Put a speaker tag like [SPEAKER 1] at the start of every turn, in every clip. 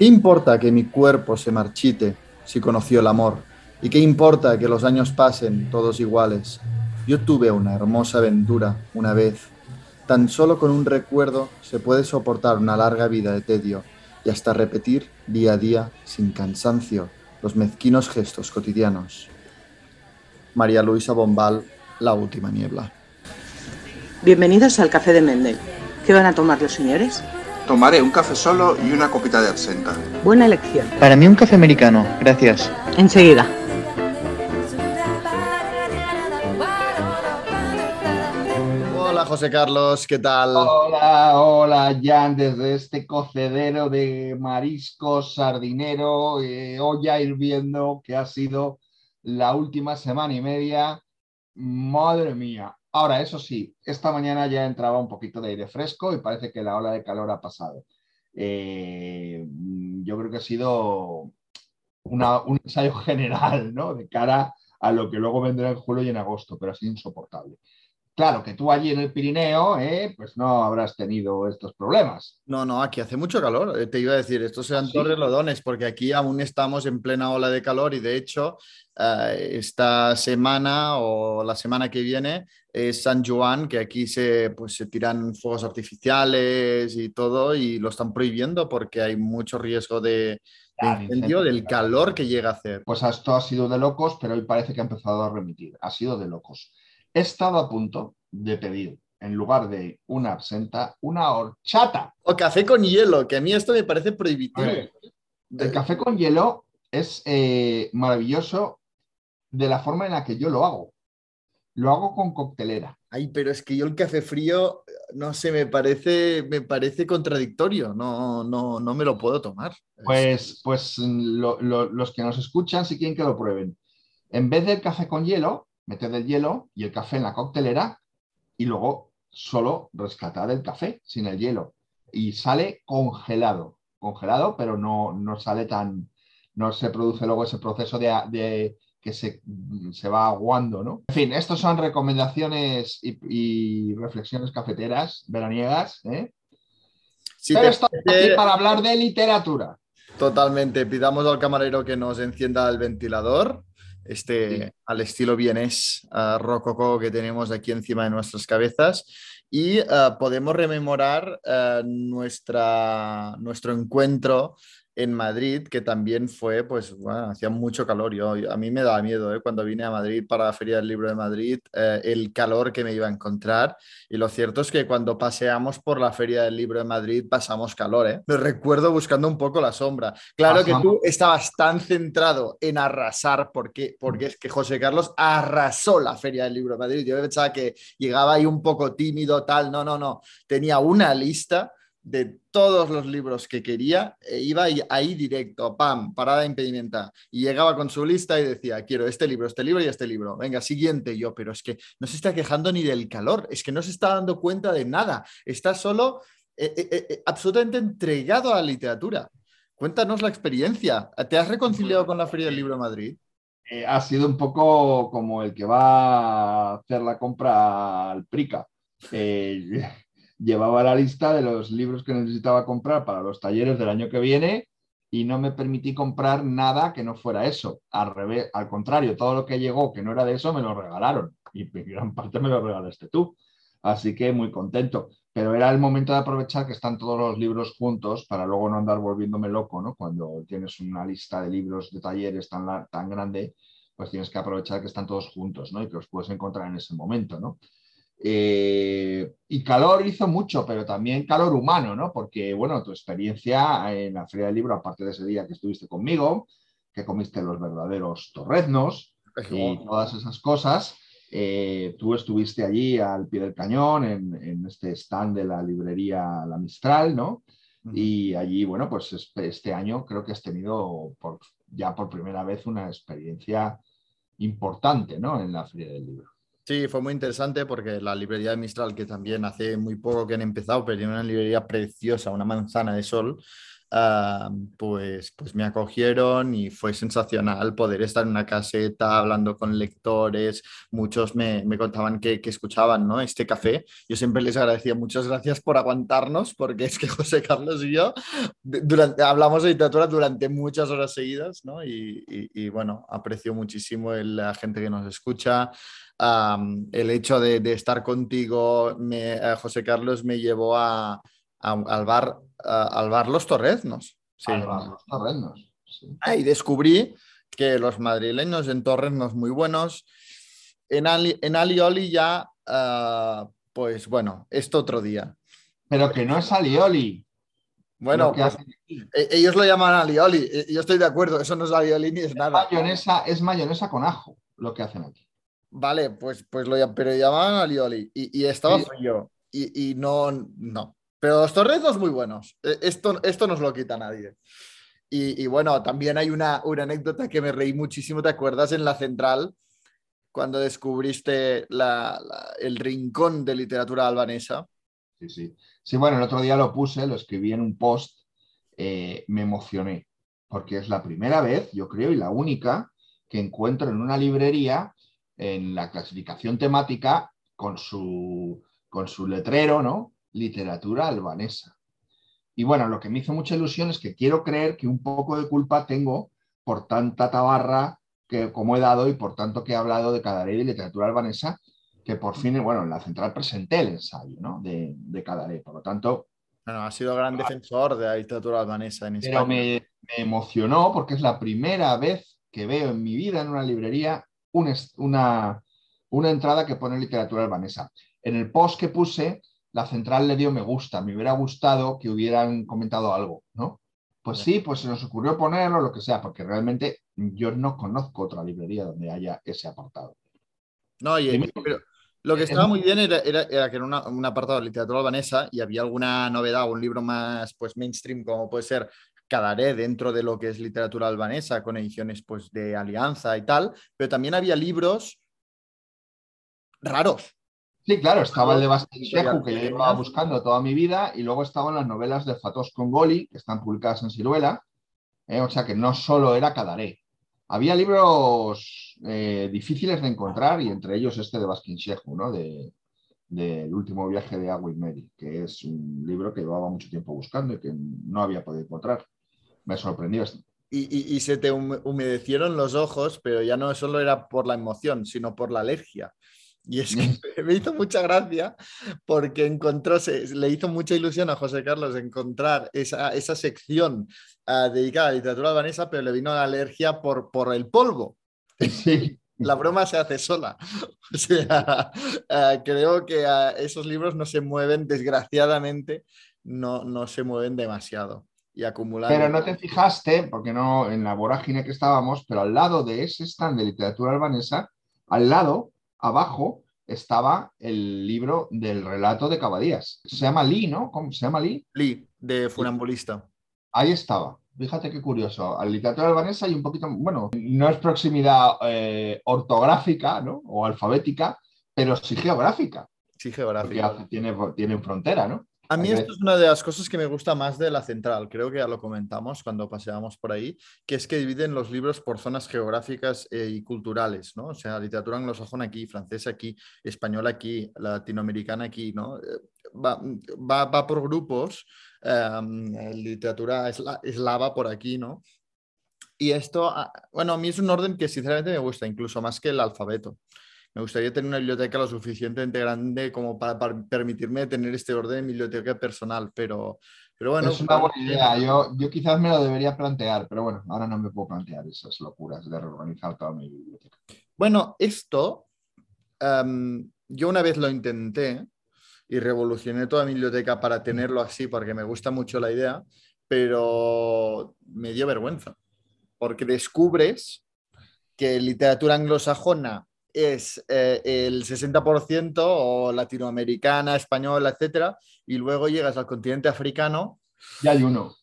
[SPEAKER 1] ¿Qué importa que mi cuerpo se marchite si conoció el amor? ¿Y qué importa que los años pasen todos iguales? Yo tuve una hermosa aventura una vez. Tan solo con un recuerdo se puede soportar una larga vida de tedio y hasta repetir día a día, sin cansancio, los mezquinos gestos cotidianos. María Luisa Bombal, La Última Niebla.
[SPEAKER 2] Bienvenidos al Café de Mendel. ¿Qué van a tomar los señores?
[SPEAKER 3] Tomaré un café solo y una copita de absenta.
[SPEAKER 2] Buena elección.
[SPEAKER 4] Para mí un café americano, gracias.
[SPEAKER 2] Enseguida.
[SPEAKER 1] Hola José Carlos, ¿qué tal?
[SPEAKER 5] Hola, hola, Jan, desde este cocedero de mariscos, sardinero, eh, olla hirviendo que ha sido la última semana y media. Madre mía. Ahora, eso sí, esta mañana ya entraba un poquito de aire fresco y parece que la ola de calor ha pasado. Eh, yo creo que ha sido un ensayo general, ¿no? De cara a lo que luego vendrá en julio y en agosto, pero ha sido insoportable. Claro que tú allí en el Pirineo, eh, pues no habrás tenido estos problemas.
[SPEAKER 1] No, no, aquí hace mucho calor. Eh, Te iba a decir, estos sean
[SPEAKER 5] ¿Sí?
[SPEAKER 1] Torrelodones, porque aquí aún estamos en plena ola de calor y de hecho eh, esta semana o la semana que viene es San Juan, que aquí se, pues, se tiran fuegos artificiales y todo y lo están prohibiendo porque hay mucho riesgo de, de incendio, del calor que llega a hacer.
[SPEAKER 5] Pues esto ha sido de locos, pero hoy parece que ha empezado a remitir. Ha sido de locos. He estado a punto de pedir, en lugar de una absenta, una horchata.
[SPEAKER 1] O café con hielo, que a mí esto me parece prohibitivo.
[SPEAKER 5] El café con hielo es eh, maravilloso de la forma en la que yo lo hago. Lo hago con coctelera.
[SPEAKER 1] Ay, pero es que yo el café frío, no sé, me parece, me parece contradictorio. No, no, no me lo puedo tomar.
[SPEAKER 5] Pues, pues lo- lo- los que nos escuchan, si quieren que lo prueben. En vez del café con hielo, meted el hielo y el café en la coctelera y luego solo rescatad el café sin el hielo. Y sale congelado, congelado, pero no, no sale tan, no se produce luego ese proceso de, de que se, se va aguando, ¿no? En fin, estas son recomendaciones y, y reflexiones cafeteras veraniegas, ¿eh? Pero
[SPEAKER 1] te parece-
[SPEAKER 5] aquí para hablar de literatura.
[SPEAKER 1] Totalmente. Pidamos al camarero que nos encienda el ventilador, este
[SPEAKER 5] Sí.
[SPEAKER 1] al estilo vienés ah, rococó que tenemos aquí encima de nuestras cabezas y ah, podemos rememorar ah, nuestra, nuestro encuentro en Madrid, que también fue, pues, bueno, hacía mucho calor. Yo, a mí me daba miedo, ¿eh? Cuando vine a Madrid para la Feria del Libro de Madrid, eh, el calor que me iba a encontrar. Y lo cierto es que cuando paseamos por la Feria del Libro de Madrid pasamos calor, ¿eh? Me recuerdo buscando un poco la sombra. Claro que tú estabas tan centrado en arrasar, porque, porque es que José Carlos arrasó la Feria del Libro de Madrid. Yo pensaba que llegaba ahí un poco tímido, tal. No, no, no. Tenía una lista de todos los libros que quería, e iba ahí, directo, pam, parada impedimenta, y llegaba con su lista y decía, quiero este libro, este libro y este libro, venga, siguiente, yo, pero es que no se está quejando ni del calor, es que no se está dando cuenta de nada, está solo eh, eh, eh, absolutamente entregado a la literatura. Cuéntanos la experiencia, ¿te has reconciliado con la Feria del Libro de Madrid?
[SPEAKER 5] eh, ha sido un poco como el que va a hacer la compra al Prica. Llevaba la lista de los libros que necesitaba comprar para los talleres del año que viene y no me permití comprar nada que no fuera eso. Al revés, al contrario, todo lo que llegó que no era de eso me lo regalaron y gran parte me lo regalaste tú. Así que muy contento. Pero era el momento de aprovechar que están todos los libros juntos para luego no andar volviéndome loco, ¿no? Cuando tienes una lista de libros de talleres tan, tan grande, pues tienes que aprovechar que están todos juntos, ¿no? Y que los puedes encontrar en ese momento, ¿no? Eh, y calor hizo mucho, pero también calor humano, ¿no? Porque, bueno, tu experiencia en la Feria del Libro, aparte de ese día que estuviste conmigo, que comiste los verdaderos torreznos y todas esas cosas, eh, tú estuviste allí al pie del cañón, en, en este stand de la librería La Mistral, ¿no? Y allí, bueno, pues este, este año creo que has tenido por, ya por primera vez una experiencia importante, ¿no? En la Feria del Libro.
[SPEAKER 1] Sí, fue muy interesante porque la librería de Mistral, que también hace muy poco que han empezado, pero tiene una librería preciosa, una manzana de sol, ah, pues, pues me acogieron y fue sensacional poder estar en una caseta hablando con lectores. Muchos me, me contaban que, que, escuchaban ¿no? este café. Yo siempre les agradecía muchas gracias por aguantarnos, porque es que José Carlos y yo durante, hablamos de literatura durante muchas horas seguidas ¿no? y, y, bueno, aprecio muchísimo el, la gente que nos escucha. Um, el hecho de, de estar contigo, me, uh, José Carlos, me llevó a, a, al, bar, al bar Los Torreznos.
[SPEAKER 5] Sí. Al bar Los Torreznos. Sí.
[SPEAKER 1] Ah, y descubrí que los madrileños en Torreznos muy buenos. En, Ali, en Alioli ya, uh, pues bueno, esto otro día.
[SPEAKER 5] Pero que no es Alioli.
[SPEAKER 1] Bueno, pues, ellos lo llaman alioli. Yo estoy de acuerdo, eso no es alioli ni es,
[SPEAKER 5] es
[SPEAKER 1] nada.
[SPEAKER 5] Mayonesa, es mayonesa con ajo lo que hacen aquí.
[SPEAKER 1] Vale, pues, pues lo pero llamaban alioli y, y estaba sí. frío y, y, no, no. Pero los torreznos muy buenos. Esto, esto no nos lo quita nadie. Y, bueno, también hay una, una anécdota que me reí muchísimo. ¿Te acuerdas en la central cuando descubriste la, el rincón de literatura albanesa?
[SPEAKER 5] Sí, sí. Sí, bueno, el otro día lo puse, lo escribí en un post, eh, me emocioné, porque es la primera vez, yo creo, y la única que encuentro en una librería en la clasificación temática con su, con su letrero, ¿no? Literatura albanesa. Y bueno, lo que me hizo mucha ilusión es que quiero creer que un poco de culpa tengo por tanta tabarra que como he dado y por tanto que he hablado de Cadaré y literatura albanesa, que por fin, bueno, en la central presenté el ensayo, ¿no? De, de Cadaré. Por lo tanto...
[SPEAKER 1] Bueno, ha sido gran defensor de la literatura albanesa en España.
[SPEAKER 5] Pero me, me emocionó porque es la primera vez que veo en mi vida en una librería un, una, una entrada que pone literatura albanesa. En el post que puse, la central le dio me gusta. Me hubiera gustado que hubieran comentado algo, ¿no? Pues sí, pues se nos ocurrió ponerlo, lo que sea, porque realmente yo no conozco otra librería donde haya ese apartado.
[SPEAKER 1] No, y, y pero lo que estaba muy bien era, era, era que era una, un apartado de literatura albanesa y había alguna novedad o un libro más pues mainstream como puede ser Cadaré dentro de lo que es literatura albanesa, con ediciones pues, de alianza y tal, pero también había libros raros.
[SPEAKER 5] Sí, claro, estaba el de Bastián Shehu, que yo llevaba buscando toda mi vida, y luego estaban las novelas de Fatos Congoli, que están publicadas en Ciruela, eh, o sea que no solo era Cadaré. Había libros eh, difíciles de encontrar, y entre ellos este de Baskin Shehu, ¿no? De, del último viaje de Agua y Mary, que es un libro que llevaba mucho tiempo buscando y que no había podido encontrar me sorprendió esto.
[SPEAKER 1] Y, y, y, se te humedecieron los ojos, pero ya no solo era por la emoción, sino por la alergia. Y es que me hizo mucha gracia porque encontró, se, le hizo mucha ilusión a José Carlos encontrar esa, esa sección uh, dedicada a la literatura albanesa, pero le vino la alergia por, por el polvo.
[SPEAKER 5] Sí.
[SPEAKER 1] La broma se hace sola. O sea, uh, creo que uh, esos libros no se mueven, desgraciadamente, no, no se mueven demasiado y acumular.
[SPEAKER 5] Pero no te fijaste, porque no en la vorágine que estábamos, pero al lado de ese stand de literatura albanesa, al lado, abajo, estaba el libro del relato de Cabadías. Se llama Lee, ¿no? ¿Cómo se llama Lee?
[SPEAKER 1] Lee, de Funambulista.
[SPEAKER 5] Ahí estaba. Fíjate qué curioso. A la literatura albanesa hay un poquito, bueno, no es proximidad eh, ortográfica, ¿no? O alfabética, pero sí geográfica.
[SPEAKER 1] Sí, geográfica.
[SPEAKER 5] Porque tiene, tiene frontera, ¿no?
[SPEAKER 1] A mí esto es una de las cosas que me gusta más de la central, creo que ya lo comentamos cuando paseamos por ahí, que es que dividen los libros por zonas geográficas eh, y culturales, ¿no? O sea, literatura anglosajona aquí, francesa aquí, española aquí, latinoamericana aquí, ¿no? Eh, va, va, va por grupos, eh, literatura esla, eslava por aquí, ¿no? Y esto, ah, bueno, a mí es un orden que sinceramente me gusta, incluso más que el alfabeto me gustaría tener una biblioteca lo suficientemente grande como para, para permitirme tener este orden en mi biblioteca personal, pero, pero bueno.
[SPEAKER 5] Es una buena idea, yo, yo quizás me lo debería plantear, pero bueno, ahora no me puedo plantear esas locuras de reorganizar toda mi biblioteca.
[SPEAKER 1] Bueno, esto um, yo una vez lo intenté y revolucioné toda mi biblioteca para tenerlo así, porque me gusta mucho la idea, pero me dio vergüenza, porque descubres que literatura anglosajona es eh, el 60% o latinoamericana, española, etcétera, y luego llegas al continente africano.
[SPEAKER 5] Ya hay uno.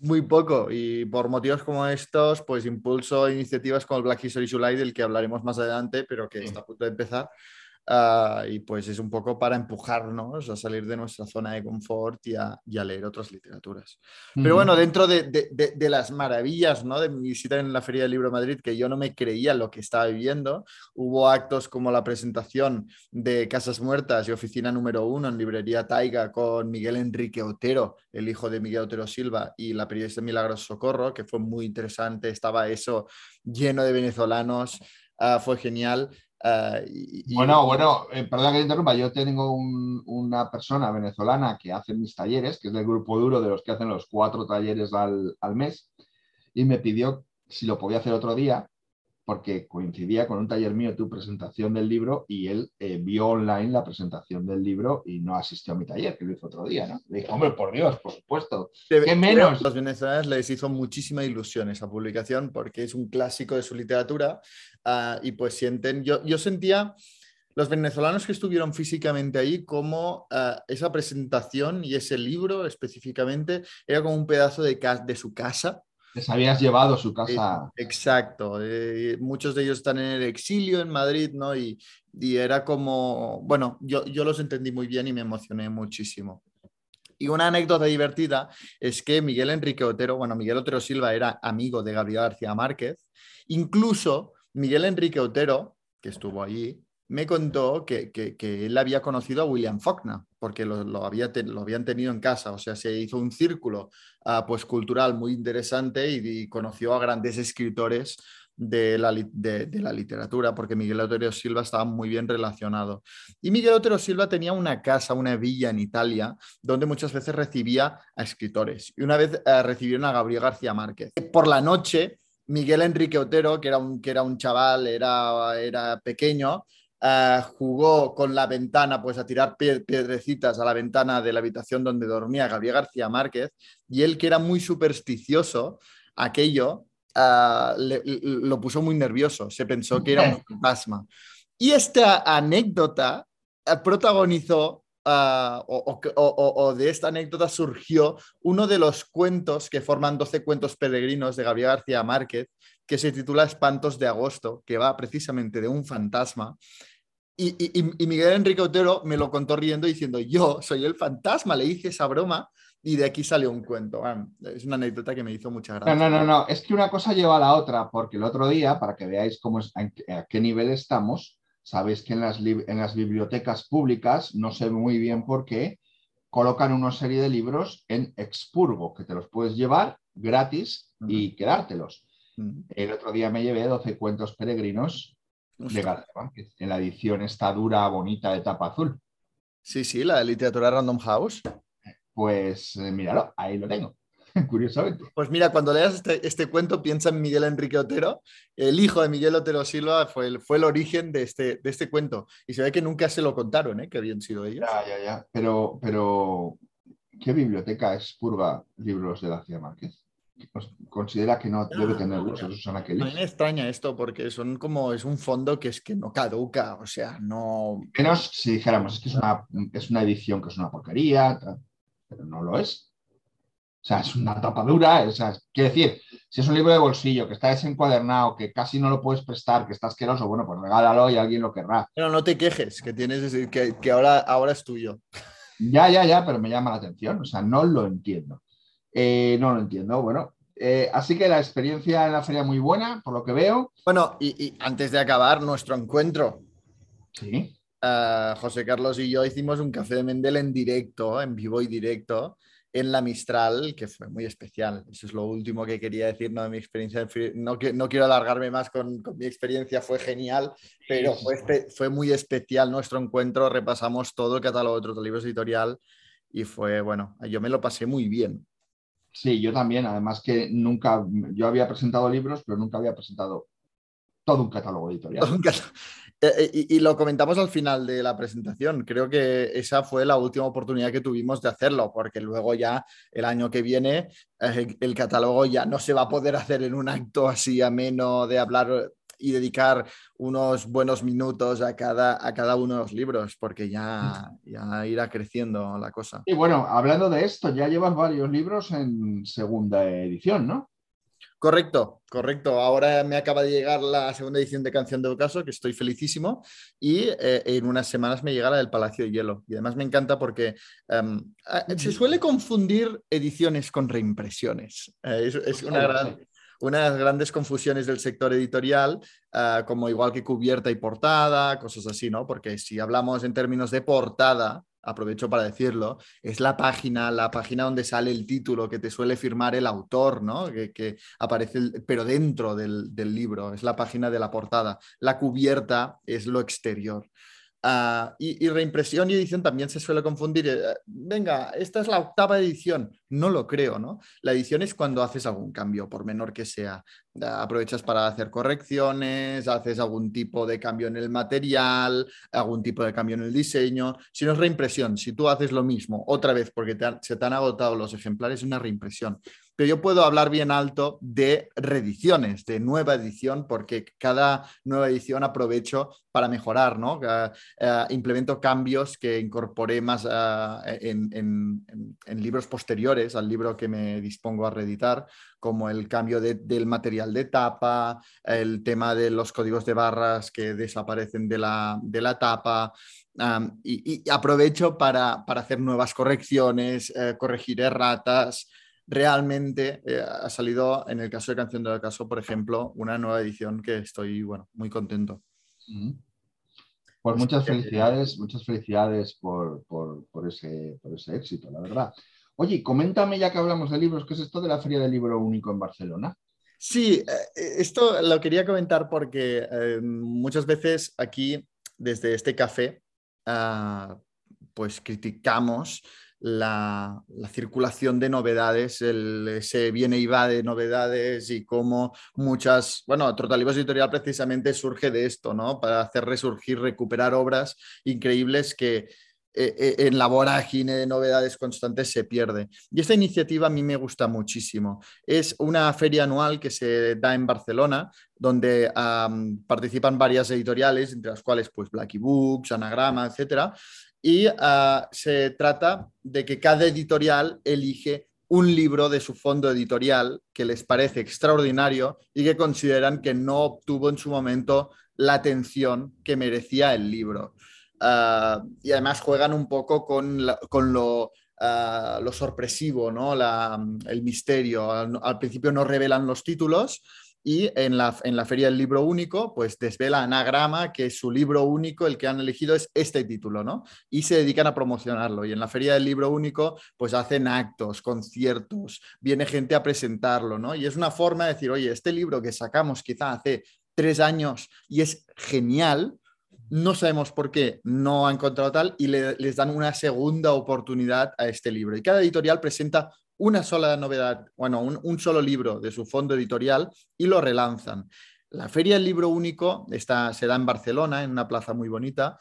[SPEAKER 1] Muy poco, y por motivos como estos, pues impulso iniciativas como el Black History July, del que hablaremos más adelante, pero que está a punto de empezar, ah, y pues es un poco para empujarnos a salir de nuestra zona de confort y a, y a leer otras literaturas. Pero bueno, dentro de, de- de- de las maravillas ¿no? de mi visita en la Feria del Libro de Madrid, que yo no me creía lo que estaba viviendo, hubo actos como la presentación de Casas Muertas y Oficina número uno en Librería Taiga con Miguel Enrique Otero, el hijo de Miguel Otero Silva, y la periodista Milagros Socorro, que fue muy interesante. Estaba eso lleno de venezolanos, ah, fue genial. Ah, y-
[SPEAKER 5] Bueno, bueno, eh, perdón que te interrumpa, yo tengo un- una persona venezolana que hace mis talleres, que es del grupo duro de los que hacen los cuatro talleres al, al mes, y me pidió si lo podía hacer otro día, porque coincidía con un taller mío, tu presentación del libro, y él eh, vio online la presentación del libro y no asistió a mi taller, que lo hizo otro día, ¿no? Le dije, hombre, por Dios, por supuesto. ¿Qué menos?
[SPEAKER 1] los venezolanos les hizo muchísima ilusión esa publicación porque es un clásico de su literatura ah, y pues sienten, yo, yo sentía los venezolanos que estuvieron físicamente ahí como ah, esa presentación y ese libro específicamente era como un pedazo de, de su casa.
[SPEAKER 5] Les habías llevado a su casa.
[SPEAKER 1] Exacto, eh, muchos de ellos están en el exilio en Madrid, ¿no? Y, y era como, bueno, yo, yo los entendí muy bien y me emocioné muchísimo. Y una anécdota divertida es que Miguel Enrique Otero, bueno, Miguel Otero Silva era amigo de Gabriel García Márquez. Incluso Miguel Enrique Otero, que estuvo allí, me contó que, que- que él había conocido a William Faulkner, porque lo, lo habían tenido en casa. O sea, se hizo un círculo ah, pues, cultural muy interesante y, conoció a grandes escritores de la, de- la literatura, porque Miguel Otero Silva estaba muy bien relacionado. Y Miguel Otero Silva tenía una casa, una villa en Italia, donde muchas veces recibía a escritores. Y una vez eh, recibieron a Gabriel García Márquez. Por la noche, Miguel Enrique Otero, que era un, que era un chaval, era, era pequeño, eh, jugó con la ventana, pues a tirar pie- piedrecitas a la ventana de la habitación donde dormía Gabriel García Márquez, y él, que era muy supersticioso, aquello ah, le- le- lo puso muy nervioso, se pensó que era un fantasma. Y esta anécdota eh, protagonizó, o- o de esta anécdota surgió uno de los cuentos que forman 12 cuentos peregrinos de Gabriel García Márquez, que se titula Espantos de Agosto, que va precisamente de un fantasma. Y, y- y- y Miguel Enrique Otero me lo contó riendo diciendo, yo soy el fantasma, le hice esa broma y de aquí salió un cuento. Ah, es una anécdota que me hizo mucha
[SPEAKER 5] No,
[SPEAKER 1] gracia.
[SPEAKER 5] no, no, no, es que una cosa lleva a la otra, porque el otro día, para que veáis cómo es, a qué nivel estamos, sabéis que en las, en las bibliotecas públicas, no sé muy bien por qué, colocan una serie de libros en expurgo, que te los puedes llevar gratis y quedártelos. El otro día me llevé 12 cuentos peregrinos de. García Márquez, en la edición esta dura, bonita de tapa azul.
[SPEAKER 1] Sí, sí, la de literatura Random House.
[SPEAKER 5] Pues eh, míralo, ahí lo tengo, curiosamente.
[SPEAKER 1] Pues mira, cuando leas este, este cuento, piensa en Miguel Enrique Otero. El hijo de Miguel Otero Silva fue el, fue el origen de este, de este cuento. Y se ve que nunca se lo contaron, ¿eh? que habían sido ellos.
[SPEAKER 5] Ya, ya, ya. Pero, pero, ¿qué biblioteca expurga libros de García Márquez? Pues, Considera que no debe tenerlos, Susana
[SPEAKER 1] A mí
[SPEAKER 5] Kelly.
[SPEAKER 1] me extraña esto porque son como, es un fondo que es que no caduca, o sea, no...
[SPEAKER 5] Menos si dijéramos, es que es una, es una edición que es una porquería, pero no lo es. O sea, es una tapa dura, o sea, quiere decir, si es un libro de bolsillo que está desencuadernado, que casi no lo puedes prestar, que está asqueroso, bueno, pues regálalo y alguien lo querrá.
[SPEAKER 1] Pero no te quejes, que tienes ese- que, que ahora, ahora es tuyo.
[SPEAKER 5] Ya, ya, ya, pero me llama la atención, o sea, no lo entiendo. Eh, no lo entiendo, bueno. eh, así que la experiencia en la feria muy buena, por lo que veo.
[SPEAKER 1] Bueno, y, y antes de acabar nuestro encuentro,
[SPEAKER 5] Sí.
[SPEAKER 1] ah, José Carlos y yo hicimos un café de Mendel en directo, en vivo y directo, en la Mistral, que fue muy especial. Eso es lo último que quería decir, ¿no? De mi experiencia. No, que- no quiero alargarme más con, con mi experiencia, fue genial, pero fue, fue muy especial nuestro encuentro. Repasamos todo el catálogo de otros libros editorial y fue, bueno, yo me lo pasé muy bien.
[SPEAKER 5] Sí, yo también. Además que nunca, yo había presentado libros, pero nunca había presentado todo un catálogo editorial.
[SPEAKER 1] Eh, eh, Y, y lo comentamos al final de la presentación. Creo que esa fue la última oportunidad que tuvimos de hacerlo, porque luego ya el año que viene eh, el catálogo ya no se va a poder hacer en un acto así ameno de hablar y dedicar unos buenos minutos a cada, a cada uno de los libros, porque ya, ya irá creciendo la cosa.
[SPEAKER 5] Y bueno, hablando de esto, ya llevas varios libros en segunda edición, ¿no?
[SPEAKER 1] Correcto, correcto. Ahora me acaba de llegar la segunda edición de Canción de Ocaso, que estoy felicísimo, y eh, en unas semanas me llega la del Palacio de Hielo. Y además me encanta porque em, se suele confundir ediciones con reimpresiones. Eh, es, una gran, unas grandes confusiones del sector editorial, ah, como igual que cubierta y portada, cosas así, ¿no? Porque si hablamos en términos de portada, aprovecho para decirlo, es la página, la página donde sale el título que te suele firmar el autor, ¿no? Que, aparece, pero dentro del, del, libro, es la página de la portada. La cubierta es lo exterior. Ah, y, reimpresión y edición también se suele confundir. Eh, venga, esta es la octava edición. No lo creo, ¿no? La edición es cuando haces algún cambio, por menor que sea. Aprovechas para hacer correcciones, haces algún tipo de cambio en el material, algún tipo de cambio en el diseño. Si no es reimpresión, si tú haces lo mismo otra vez porque se te han agotado los ejemplares, es una reimpresión pero yo puedo hablar bien alto de reediciones, de nueva edición, porque cada nueva edición aprovecho para mejorar, ¿no? Eh, implemento cambios que incorporé más eh, en, libros posteriores al libro que me dispongo a reeditar, como el cambio del material de tapa, el tema de los códigos de barras que desaparecen de la, de la tapa, y, aprovecho para, hacer nuevas correcciones, eh, corregir erratas, realmente eh, ha salido, en el caso de Canción del Caso, por ejemplo, una nueva edición que estoy, bueno, muy contento.
[SPEAKER 5] Pues muchas felicidades, muchas felicidades por, ese, ese éxito, la verdad. Oye, coméntame ya que hablamos de libros, ¿qué es esto de la Feria del Libro Único en Barcelona?
[SPEAKER 1] Sí, eh, esto lo quería comentar porque eh, muchas veces aquí, desde este café, ah, pues criticamos la, circulación de novedades, el, ese viene y va de novedades y cómo muchas, bueno, Trotalibos Editorial precisamente surge de esto, ¿no? Para hacer resurgir, recuperar obras increíbles que, eh, eh, en la vorágine de novedades constantes se pierde. Y esta iniciativa a mí me gusta muchísimo. Es una feria anual que se da en Barcelona, donde participan varias editoriales, entre las cuales pues Blacky Books, Anagrama, etcétera, y ah, se trata de que cada editorial elige un libro de su fondo editorial que les parece extraordinario y que consideran que no obtuvo en su momento la atención que merecía el libro. Ah, y además juegan un poco con, lo, ah, lo, sorpresivo, ¿no? el misterio. al, principio no revelan los títulos, y en la, en la Feria del Libro Único, pues desvela Anagrama que su libro único, el que han elegido es este título, ¿no? Y se dedican a promocionarlo. Y en la Feria del Libro Único, pues hacen actos, conciertos, viene gente a presentarlo, ¿no? Y es una forma de decir, oye, este libro que sacamos quizá hace tres años y es genial, no sabemos por qué no ha encontrado tal y les dan una segunda oportunidad a este libro. Y cada editorial presenta una sola novedad, bueno, un, solo libro de su fondo editorial y lo relanzan. La Feria del Libro Único está, se da en Barcelona, en una plaza muy bonita,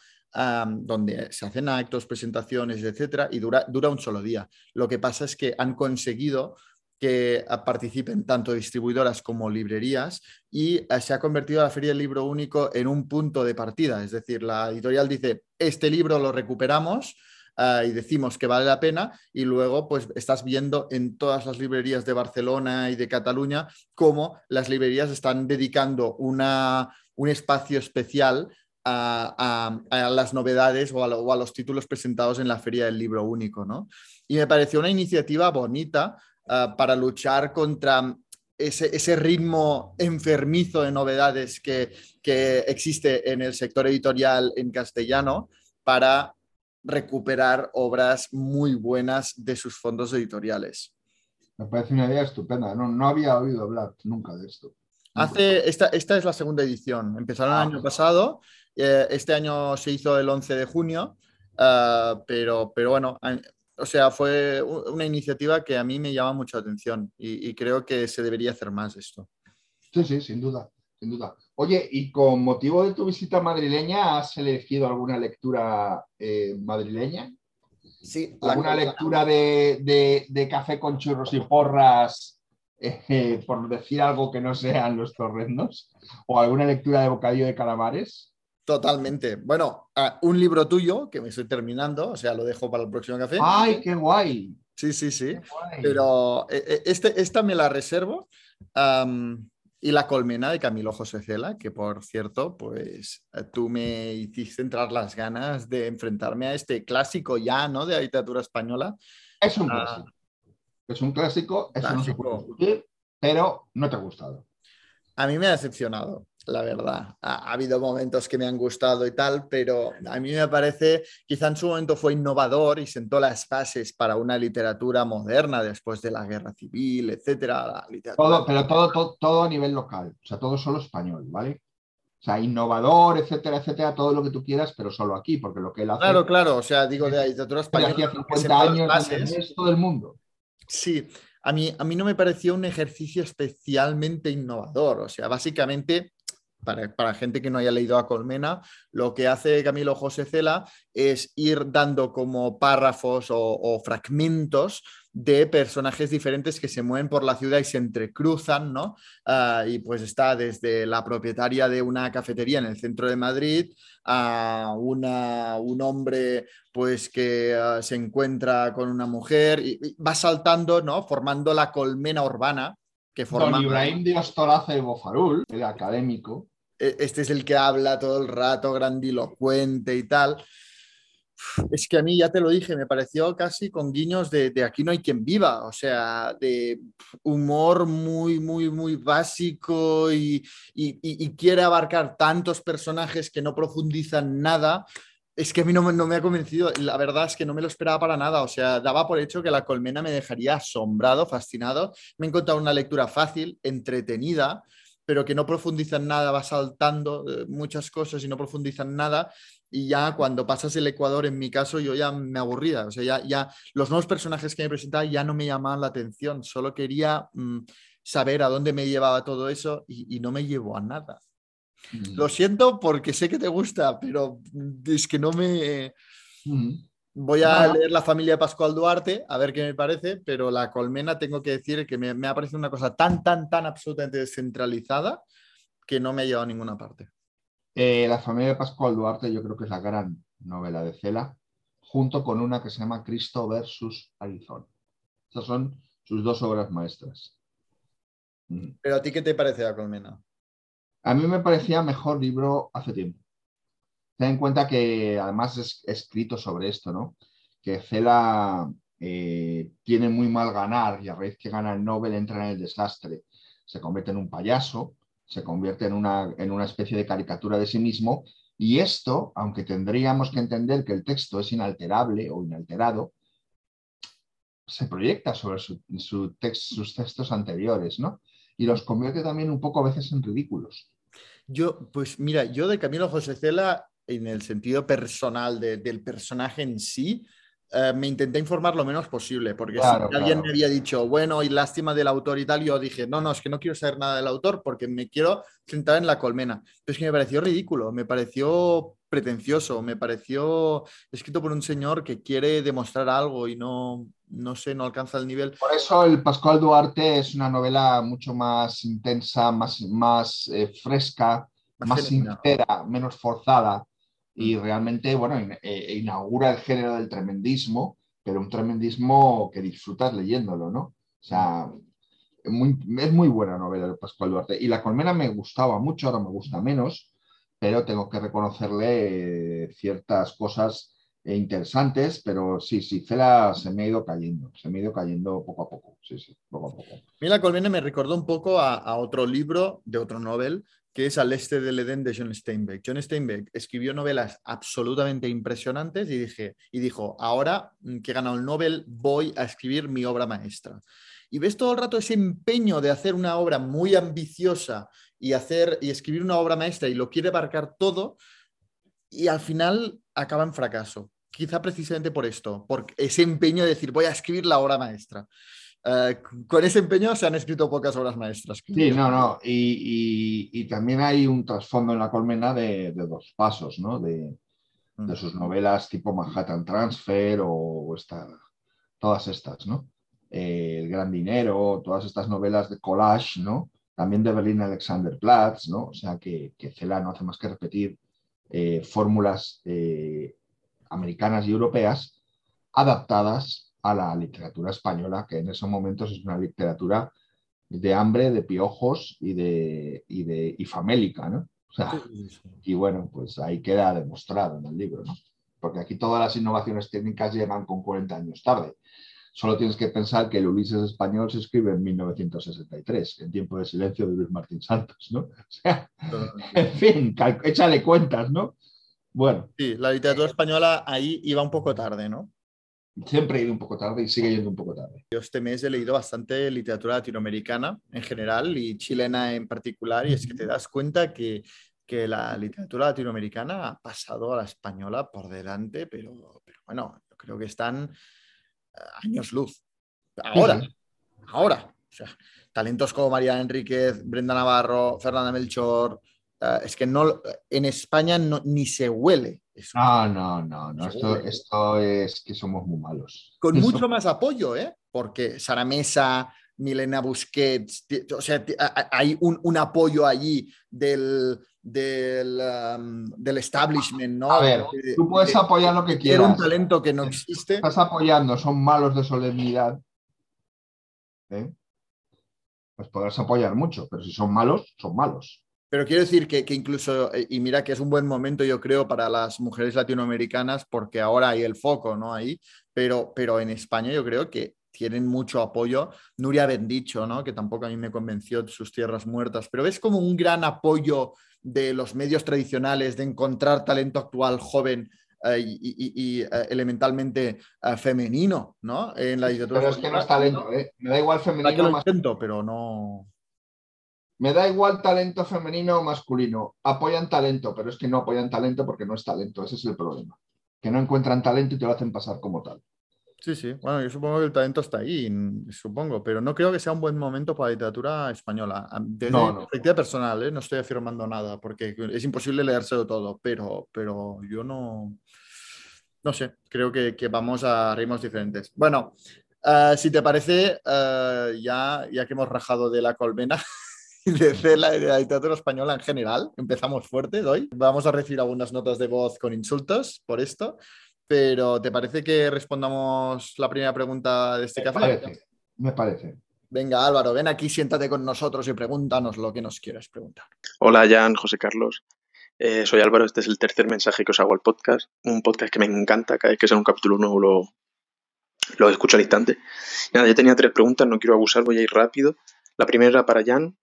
[SPEAKER 1] donde se hacen actos, presentaciones, etcétera, y dura, dura un solo día. Lo que pasa es que han conseguido que participen tanto distribuidoras como librerías y eh, se ha convertido la Feria del Libro Único en un punto de partida. Es decir, la editorial dice, este libro lo recuperamos, Ah, y decimos que vale la pena y luego pues estás viendo en todas las librerías de Barcelona y de Cataluña cómo las librerías están dedicando una, un espacio especial a, las novedades o a, los títulos presentados en la Feria del Libro Único. ¿no? Y me pareció una iniciativa bonita ah, para luchar contra ese, ritmo enfermizo de novedades que, que, existe en el sector editorial en castellano para recuperar obras muy buenas de sus fondos editoriales.
[SPEAKER 5] Me parece una idea estupenda. No, había oído hablar nunca de esto.
[SPEAKER 1] Hace, esta, esta es la segunda edición. Empezaron el ah. año pasado. Eh, este año se hizo el 11 de junio. Ah, pero, pero bueno, o sea, fue una iniciativa que a mí me llama mucha atención y, y creo que se debería hacer más esto.
[SPEAKER 5] Sí, sí, sin duda sin duda. Oye, y con motivo de tu visita madrileña, ¿has elegido alguna lectura eh, madrileña?
[SPEAKER 1] Sí.
[SPEAKER 5] ¿Alguna lectura de, café con churros y porras, eh, por decir algo que no sean los torrendos? ¿O alguna lectura de bocadillo de calamares?
[SPEAKER 1] Totalmente. Bueno, un libro tuyo que me estoy terminando, o sea, lo dejo para el próximo café.
[SPEAKER 5] ¡Ay, qué guay!
[SPEAKER 1] Sí, sí, sí. Pero eh, este, esta me la reservo. Y La Colmena de Camilo José Cela, que por cierto, pues eh, tú me hiciste entrar las ganas de enfrentarme a este clásico ya, ¿no? De la literatura española.
[SPEAKER 5] Es un
[SPEAKER 1] Ah.
[SPEAKER 5] clásico. Es un clásico, eso no se puede discutir, pero no te ha gustado.
[SPEAKER 1] A mí me ha decepcionado, la verdad. Ha, ha habido momentos que me han gustado y tal, pero a mí me parece, quizá en su momento fue innovador y sentó las bases para una literatura moderna después de la guerra civil, etcétera. La literatura-
[SPEAKER 5] Todo, pero todo, todo, todo a nivel local, o sea, todo solo español, ¿vale? O sea, innovador, etcétera, etcétera, todo lo que tú quieras, pero solo aquí, porque lo que él hace
[SPEAKER 1] Claro, claro, o sea, digo de la literatura española.
[SPEAKER 5] hacía
[SPEAKER 1] que
[SPEAKER 5] 50
[SPEAKER 1] sentó las
[SPEAKER 5] años
[SPEAKER 1] bases.
[SPEAKER 5] en el resto del mundo.
[SPEAKER 1] Sí, a mí, a mí no me pareció un ejercicio especialmente innovador. O sea, básicamente, para, para gente que no haya leído a Colmena, lo que hace Camilo José Cela es ir dando como párrafos o, o fragmentos de personajes diferentes que se mueven por la ciudad y se entrecruzan, ¿no? Ah, y pues está desde la propietaria de una cafetería en el centro de Madrid a una, un hombre pues que ah, se encuentra con una mujer y, y va saltando, ¿no? Formando la colmena urbana que forma.
[SPEAKER 5] Don Ibrahim de Ostolaza y Bofarul, el académico,
[SPEAKER 1] Este es el que habla todo el rato, grandilocuente y tal. Es que a mí, ya te lo dije, me pareció casi con guiños de, de aquí no hay quien viva, o sea, de humor muy, muy, muy básico y, y- quiere abarcar tantos personajes que no profundizan nada. Es que a mí no no me ha convencido, la verdad es que no me lo esperaba para nada, o sea, daba por hecho que la colmena me dejaría asombrado, fascinado. Me he encontrado una lectura fácil, entretenida, pero que no profundiza en nada, va saltando eh, muchas cosas y no profundiza en nada. Y ya cuando pasas el Ecuador, en mi caso, yo ya me aburría. O sea, ya, ya los nuevos personajes que me presentaba ya no me llamaban la atención. Solo quería mm, saber a dónde me llevaba todo eso y, y no me llevó a nada. Lo siento porque sé que te gusta, pero mm, es que no me...
[SPEAKER 5] Mm.
[SPEAKER 1] Voy a leer La familia de Pascual Duarte, a ver qué me parece, pero La Colmena tengo que decir que me, me ha parecido una cosa tan, tan, tan absolutamente descentralizada que no me ha llevado a ninguna parte.
[SPEAKER 5] Eh, la familia de Pascual Duarte yo creo que es la gran novela de Cela, junto con una que se llama Cristo versus Arizona. Esas son sus dos obras maestras. Mm.
[SPEAKER 1] Pero a ti, ¿qué te parece La Colmena?
[SPEAKER 5] A mí me parecía mejor libro hace tiempo. Ten en cuenta que además es escrito sobre esto, ¿no? Que Cela eh, tiene muy mal ganar y a raíz que gana el Nobel entra en el desastre. Se convierte en un payaso, se convierte en una, en una especie de caricatura de sí mismo y esto, aunque tendríamos que entender que el texto es inalterable o inalterado, se proyecta sobre su- su tex- sus textos anteriores, ¿no? Y los convierte también un poco a veces en ridículos.
[SPEAKER 1] Yo, pues mira, yo de Camilo José Cela, en el sentido personal de- del personaje en sí, eh, me intenté informar lo menos posible, porque
[SPEAKER 5] Claro,
[SPEAKER 1] si alguien
[SPEAKER 5] claro.
[SPEAKER 1] me había dicho, bueno, y lástima del autor y tal, yo dije, no, no, es que no quiero saber nada del autor porque me quiero centrar en la colmena. Pero es que me pareció ridículo, me pareció pretencioso, me pareció escrito por un señor que quiere demostrar algo y no, no sé, no alcanza el nivel.
[SPEAKER 5] Por eso el Pascual Duarte es una novela mucho más intensa, más, más eh, fresca,
[SPEAKER 1] Más
[SPEAKER 5] más sincera, menos forzada y realmente, bueno, in- eh, inaugura el género del tremendismo, pero un tremendismo que disfrutas leyéndolo, ¿no? O sea, muy- es muy buena novela de Pascual Duarte. Y La Colmena me gustaba mucho, ahora me gusta menos, pero tengo que reconocerle eh, ciertas cosas eh, interesantes, pero sí, sí, Cela se me ha ido cayendo, se me ha ido cayendo poco a poco, sí, sí, poco a poco.
[SPEAKER 1] Mira, Colmena me recordó un poco a, otro libro de otro novel, que es Al este del Edén de John Steinbeck. John Steinbeck escribió novelas absolutamente impresionantes y, dije, y dijo, ahora que he ganado el Nobel, voy a escribir mi obra maestra. Y ves todo el rato ese empeño de hacer una obra muy ambiciosa y, hacer, y escribir una obra maestra y lo quiere abarcar todo y al final acaba en fracaso. Quizá precisamente por esto, por ese empeño de decir, voy a escribir la obra maestra. Eh, con ese empeño se han escrito pocas obras maestras.
[SPEAKER 5] Sí, no, no, y, y- y también hay un trasfondo en La Colmena de, de dos pasos, ¿no? De,
[SPEAKER 1] Mm.
[SPEAKER 5] de sus novelas tipo Manhattan Transfer o esta, todas estas, ¿no? Eh, El Gran Dinero, todas estas novelas de collage, ¿no? También de Berlín Alexanderplatz, ¿no? O sea que, que Cela no hace más que repetir eh, fórmulas eh, americanas y europeas adaptadas a la literatura española, que en esos momentos es una literatura de hambre, de piojos y de, y de y famélica, ¿no? O sea, y bueno, pues ahí queda demostrado en el libro, ¿no? Porque aquí todas las innovaciones técnicas llegan con 40 años tarde. Solo tienes que pensar que el Ulises español se escribe en 1963, en tiempo de silencio de Luis Martín Santos, ¿no? O sea, en fin, échale cuentas, ¿no? Bueno.
[SPEAKER 1] Sí, la literatura española ahí iba un poco tarde, ¿no?
[SPEAKER 5] Siempre ha ido un poco tarde y sigue yendo un poco tarde.
[SPEAKER 1] Yo este mes he leído bastante literatura latinoamericana en general y chilena en particular y es que te das cuenta que, que la literatura latinoamericana ha pasado a la española por delante, pero, pero bueno, yo creo que están eh, años luz. Ahora, ahora. O sea, talentos como María Enríquez, Brenda Navarro, Fernanda Melchor, uh, es que no, en España no, ni se huele. Eso.
[SPEAKER 5] No, no, no, no. Esto, esto, es que somos muy malos.
[SPEAKER 1] Con eso. mucho más apoyo, ¿eh? Porque Sara Mesa, Milena Busquets, o sea, hay un, un apoyo allí del, del, um, del, establishment, ¿no?
[SPEAKER 5] A ver, tú puedes de, apoyar lo que quieras.
[SPEAKER 1] Era un talento que no existe.
[SPEAKER 5] Estás apoyando, son malos de solemnidad. ¿eh? Pues podrás apoyar mucho, pero si son malos, son malos.
[SPEAKER 1] Pero quiero decir que, que, incluso, eh, y mira que es un buen momento, yo creo, para las mujeres latinoamericanas, porque ahora hay el foco, ¿no? Ahí, pero, pero en España yo creo que tienen mucho apoyo. Nuria Bendicho, ¿no? Que tampoco a mí me convenció de sus tierras muertas, pero es como un gran apoyo de los medios tradicionales de encontrar talento actual joven Uh, y, y, y uh, elementalmente femenino, ¿no? En la literatura.
[SPEAKER 5] Pero es que no es talento, ¿eh? Me da igual femenino.
[SPEAKER 1] Lo intento, pero no.
[SPEAKER 5] Me da igual talento femenino o masculino. Apoyan talento, pero es que no apoyan talento porque no es talento. Ese es el problema. Que no encuentran talento y te lo hacen pasar como tal.
[SPEAKER 1] Sí, sí. Bueno, yo supongo que el talento está ahí, supongo, pero no creo que sea un buen momento para la literatura española. Desde
[SPEAKER 5] No,
[SPEAKER 1] perspectiva personal, ¿eh? no estoy afirmando nada, porque es imposible leérselo todo, pero, pero yo no, no sé, creo que, que vamos a ritmos diferentes. Bueno, eh, si te parece, eh, ya, ya que hemos rajado de la colmena y de la, de la literatura española en general, empezamos fuerte hoy. Vamos a recibir algunas notas de voz con insultos por esto. Pero ¿te parece que respondamos la primera pregunta de este
[SPEAKER 5] Me
[SPEAKER 1] café?
[SPEAKER 5] parece, me parece.
[SPEAKER 1] Venga, Álvaro, ven aquí, siéntate con nosotros y pregúntanos lo que nos quieras preguntar.
[SPEAKER 6] Hola, Jan, José Carlos. Eh, soy Álvaro, este es el tercer mensaje que os hago al podcast. Un podcast que me encanta, cada vez que sale un capítulo nuevo lo, lo escucho al instante. Nada, yo tenía tres preguntas, no quiero abusar, voy a ir rápido. La primera era para Jan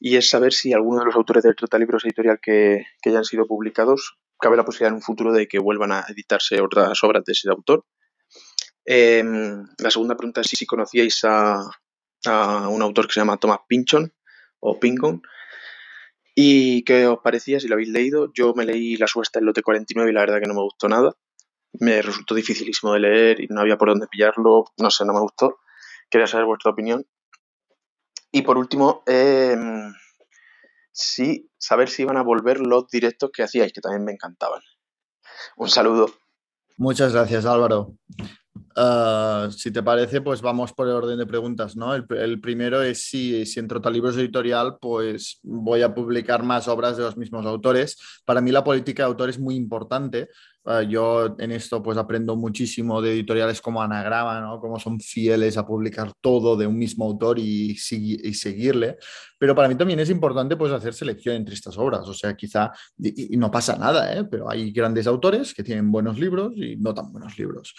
[SPEAKER 6] y es saber si alguno de los autores del Trotalibros editorial que, que ya han sido publicados cabe la posibilidad en un futuro de que vuelvan a editarse otras obras de ese autor. Eh, la segunda pregunta es si, conocíais a, a, un autor que se llama Thomas Pynchon o Pincon y qué os parecía si lo habéis leído. Yo me leí La subasta del lote 49 y la verdad que no me gustó nada. Me resultó dificilísimo de leer y no había por dónde pillarlo. No sé, no me gustó. Quería saber vuestra opinión. Y por último, eh, sí, saber si iban a volver los directos que hacíais, que también me encantaban. Un saludo.
[SPEAKER 1] Muchas gracias, Álvaro. Uh, si te parece, pues vamos por el orden de preguntas, ¿no? El, el primero es si, si en Trotalibros Editorial, pues voy a publicar más obras de los mismos autores. Para mí la política de autor es muy importante. Uh, yo en esto pues aprendo muchísimo de editoriales como Anagrama, ¿no? Cómo son fieles a publicar todo de un mismo autor y, y, seguirle. Pero para mí también es importante pues hacer selección entre estas obras. O sea, quizá, y, y no pasa nada, ¿eh? Pero hay grandes autores que tienen buenos libros y no tan buenos libros.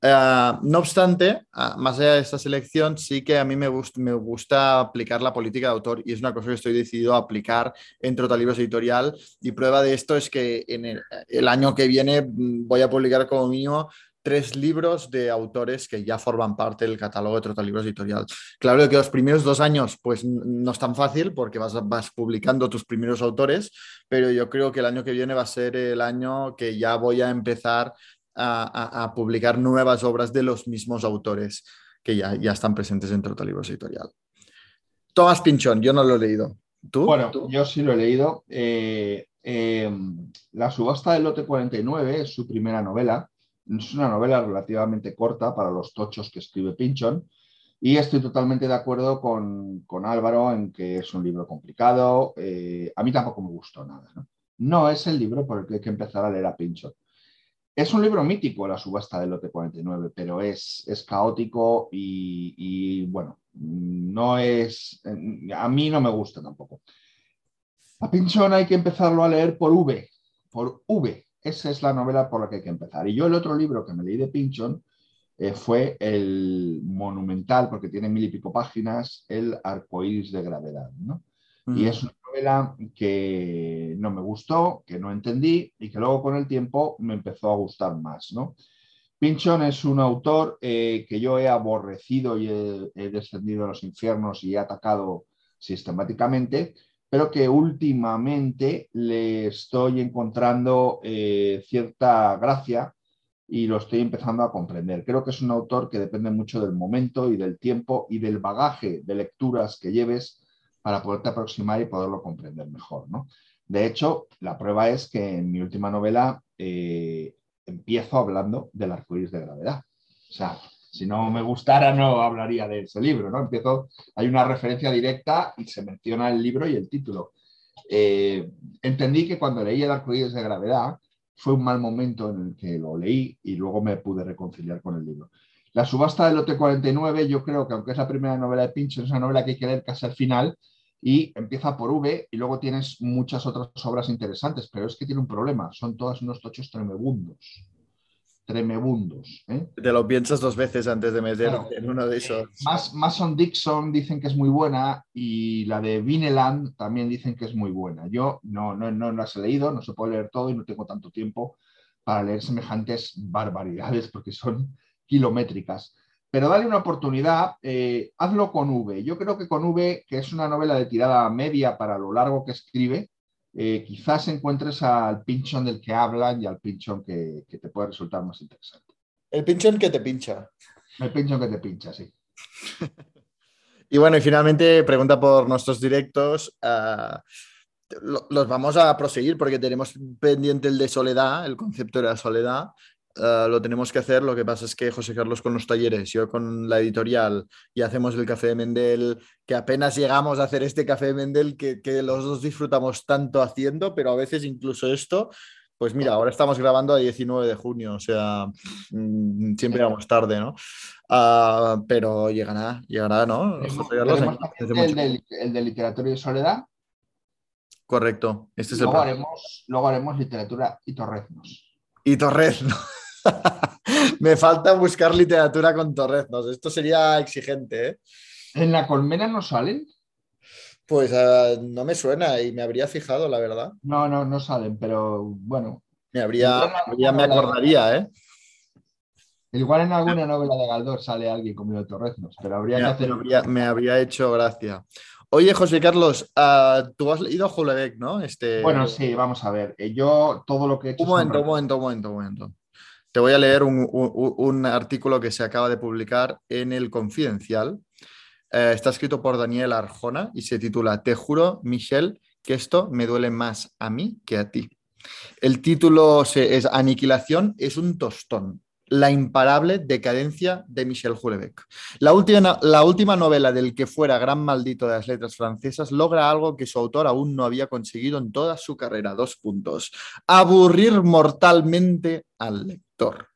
[SPEAKER 1] Uh, no obstante, uh, más allá de esta selección, sí que a mí me, gust gusta aplicar la política de autor y es una cosa que estoy decidido a aplicar en Trotalibros Editorial y prueba de esto es que en el, año que viene voy a publicar como mínimo tres libros de autores que ya forman parte del catálogo de Trotalibros Editorial. Claro que los primeros dos años pues no es tan fácil porque vas, vas publicando tus primeros autores, pero yo creo que el año que viene va a ser el año que ya voy a empezar a, publicar nuevas obras de los mismos autores que ya, ya están presentes en Trotalibros Editorial. Tomás Pinchón, yo no lo he leído. ¿Tú?
[SPEAKER 5] Bueno,
[SPEAKER 1] ¿Tú?
[SPEAKER 5] yo sí lo he leído. Eh, eh, la subasta del lote 49 es su primera novela. Es una novela relativamente corta para los tochos que escribe Pinchón. Y estoy totalmente de acuerdo con, con Álvaro en que es un libro complicado. Eh, a mí tampoco me gustó nada. ¿no? no es el libro por el que hay que empezar a leer a Pinchón. Es un libro mítico, La subasta del lote 49, pero es, es caótico y, y, bueno, no es... A mí no me gusta tampoco. A Pinchón hay que empezarlo a leer por V, por V. Esa es la novela por la que hay que empezar. Y yo el otro libro que me leí de Pinchón eh, fue el monumental, porque tiene mil y pico páginas, el Arcoíris de Gravedad. ¿no? Y es una novela que no me gustó, que no entendí y que luego con el tiempo me empezó a gustar más. ¿no? Es un autor eh, que yo he aborrecido y he, descendido a los infiernos y he atacado sistemáticamente, pero que últimamente le estoy encontrando eh, cierta gracia y lo estoy empezando a comprender. Creo que es un autor que depende mucho del momento y del tiempo y del bagaje de lecturas que lleves para poderte aproximar y poderlo comprender mejor. ¿no? De hecho, la prueba es que en mi última novela eh, empiezo hablando del arcoíris de gravedad. O sea, si no me gustara no hablaría de ese libro, ¿no? Empiezo, hay una referencia directa y se menciona el libro y el título. Eh, entendí que cuando leí el arcoíris de gravedad, fue un mal momento en el que lo leí y luego me pude reconciliar con el libro. La subasta del lote 49, yo creo que aunque es la primera novela de Pincho, es una novela que hay que leer casi al final y empieza por V y luego tienes muchas otras obras interesantes, pero es que tiene un problema, son todas unos tochos tremebundos. Tremebundos. ¿eh?
[SPEAKER 1] Te lo piensas dos veces antes de meter en uno de esos.
[SPEAKER 5] Mason Dixon dicen que es muy buena y la de Vineland también dicen que es muy buena. Yo no, no, no las he leído, no se puede leer todo y no tengo tanto tiempo para leer semejantes barbaridades porque son kilométricas. Pero dale una oportunidad, eh, hazlo con V. Yo creo que con V, que es una novela de tirada media para lo largo que escribe, eh, quizás encuentres al pinchón del que hablan y al pinchón que, te puede resultar más interesante.
[SPEAKER 1] El pinchón que te pincha.
[SPEAKER 5] El pinchón que te pincha, sí.
[SPEAKER 1] y bueno, y finalmente pregunta por nuestros directos. Ah, los vamos a proseguir porque tenemos pendiente el de soledad, el concepto de la soledad. Eh, lo tenemos que hacer. Lo que pasa es que José Carlos con los talleres, yo con la editorial y hacemos el café de Mendel, que apenas llegamos a hacer este café de Mendel que, los dos disfrutamos tanto haciendo, pero a veces incluso esto, pues mira, ahora estamos grabando a 19 de junio, o sea, mm, siempre vamos tarde, ¿no? Ah, pero llegará, llegará, ¿no?
[SPEAKER 5] el, de literatura y soledad.
[SPEAKER 1] Correcto. Este es
[SPEAKER 5] luego, haremos, luego haremos literatura y torreznos.
[SPEAKER 1] Y torreznos. me falta buscar literatura con torreznos. Esto sería exigente. ¿eh?
[SPEAKER 5] ¿En la colmena no salen?
[SPEAKER 1] Pues ah, no me suena y me habría fijado, la verdad.
[SPEAKER 5] No, no, no salen, pero bueno.
[SPEAKER 1] Me habría, me acordaría, ¿eh?
[SPEAKER 5] Igual en alguna novela de Galdós sale alguien comiendo torreznos, pero habría que hacer.
[SPEAKER 1] Me habría, hecho gracia. Oye, José Carlos, ah, tú has leído a ¿no? Este...
[SPEAKER 5] Bueno, sí, vamos a ver. Eh, yo todo lo que he hecho.
[SPEAKER 1] Un momento, un momento, un momento, un momento. Te voy a leer un, artículo que se acaba de publicar en el Confidencial. Eh, está escrito por Daniel Arjona y se titula Te juro, Michelle, que esto me duele más a mí que a ti. El título es Aniquilación es un tostón. La imparable decadencia de Michel Houellebecq. La última, la última novela del que fuera gran maldito de las letras francesas logra algo que su autor aún no había conseguido en toda su carrera. Dos puntos. Aburrir mortalmente al lector.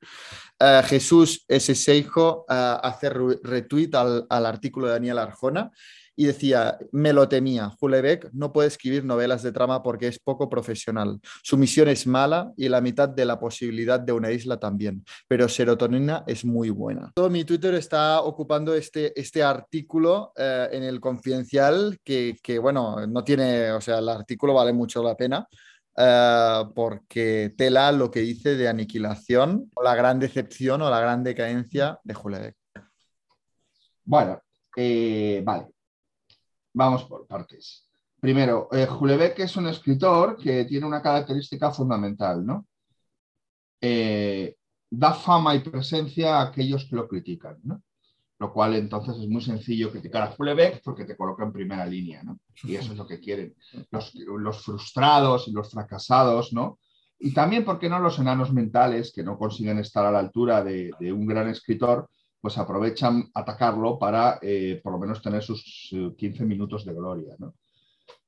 [SPEAKER 1] Eh, Jesús S. Seijo uh, hace retweet al, al artículo de Daniel Arjona y decía, me lo temía, Hulebeck no puede escribir novelas de trama porque es poco profesional. Su misión es mala y la mitad de la posibilidad de una isla también, pero Serotonina es muy buena. Todo mi Twitter está ocupando este, este artículo eh, en el confidencial que, que, bueno, no tiene, o sea, el artículo vale mucho la pena. Uh, porque tela lo que dice de aniquilación, o la gran decepción o la gran decadencia de Hulebeck.
[SPEAKER 5] Bueno, eh, vale. Vamos por partes. Primero, eh, es un escritor que tiene una característica fundamental, ¿no? Eh, da fama y presencia a aquellos que lo critican, ¿no? Lo cual entonces es muy sencillo criticar a Hulebeck porque te coloca en primera línea, ¿no? Y eso es lo que quieren. Los, frustrados y los fracasados, ¿no? Y también, ¿por qué no los enanos mentales que no consiguen estar a la altura de un gran escritor? Pues aprovechan atacarlo para eh, por lo menos tener sus 15 minutos de gloria.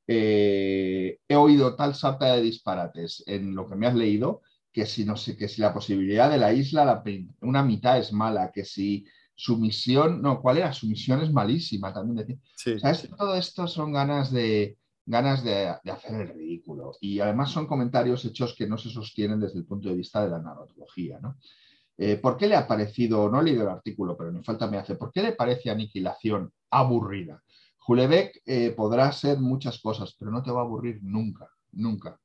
[SPEAKER 5] Eh, he oído tal sarta de disparates en lo que me has leído que si, no sé, que si la posibilidad de la isla, la, una mitad es mala, que si su misión, no, ¿cuál era? Su misión es malísima también.
[SPEAKER 1] Sí.
[SPEAKER 5] ¿Sabes? Todo esto son ganas de, ganas de, de, hacer el ridículo. Y además son comentarios hechos que no se sostienen desde el punto de vista de la narratología. ¿no? Eh, ¿Por qué le ha parecido, no he leído el artículo, pero ni falta me hace, ¿por qué le parece Aniquilación aburrida? Julebeck eh, podrá ser muchas cosas, pero no te va a aburrir nunca, nunca.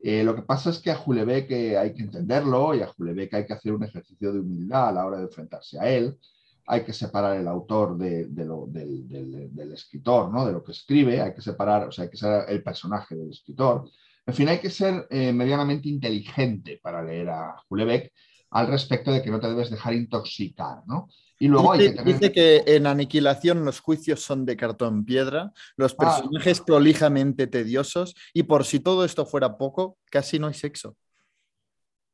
[SPEAKER 5] Eh, lo que pasa es que a Julebeck hay que entenderlo y a Julebeck hay que hacer un ejercicio de humildad a la hora de enfrentarse a él. Hay que separar el autor de, lo, del, escritor, ¿no? de lo que escribe, hay que separar, o sea, hay que ser el personaje del escritor. En fin, hay que ser medianamente inteligente para leer a Julebeck al respecto de que no te debes dejar intoxicar, ¿no?
[SPEAKER 1] Y luego dice, hay que, tener... dice que en Aniquilación los juicios son de cartón piedra, los personajes ah. prolijamente tediosos y por si todo esto fuera poco, casi no hay sexo.
[SPEAKER 5] O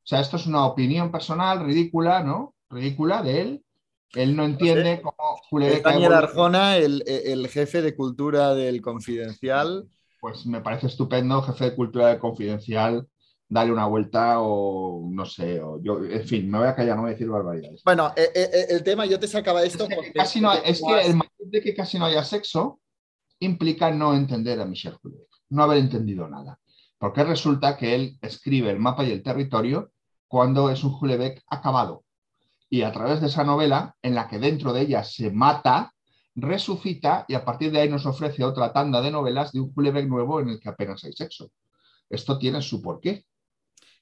[SPEAKER 5] sea, esto es una opinión personal ridícula, ¿no? Ridícula de él. Él no entiende sé. cómo
[SPEAKER 1] Julián Daniel Arjona, el, el, jefe de cultura del Confidencial.
[SPEAKER 5] Pues me parece estupendo, jefe de cultura del Confidencial, dale una vuelta o no sé, o yo, en fin, me voy a callar, no voy a decir barbaridades.
[SPEAKER 1] Bueno, eh, eh, el tema, yo te sacaba esto.
[SPEAKER 5] Es que, casi no, es que el de que casi no haya sexo implica no entender a Michel Houellebecq, no haber entendido nada. Porque resulta que él escribe el mapa y el territorio cuando es un Houellebecq acabado. Y a través de esa novela, en la que dentro de ella se mata, resucita y a partir de ahí nos ofrece otra tanda de novelas de un Houellebecq nuevo en el que apenas hay sexo. Esto tiene su porqué.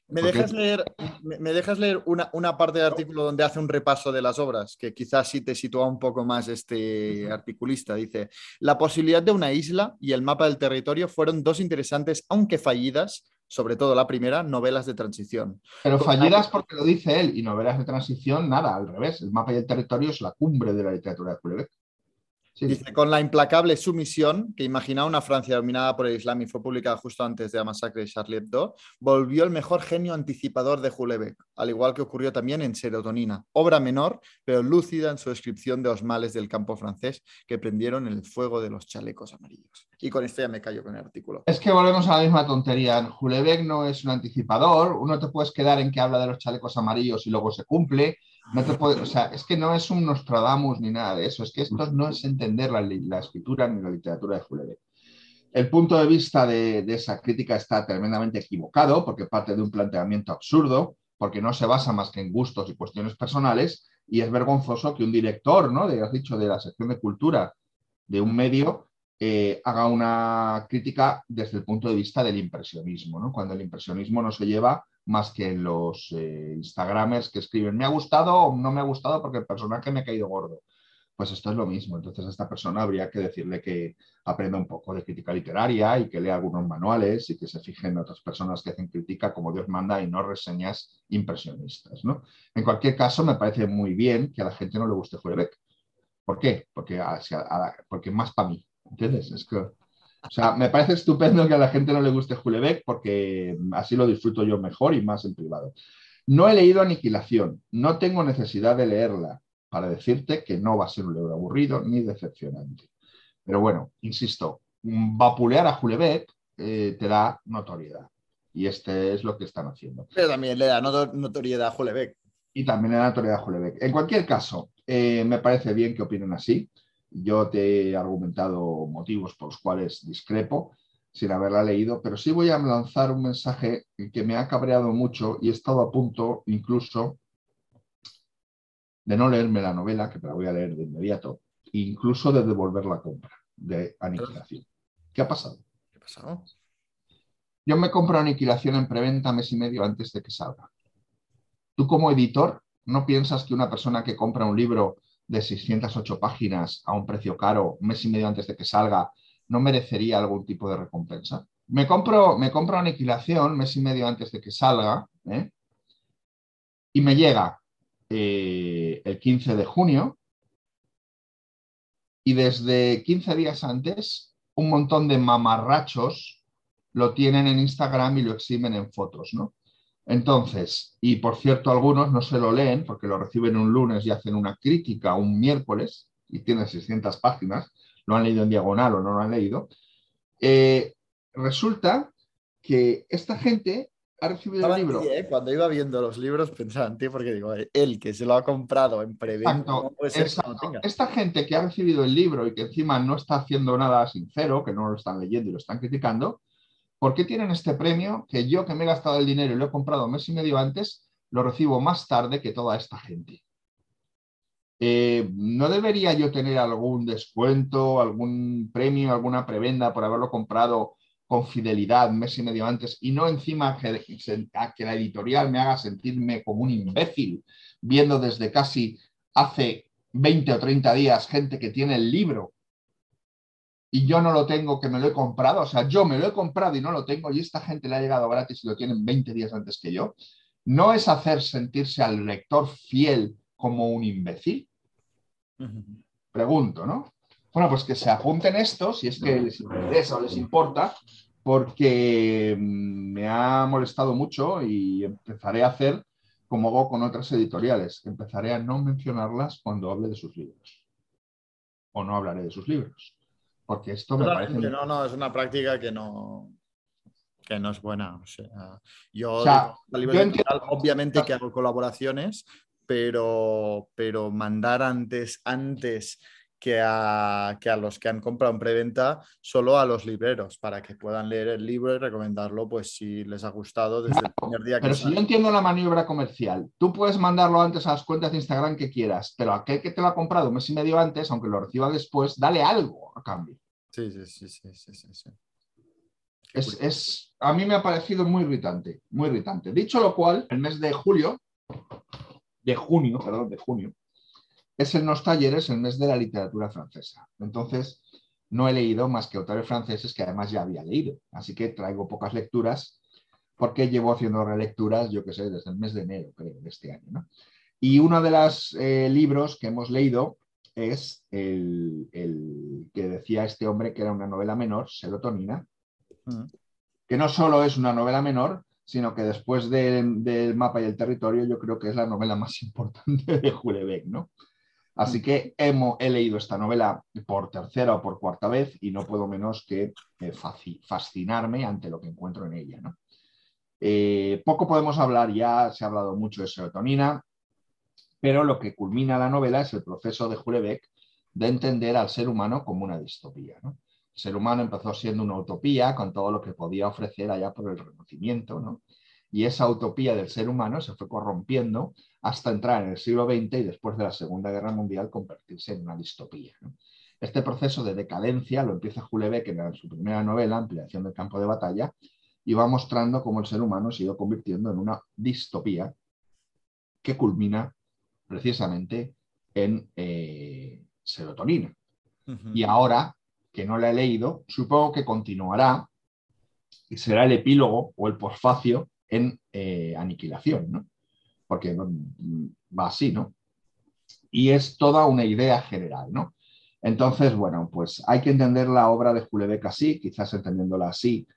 [SPEAKER 1] ¿Me dejas leer, me dejas leer una, una, parte del artículo donde hace un repaso de las obras, que quizás sí te sitúa un poco más este articulista? Dice, la posibilidad de una isla y el mapa del territorio fueron dos interesantes, aunque fallidas, sobre todo la primera, novelas de transición.
[SPEAKER 5] Pero fallidas porque lo dice él, y novelas de transición, nada, al revés. El mapa y el territorio es la cumbre de la literatura de Houellebecq.
[SPEAKER 1] Sí. Dice, con la implacable sumisión que imaginaba una Francia dominada por el Islam y fue publicada justo antes de la masacre de Charlie Hebdo, volvió el mejor genio anticipador de Houellebecq, al igual que ocurrió también en Serotonina, obra menor, pero lúcida en su descripción de los males del campo francés que prendieron el fuego de los chalecos amarillos. Y con esto ya me callo con el artículo.
[SPEAKER 5] Es que volvemos a la misma tontería. Houellebecq no es un anticipador, uno te puedes quedar en que habla de los chalecos amarillos y luego se cumple, no te puede, o sea, es que no es un Nostradamus ni nada de eso, es que esto no es entender la, la escritura ni la literatura de Houellebecq. El punto de vista de, de, esa crítica está tremendamente equivocado porque parte de un planteamiento absurdo, porque no se basa más que en gustos y cuestiones personales, y es vergonzoso que un director, ¿no? De, has dicho, de la sección de cultura de un medio eh, haga una crítica desde el punto de vista del impresionismo, ¿no? Cuando el impresionismo no se lleva más que los eh, Instagramers que escriben me ha gustado o no me ha gustado porque el personaje me ha caído gordo. Pues esto es lo mismo. Entonces a esta persona habría que decirle que aprenda un poco de crítica literaria y que lea algunos manuales y que se fije en otras personas que hacen crítica como Dios manda y no reseñas impresionistas. ¿no? En cualquier caso, me parece muy bien que a la gente no le guste Houellebecq. ¿Por qué? Porque, a, a, porque más para mí. ¿Entiendes? Es que, o sea, me parece estupendo que a la gente no le guste Houellebecq porque así lo disfruto yo mejor y más en privado. No he leído Aniquilación, no tengo necesidad de leerla para decirte que no va a ser un libro aburrido ni decepcionante. Pero bueno, insisto, vapulear a Houellebecq eh, te da notoriedad. Y este es lo que están haciendo.
[SPEAKER 1] Pero también le da notoriedad a Houellebecq.
[SPEAKER 5] Y también le da notoriedad a Houellebecq. En cualquier caso, eh, me parece bien que opinen así. Yo te he argumentado motivos por los cuales discrepo sin haberla leído, pero sí voy a lanzar un mensaje que me ha cabreado mucho y he estado a punto incluso de no leerme la novela, que te la voy a leer de inmediato, incluso de devolver la compra de Aniquilación. ¿Qué ha pasado?
[SPEAKER 1] ¿Qué ha pasado?
[SPEAKER 5] Yo me compro Aniquilación en preventa mes y medio antes de que salga. Tú como editor, ¿no piensas que una persona que compra un libro de 608 páginas a un precio caro, un mes y medio antes de que salga, no merecería algún tipo de recompensa. Me compro, me compro aniquilación mes y medio antes de que salga ¿eh? y me llega eh, el 15 de junio y desde 15 días antes un montón de mamarrachos lo tienen en Instagram y lo exhiben en fotos, ¿no? Entonces, y por cierto, algunos no se lo leen porque lo reciben un lunes y hacen una crítica un miércoles y tiene 600 páginas, lo han leído en diagonal o no lo han leído. Eh, resulta que esta gente ha recibido
[SPEAKER 1] Estaba
[SPEAKER 5] el libro.
[SPEAKER 1] ¿eh? Cuando iba viendo los libros pensaba en ti porque digo, eh, él que se lo ha comprado en preventa, no.
[SPEAKER 5] Esta gente que ha recibido el libro y que encima no está haciendo nada sincero, que no lo están leyendo y lo están criticando, ¿por qué tienen este premio que yo que me he gastado el dinero y lo he comprado mes y medio antes, lo recibo más tarde que toda esta gente? Eh, ¿No debería yo tener algún descuento, algún premio, alguna prebenda por haberlo comprado con fidelidad mes y medio antes y no encima que, a que la editorial me haga sentirme como un imbécil viendo desde casi hace 20 o 30 días gente que tiene el libro y yo no lo tengo, que me lo he comprado? O sea, yo me lo he comprado y no lo tengo y esta gente le ha llegado gratis y lo tienen 20 días antes que yo. ¿No es hacer sentirse al lector fiel como un imbécil? Pregunto, ¿no? Bueno, pues que se apunten esto, si es que les interesa o les importa, porque mm, me ha molestado mucho y empezaré a hacer como hago con otras editoriales. Empezaré a no mencionarlas cuando hable de sus libros. O no hablaré de sus libros. Porque esto me parece...
[SPEAKER 1] No, no, es una práctica que no, que no es buena. O sea, yo,
[SPEAKER 5] O sea,
[SPEAKER 1] digo, a nivel
[SPEAKER 5] yo
[SPEAKER 1] editorial, obviamente que hago colaboraciones, pero, pero mandar antes, antes que a, que a los que han comprado en preventa, solo a los libreros, para que puedan leer el libro y recomendarlo, pues si les ha gustado desde el primer día que
[SPEAKER 5] Pero si yo entiendo la maniobra comercial, tú puedes mandarlo antes a las cuentas de Instagram que quieras, pero aquel que te lo ha comprado un mes y medio antes, aunque lo reciba después, dale algo a cambio.
[SPEAKER 1] Sí, sí, sí, sí, sí, sí, sí.
[SPEAKER 5] Es, es- a mí me ha parecido muy irritante, muy irritante. Dicho lo cual, el mes de julio, de junio, perdón, de junio, es el Nos Talleres, el mes de la literatura francesa. Entonces, no he leído más que autores franceses que además ya había leído. Así que traigo pocas lecturas porque llevo haciendo relecturas, yo que sé, desde el mes de enero, creo, de este año. ¿no? Y uno de los eh, libros que hemos leído es el, el que decía este hombre que era una novela menor, Serotonina,
[SPEAKER 1] Mm.
[SPEAKER 5] que no solo es una novela menor, sino que después de- del mapa y el territorio, yo creo que es la novela más importante de Julebeck, ¿no? Así que hemo- he leído esta novela por tercera o por cuarta vez y no puedo menos que eh, fascinarme ante lo que encuentro en ella, ¿no? Eh, poco podemos hablar, ya se ha hablado mucho de serotonina, pero lo que culmina la novela es el proceso de Julebeck de entender al ser humano como una distopía, ¿no? El ser humano empezó siendo una utopía con todo lo que podía ofrecer allá por el Renacimiento, ¿no? Y esa utopía del ser humano se fue corrompiendo hasta entrar en el siglo XX y después de la Segunda Guerra Mundial convertirse en una distopía. ¿no? Este proceso de decadencia lo empieza Julebeck en su primera novela, Ampliación del campo de batalla, y va mostrando cómo el ser humano se ha ido convirtiendo en una distopía que culmina precisamente en eh, serotonina. Y ahora, que no la he leído, supongo que continuará y será el epílogo o el posfacio en eh, aniquilación, ¿no? Porque va así, ¿no? Y es toda una idea general, ¿no? Entonces, bueno, pues hay que entender la obra de Julebeck así, quizás entendiéndola así.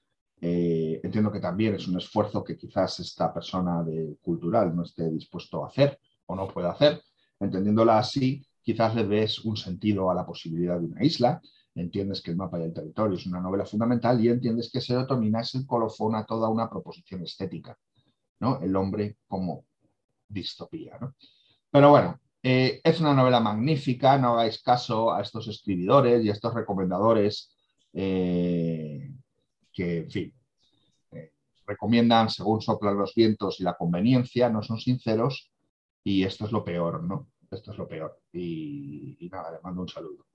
[SPEAKER 5] eh, entiendo que también es un esfuerzo que quizás esta persona de cultural no esté dispuesto a hacer o no puede hacer. Entendiéndola así, quizás le des un sentido a la posibilidad de una isla, entiendes que el mapa y el territorio es una novela fundamental y entiendes que serotonina es el colofón a toda una proposición estética, ¿no? El hombre como distopía, ¿no? Pero bueno, eh, es una novela magnífica, no hagáis caso a estos escribidores y a estos recomendadores eh, que, en fin, eh, recomiendan según soplan los vientos y la conveniencia, no son sinceros y esto es lo peor, ¿no? Esto es lo peor. Y, y nada, le mando un saludo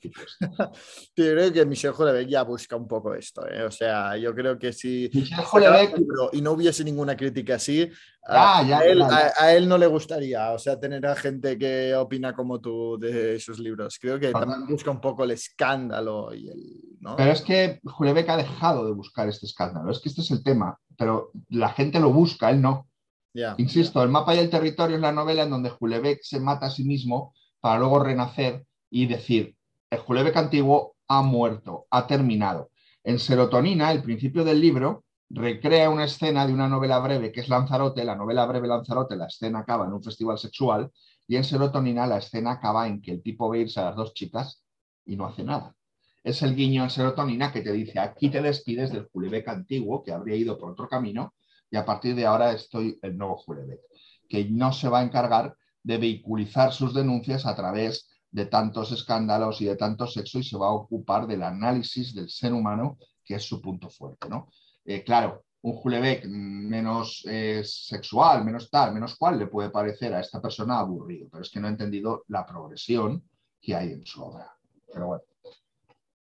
[SPEAKER 5] tipo este.
[SPEAKER 1] Yo creo que Michel Houellebecq ya busca un poco esto, ¿eh? O sea, yo creo que si libro y no hubiese ninguna crítica así,
[SPEAKER 5] Ya,
[SPEAKER 1] a,
[SPEAKER 5] ya,
[SPEAKER 1] él, a- a él no le gustaría, o sea, tener a gente que opina como tú de sus libros. Creo que también busca un poco el escándalo y el... ¿no?
[SPEAKER 5] Pero es que Julebeck ha dejado de buscar este escándalo. Es que este es el tema. Pero la gente lo busca, él no.
[SPEAKER 1] Ya,
[SPEAKER 5] Insisto, el mapa y el territorio es la novela en donde Julebeck se mata a sí mismo para luego renacer y decir, el Julebeck antiguo ha muerto, ha terminado. En Serotonina, el principio del libro, recrea una escena de una novela breve que es Lanzarote, la novela breve Lanzarote, la escena acaba en un festival sexual y en Serotonina la escena acaba en que el tipo ve irse a las dos chicas y no hace nada. Es el guiño en Serotonina que te dice, aquí te despides del Julebeck antiguo que habría ido por otro camino y y a partir de ahora estoy el nuevo Julebeck, que no se va a encargar de vehiculizar sus denuncias a través de tantos escándalos y de tanto sexo y se va a ocupar del análisis del ser humano, que es su punto fuerte. ¿no? Eh, claro, un Julebeck menos eh, sexual, menos tal, menos cual, le puede parecer a esta persona aburrido, pero es que no ha entendido la progresión que hay en su obra. Pero bueno,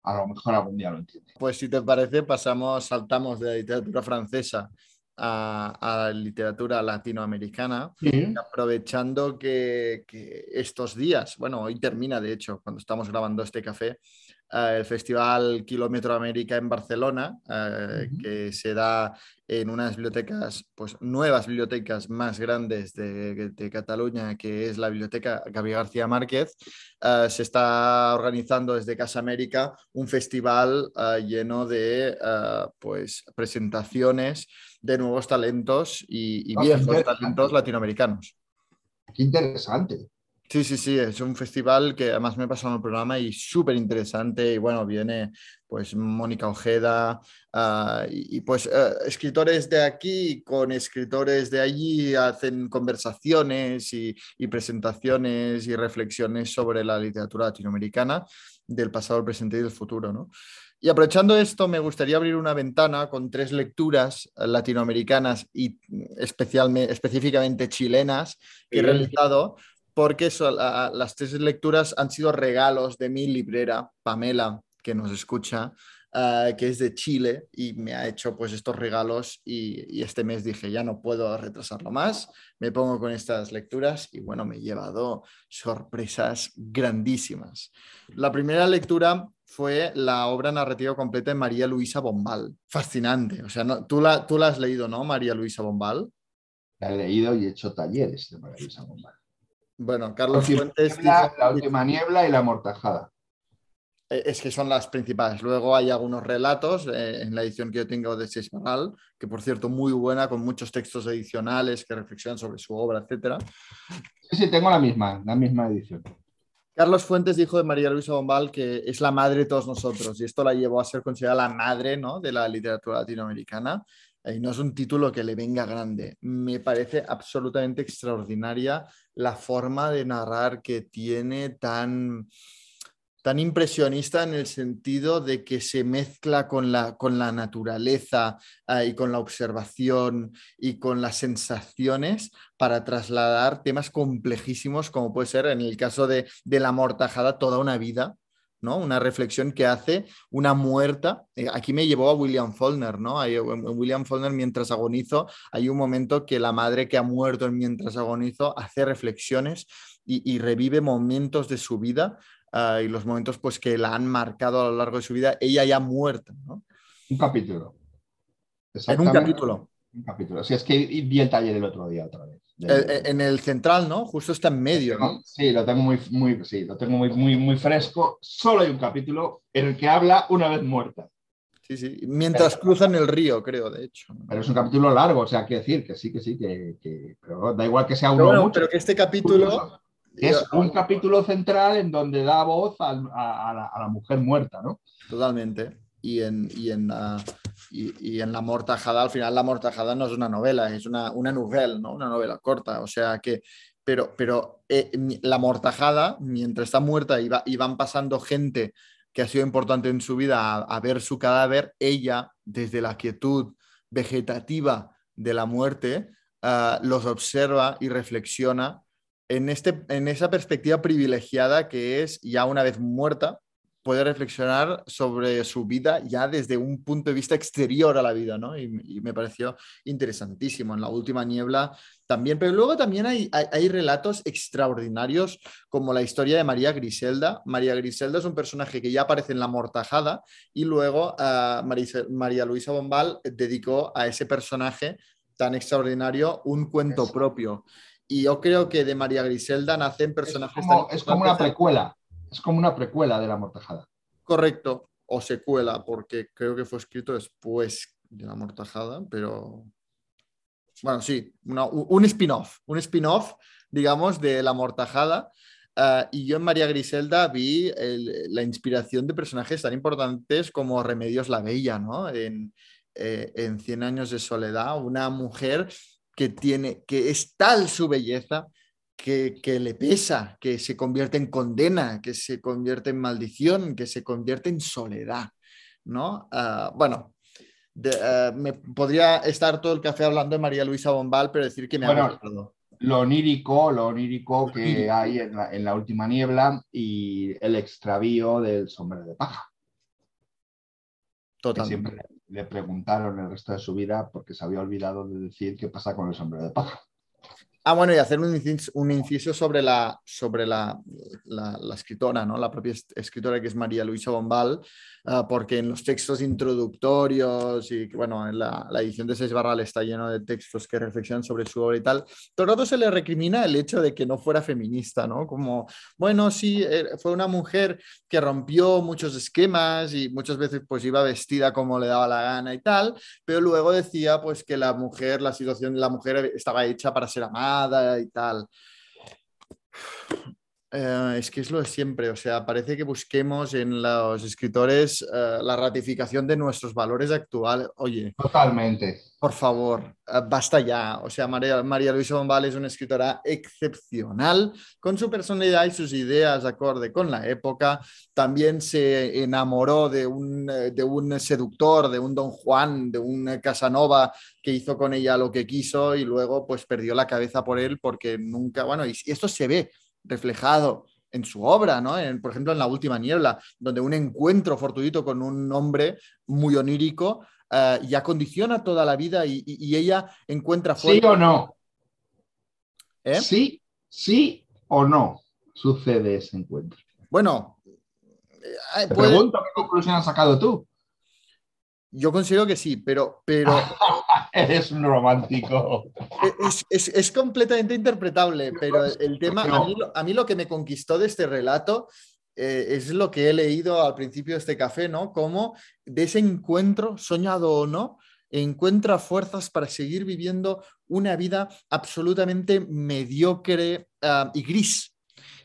[SPEAKER 5] a lo mejor algún día lo entiende.
[SPEAKER 1] Pues si te parece, pasamos, saltamos de la literatura francesa a, la literatura latinoamericana, aprovechando que, estos días, bueno, hoy termina de hecho, cuando estamos grabando este café, eh, el Festival Kilómetro América en Barcelona, eh, que se da en unas bibliotecas, pues nuevas bibliotecas más grandes de, Cataluña, que es la Biblioteca Gabriel García Márquez. Eh, se está organizando desde Casa América un festival lleno de pues, presentaciones de nuevos talentos y, y viejos talentos latinoamericanos.
[SPEAKER 5] Qué interesante.
[SPEAKER 1] Sí, sí, sí, es un festival que además me he pasado en el programa y súper interesante. Y bueno, viene pues Mónica Ojeda ah, y, pues eh, escritores de aquí con escritores de allí hacen conversaciones y, presentaciones y reflexiones sobre la literatura latinoamericana del pasado, el presente y del futuro. ¿no? Y aprovechando esto, me gustaría abrir una ventana con tres lecturas latinoamericanas y especialmente, específicamente chilenas que he realizado porque las tres lecturas han sido regalos de mi librera, Pamela, que nos escucha, ah, que es de Chile y me ha hecho pues estos regalos y, este mes dije, ya no puedo retrasarlo más, me pongo con estas lecturas y bueno, me he llevado sorpresas grandísimas. La primera lectura fue la obra narrativa completa de María Luisa Bombal. Fascinante. O sea, no, ¿tú, tú la has leído, ¿no, María Luisa Bombal?
[SPEAKER 5] La he leído y he hecho talleres de María Luisa Bombal.
[SPEAKER 1] Bueno, Carlos Fuentes.
[SPEAKER 5] la última niebla y la mortajada.
[SPEAKER 1] Eh, es que son las principales. Luego hay algunos relatos eh, en la edición que yo tengo de Sesmanal, que por cierto muy buena, con muchos textos adicionales que reflexionan sobre su obra, etc.
[SPEAKER 5] Sí, sí, tengo la misma, la misma edición.
[SPEAKER 1] Carlos Fuentes dijo de María Luisa Bombal que es la madre de todos nosotros y esto la llevó a ser considerada la madre ¿no? de la literatura latinoamericana y no es un título que le venga grande. Me parece absolutamente extraordinaria la forma de narrar que tiene tan, tan impresionista en el sentido de que se mezcla con la, con la naturaleza eh, y con la observación y con las sensaciones para trasladar temas complejísimos como puede ser en el caso de, de la mortajada toda una vida una reflexión que hace una muerta. Eh, aquí me llevó a William Faulkner, ¿no? en William Faulkner, mientras agonizo, hay un momento que la madre que ha muerto mientras agonizo hace reflexiones y, revive momentos de su vida ah, y los momentos pues, que la han marcado a lo largo de su vida, ella ya muerta,
[SPEAKER 5] Un capítulo.
[SPEAKER 1] En un capítulo.
[SPEAKER 5] Un capítulo. Si es que vi el taller el otro día otra vez.
[SPEAKER 1] Eh, eh, en el central, ¿no? Justo está en medio, ¿no?
[SPEAKER 5] Sí, lo tengo muy, muy, sí, lo tengo muy, muy, muy fresco. Solo hay un capítulo en el que habla una vez muerta.
[SPEAKER 1] Sí, sí. Mientras cruzan el río, creo, de hecho.
[SPEAKER 5] Pero es un capítulo largo, o sea, que decir que sí, que sí, que, pero da igual que sea uno pero, mucho.
[SPEAKER 1] Pero que este capítulo
[SPEAKER 5] es un capítulo central en donde da voz a, la, mujer muerta, ¿no?
[SPEAKER 1] Totalmente. Y en, y en, y, en La Mortajada, al final La Mortajada no es una novela, es una, una novela, corta, o sea que, pero, pero eh, La Mortajada, mientras está muerta y, y, van pasando gente que ha sido importante en su vida a, ver su cadáver, ella, desde la quietud vegetativa de la muerte, ah, los observa y reflexiona en, este, en esa perspectiva privilegiada que es ya una vez muerta, puede reflexionar sobre su vida ya desde un punto de vista exterior a la vida, ¿no? Y, me pareció interesantísimo. En la última niebla también, pero luego también hay, hay, relatos extraordinarios como la historia de María Griselda. María Griselda es un personaje que ya aparece en La Mortajada y luego uh, María, Luisa Bombal dedicó a ese personaje tan extraordinario un cuento propio. Y yo creo que de María Griselda nacen personajes...
[SPEAKER 5] Es como, es como una precuela es como una precuela de La Mortajada.
[SPEAKER 1] Correcto, o secuela, porque creo que fue escrito después de La Mortajada, pero bueno, sí, un spin-off, un spin-off, digamos, de La Mortajada. Eh, y yo en María Griselda vi la inspiración de personajes tan importantes como Remedios la Bella, ¿no? En, eh, en Cien años de soledad, una mujer que tiene, que es tal su belleza que, que, le pesa, que se convierte en condena, que se convierte en maldición, que se convierte en soledad, ¿no? Uh, bueno, de, uh, me podría estar todo el café hablando de María Luisa Bombal, pero decir que me
[SPEAKER 5] bueno,
[SPEAKER 1] ha gustado.
[SPEAKER 5] Lo onírico, lo onírico que hay en la, en la, última niebla y el extravío del sombrero de paja.
[SPEAKER 1] Totalmente.
[SPEAKER 5] Siempre le preguntaron el resto de su vida porque se había olvidado de decir qué pasa con el sombrero de paja.
[SPEAKER 1] Ah, bueno, y hacer un inciso, sobre, la, sobre la, la, escritora, ¿no? La propia escritora que es María Luisa Bombal, uh, porque en los textos introductorios y, bueno, en la, edición de Seis Barral está lleno de textos que reflexionan sobre su obra y tal, todo el rato se le recrimina el hecho de que no fuera feminista, ¿no? Como, bueno, sí, eh, fue una mujer que rompió muchos esquemas y muchas veces pues iba vestida como le daba la gana y tal, pero luego decía pues que la mujer, la situación de la mujer estaba hecha para ser amada y tal. Eh, es que es lo de siempre, o sea, parece que busquemos en los escritores eh, la ratificación de nuestros valores actuales. Oye,
[SPEAKER 5] totalmente.
[SPEAKER 1] Por favor, eh, basta ya. O sea, María, María Luisa Bombal es una escritora excepcional, con su personalidad y sus ideas acorde con la época. También se enamoró de un, de un seductor, de un Don Juan, de un Casanova que hizo con ella lo que quiso y luego pues perdió la cabeza por él porque nunca, bueno, y esto se ve reflejado en su obra, ¿no? En, por ejemplo, en La Última Niebla, donde un encuentro fortuito con un hombre muy onírico uh, ya condiciona toda la vida y, y, y ella encuentra
[SPEAKER 5] fuerte... ¿Sí o no?
[SPEAKER 1] ¿Eh?
[SPEAKER 5] Sí, sí o no sucede ese encuentro.
[SPEAKER 1] Bueno,
[SPEAKER 5] eh, Te puede... pregunto qué conclusión has sacado tú.
[SPEAKER 1] Yo considero que sí, pero... pero...
[SPEAKER 5] Eres un romántico.
[SPEAKER 1] Es, es, es, completamente interpretable, pero el tema, a mí, a mí, lo que me conquistó de este relato eh, es lo que he leído al principio de este café, ¿no? Como de ese encuentro, soñado o no, encuentra fuerzas para seguir viviendo una vida absolutamente mediocre uh, y gris.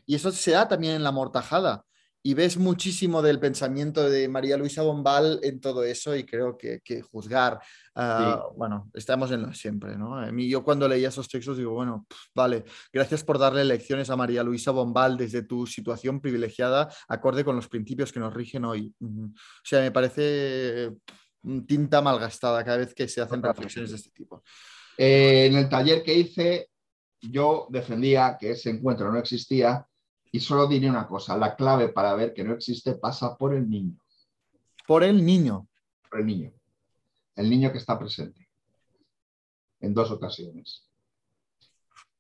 [SPEAKER 1] Y eso se da también en la mortajada y ves muchísimo del pensamiento de María Luisa Bombal en todo eso y creo que, que juzgar, uh, sí. bueno, estamos en lo siempre, ¿no? A mí, yo cuando leía esos textos digo, bueno, pff, vale, gracias por darle lecciones a María Luisa Bombal desde tu situación privilegiada, acorde con los principios que nos rigen hoy. Uh -huh. O sea, me parece tinta malgastada cada vez que se hacen reflexiones de este tipo.
[SPEAKER 5] Eh, en el taller que hice, yo defendía que ese encuentro no existía y solo diré una cosa, la clave para ver que no existe pasa por el niño.
[SPEAKER 1] Por el niño.
[SPEAKER 5] Por el niño. El niño que está presente. En dos ocasiones.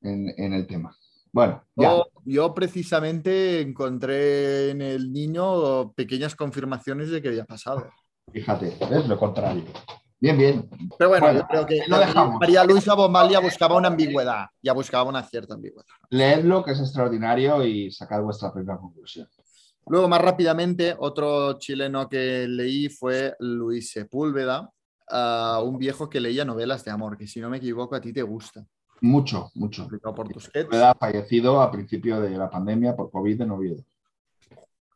[SPEAKER 5] En, en el tema. Bueno, ya.
[SPEAKER 1] Yo, yo, precisamente encontré en el niño pequeñas confirmaciones de que había pasado.
[SPEAKER 5] Fíjate, es lo contrario. Bien, bien.
[SPEAKER 1] Pero bueno, bueno yo creo que lo dejamos. María Luisa Bombal ya buscaba una ambigüedad, ya buscaba una cierta ambigüedad.
[SPEAKER 5] Leedlo, que es extraordinario, y sacad vuestra primera conclusión.
[SPEAKER 1] Luego, más rápidamente, otro chileno que leí fue Luis Sepúlveda, uh, un viejo que leía novelas de amor, que si no me equivoco a ti te gusta.
[SPEAKER 5] Mucho, mucho.
[SPEAKER 1] Por tus
[SPEAKER 5] ha fallecido a principio de la pandemia por COVID en Oviedo.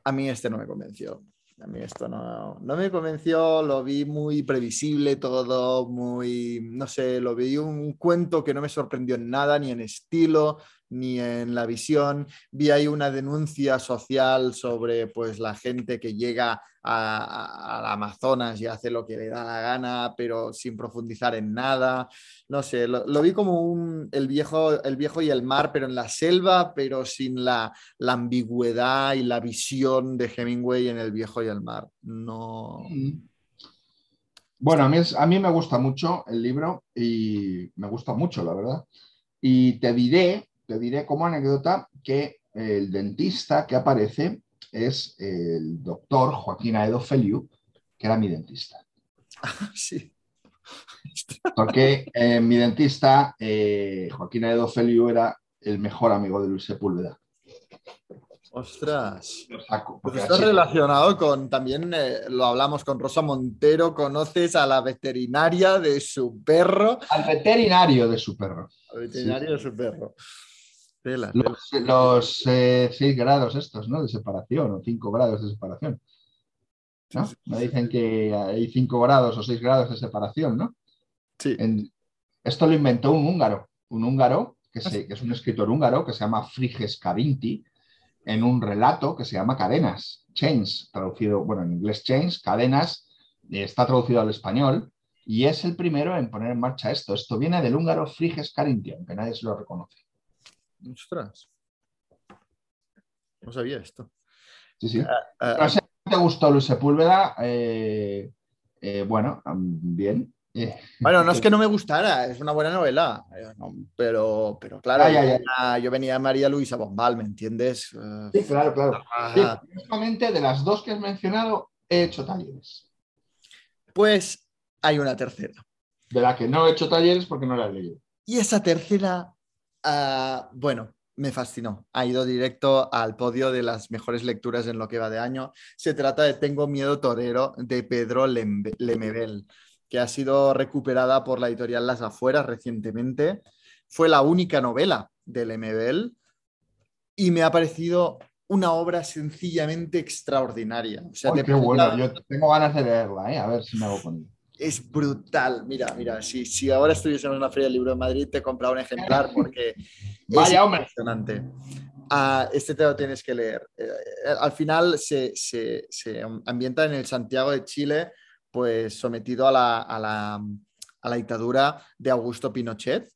[SPEAKER 1] A mí este no me convenció. A mí esto no, no, me convenció, lo vi muy previsible todo, muy, no sé, lo vi un cuento que no me sorprendió en nada, ni en estilo, ni en la visión. Vi ahí una denuncia social sobre pues la gente que llega a, al Amazonas y hace lo que le da la gana, pero sin profundizar en nada. No sé, lo, vi como un, el, viejo, el viejo y el mar, pero en la selva, pero sin la, la ambigüedad y la visión de Hemingway en el viejo y el mar. No.
[SPEAKER 5] Bueno, a mí, a mí me gusta mucho el libro y me gusta mucho, la verdad. Y te diré, te diré como anécdota que el dentista que aparece es el doctor Joaquín Aedo Feliu, que era mi dentista.
[SPEAKER 1] Sí.
[SPEAKER 5] Porque eh, mi dentista, eh, Joaquín Aedo Feliu, era el mejor amigo de Luis Sepúlveda.
[SPEAKER 1] Ostras. Pues está relacionado con, también eh, lo hablamos con Rosa Montero, conoces a la veterinaria de su perro.
[SPEAKER 5] Al veterinario de su perro.
[SPEAKER 1] Al veterinario sí. de su perro.
[SPEAKER 5] Tela, tela. Los, los eh, seis grados estos, ¿no? De separación, o cinco grados de separación. ¿no? Me dicen que hay 5 grados o 6 grados de separación, ¿no?
[SPEAKER 1] Sí.
[SPEAKER 5] En- esto lo inventó un húngaro, un húngaro que, se- que es un escritor húngaro que se llama Friges Cavinti, en un relato que se llama Cadenas, Chains, traducido, bueno, en inglés Chains, Cadenas, eh, está traducido al español, y es el primero en poner en marcha esto. Esto viene del húngaro Friges Cavinti, aunque nadie se lo reconoce.
[SPEAKER 1] Ostras. No sabía esto.
[SPEAKER 5] Sí, sí.
[SPEAKER 1] Ah,
[SPEAKER 5] No sé si te gustó Luis Sepúlveda, eh, eh, bueno, bien. Eh,
[SPEAKER 1] Bueno, no es que no me gustara, es una buena novela, eh, pero, pero claro,
[SPEAKER 5] Ya, ya,
[SPEAKER 1] yo,
[SPEAKER 5] ya.
[SPEAKER 1] venía, yo venía de María Luisa Bombal, ¿me entiendes?
[SPEAKER 5] Sí, claro, claro. Sí,
[SPEAKER 1] ah,
[SPEAKER 5] justamente de las dos que has mencionado, he hecho talleres.
[SPEAKER 1] pues hay una tercera.
[SPEAKER 5] De la que no he hecho talleres porque no la he leído.
[SPEAKER 1] Y esa tercera, ah, bueno, me fascinó. Ha ido directo al podio de las mejores lecturas en lo que va de año. Se trata de Tengo miedo torero de Pedro Lembe- Lemebel, que ha sido recuperada por la editorial Las Afueras recientemente. Fue la única novela de Lemebel y me ha parecido una obra sencillamente extraordinaria. O sea, te
[SPEAKER 5] qué bueno, yo tengo ganas de leerla, ¿eh? a ver si me hago con.
[SPEAKER 1] Es brutal. Mira, mira, si, si ahora estuviésemos en una feria del libro de Madrid, te he comprado un ejemplar porque es
[SPEAKER 5] hombre.
[SPEAKER 1] impresionante. Ah, este te lo tienes que leer. Eh, eh, al final se, se- se ambienta en el Santiago de Chile, pues sometido a la, a la- a la dictadura de Augusto Pinochet.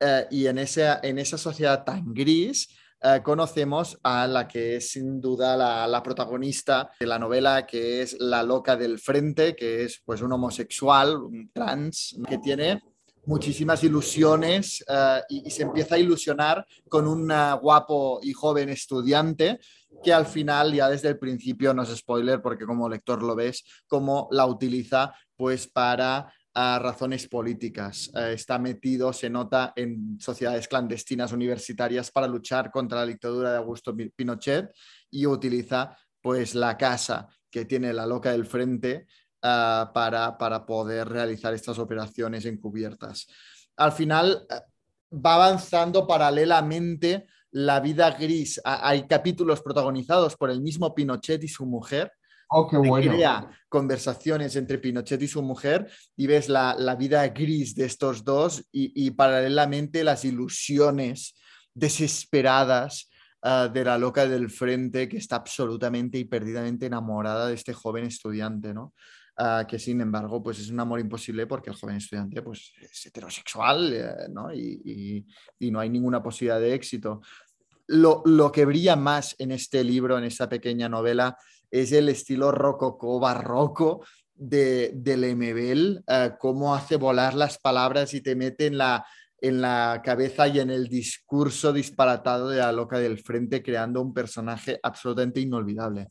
[SPEAKER 1] Eh, y en esa, en esa sociedad tan gris eh, conocemos a la que es sin duda la, protagonista de la novela, que es la loca del frente, que es pues un homosexual, un trans, que tiene muchísimas ilusiones eh, y, y se empieza a ilusionar con un ah, guapo y joven estudiante que al final ya desde el principio, no es spoiler porque como lector lo ves, como la utiliza pues para a razones políticas. Eh, está metido, se nota, en sociedades clandestinas universitarias para luchar contra la dictadura de Augusto Pi- Pinochet y utiliza pues la casa que tiene la loca del frente ah, para, para poder realizar estas operaciones encubiertas. Al final eh, va avanzando paralelamente la vida gris. Ha- Hay capítulos protagonizados por el mismo Pinochet y su mujer,
[SPEAKER 5] Oh, qué bueno.
[SPEAKER 1] crea conversaciones entre Pinochet y su mujer y ves la, la vida gris de estos dos y, y paralelamente las ilusiones desesperadas ah, de la loca del frente que está absolutamente y perdidamente enamorada de este joven estudiante, ¿no? Ah, que sin embargo pues es un amor imposible porque el joven estudiante pues es heterosexual eh, ¿no? y, y- y no hay ninguna posibilidad de éxito. Lo, lo que brilla más en este libro, en esta pequeña novela, es el estilo rococó barroco de, de Lemebel, eh, cómo hace volar las palabras y te mete en la, en la cabeza y en el discurso disparatado de la loca del frente, creando un personaje absolutamente inolvidable.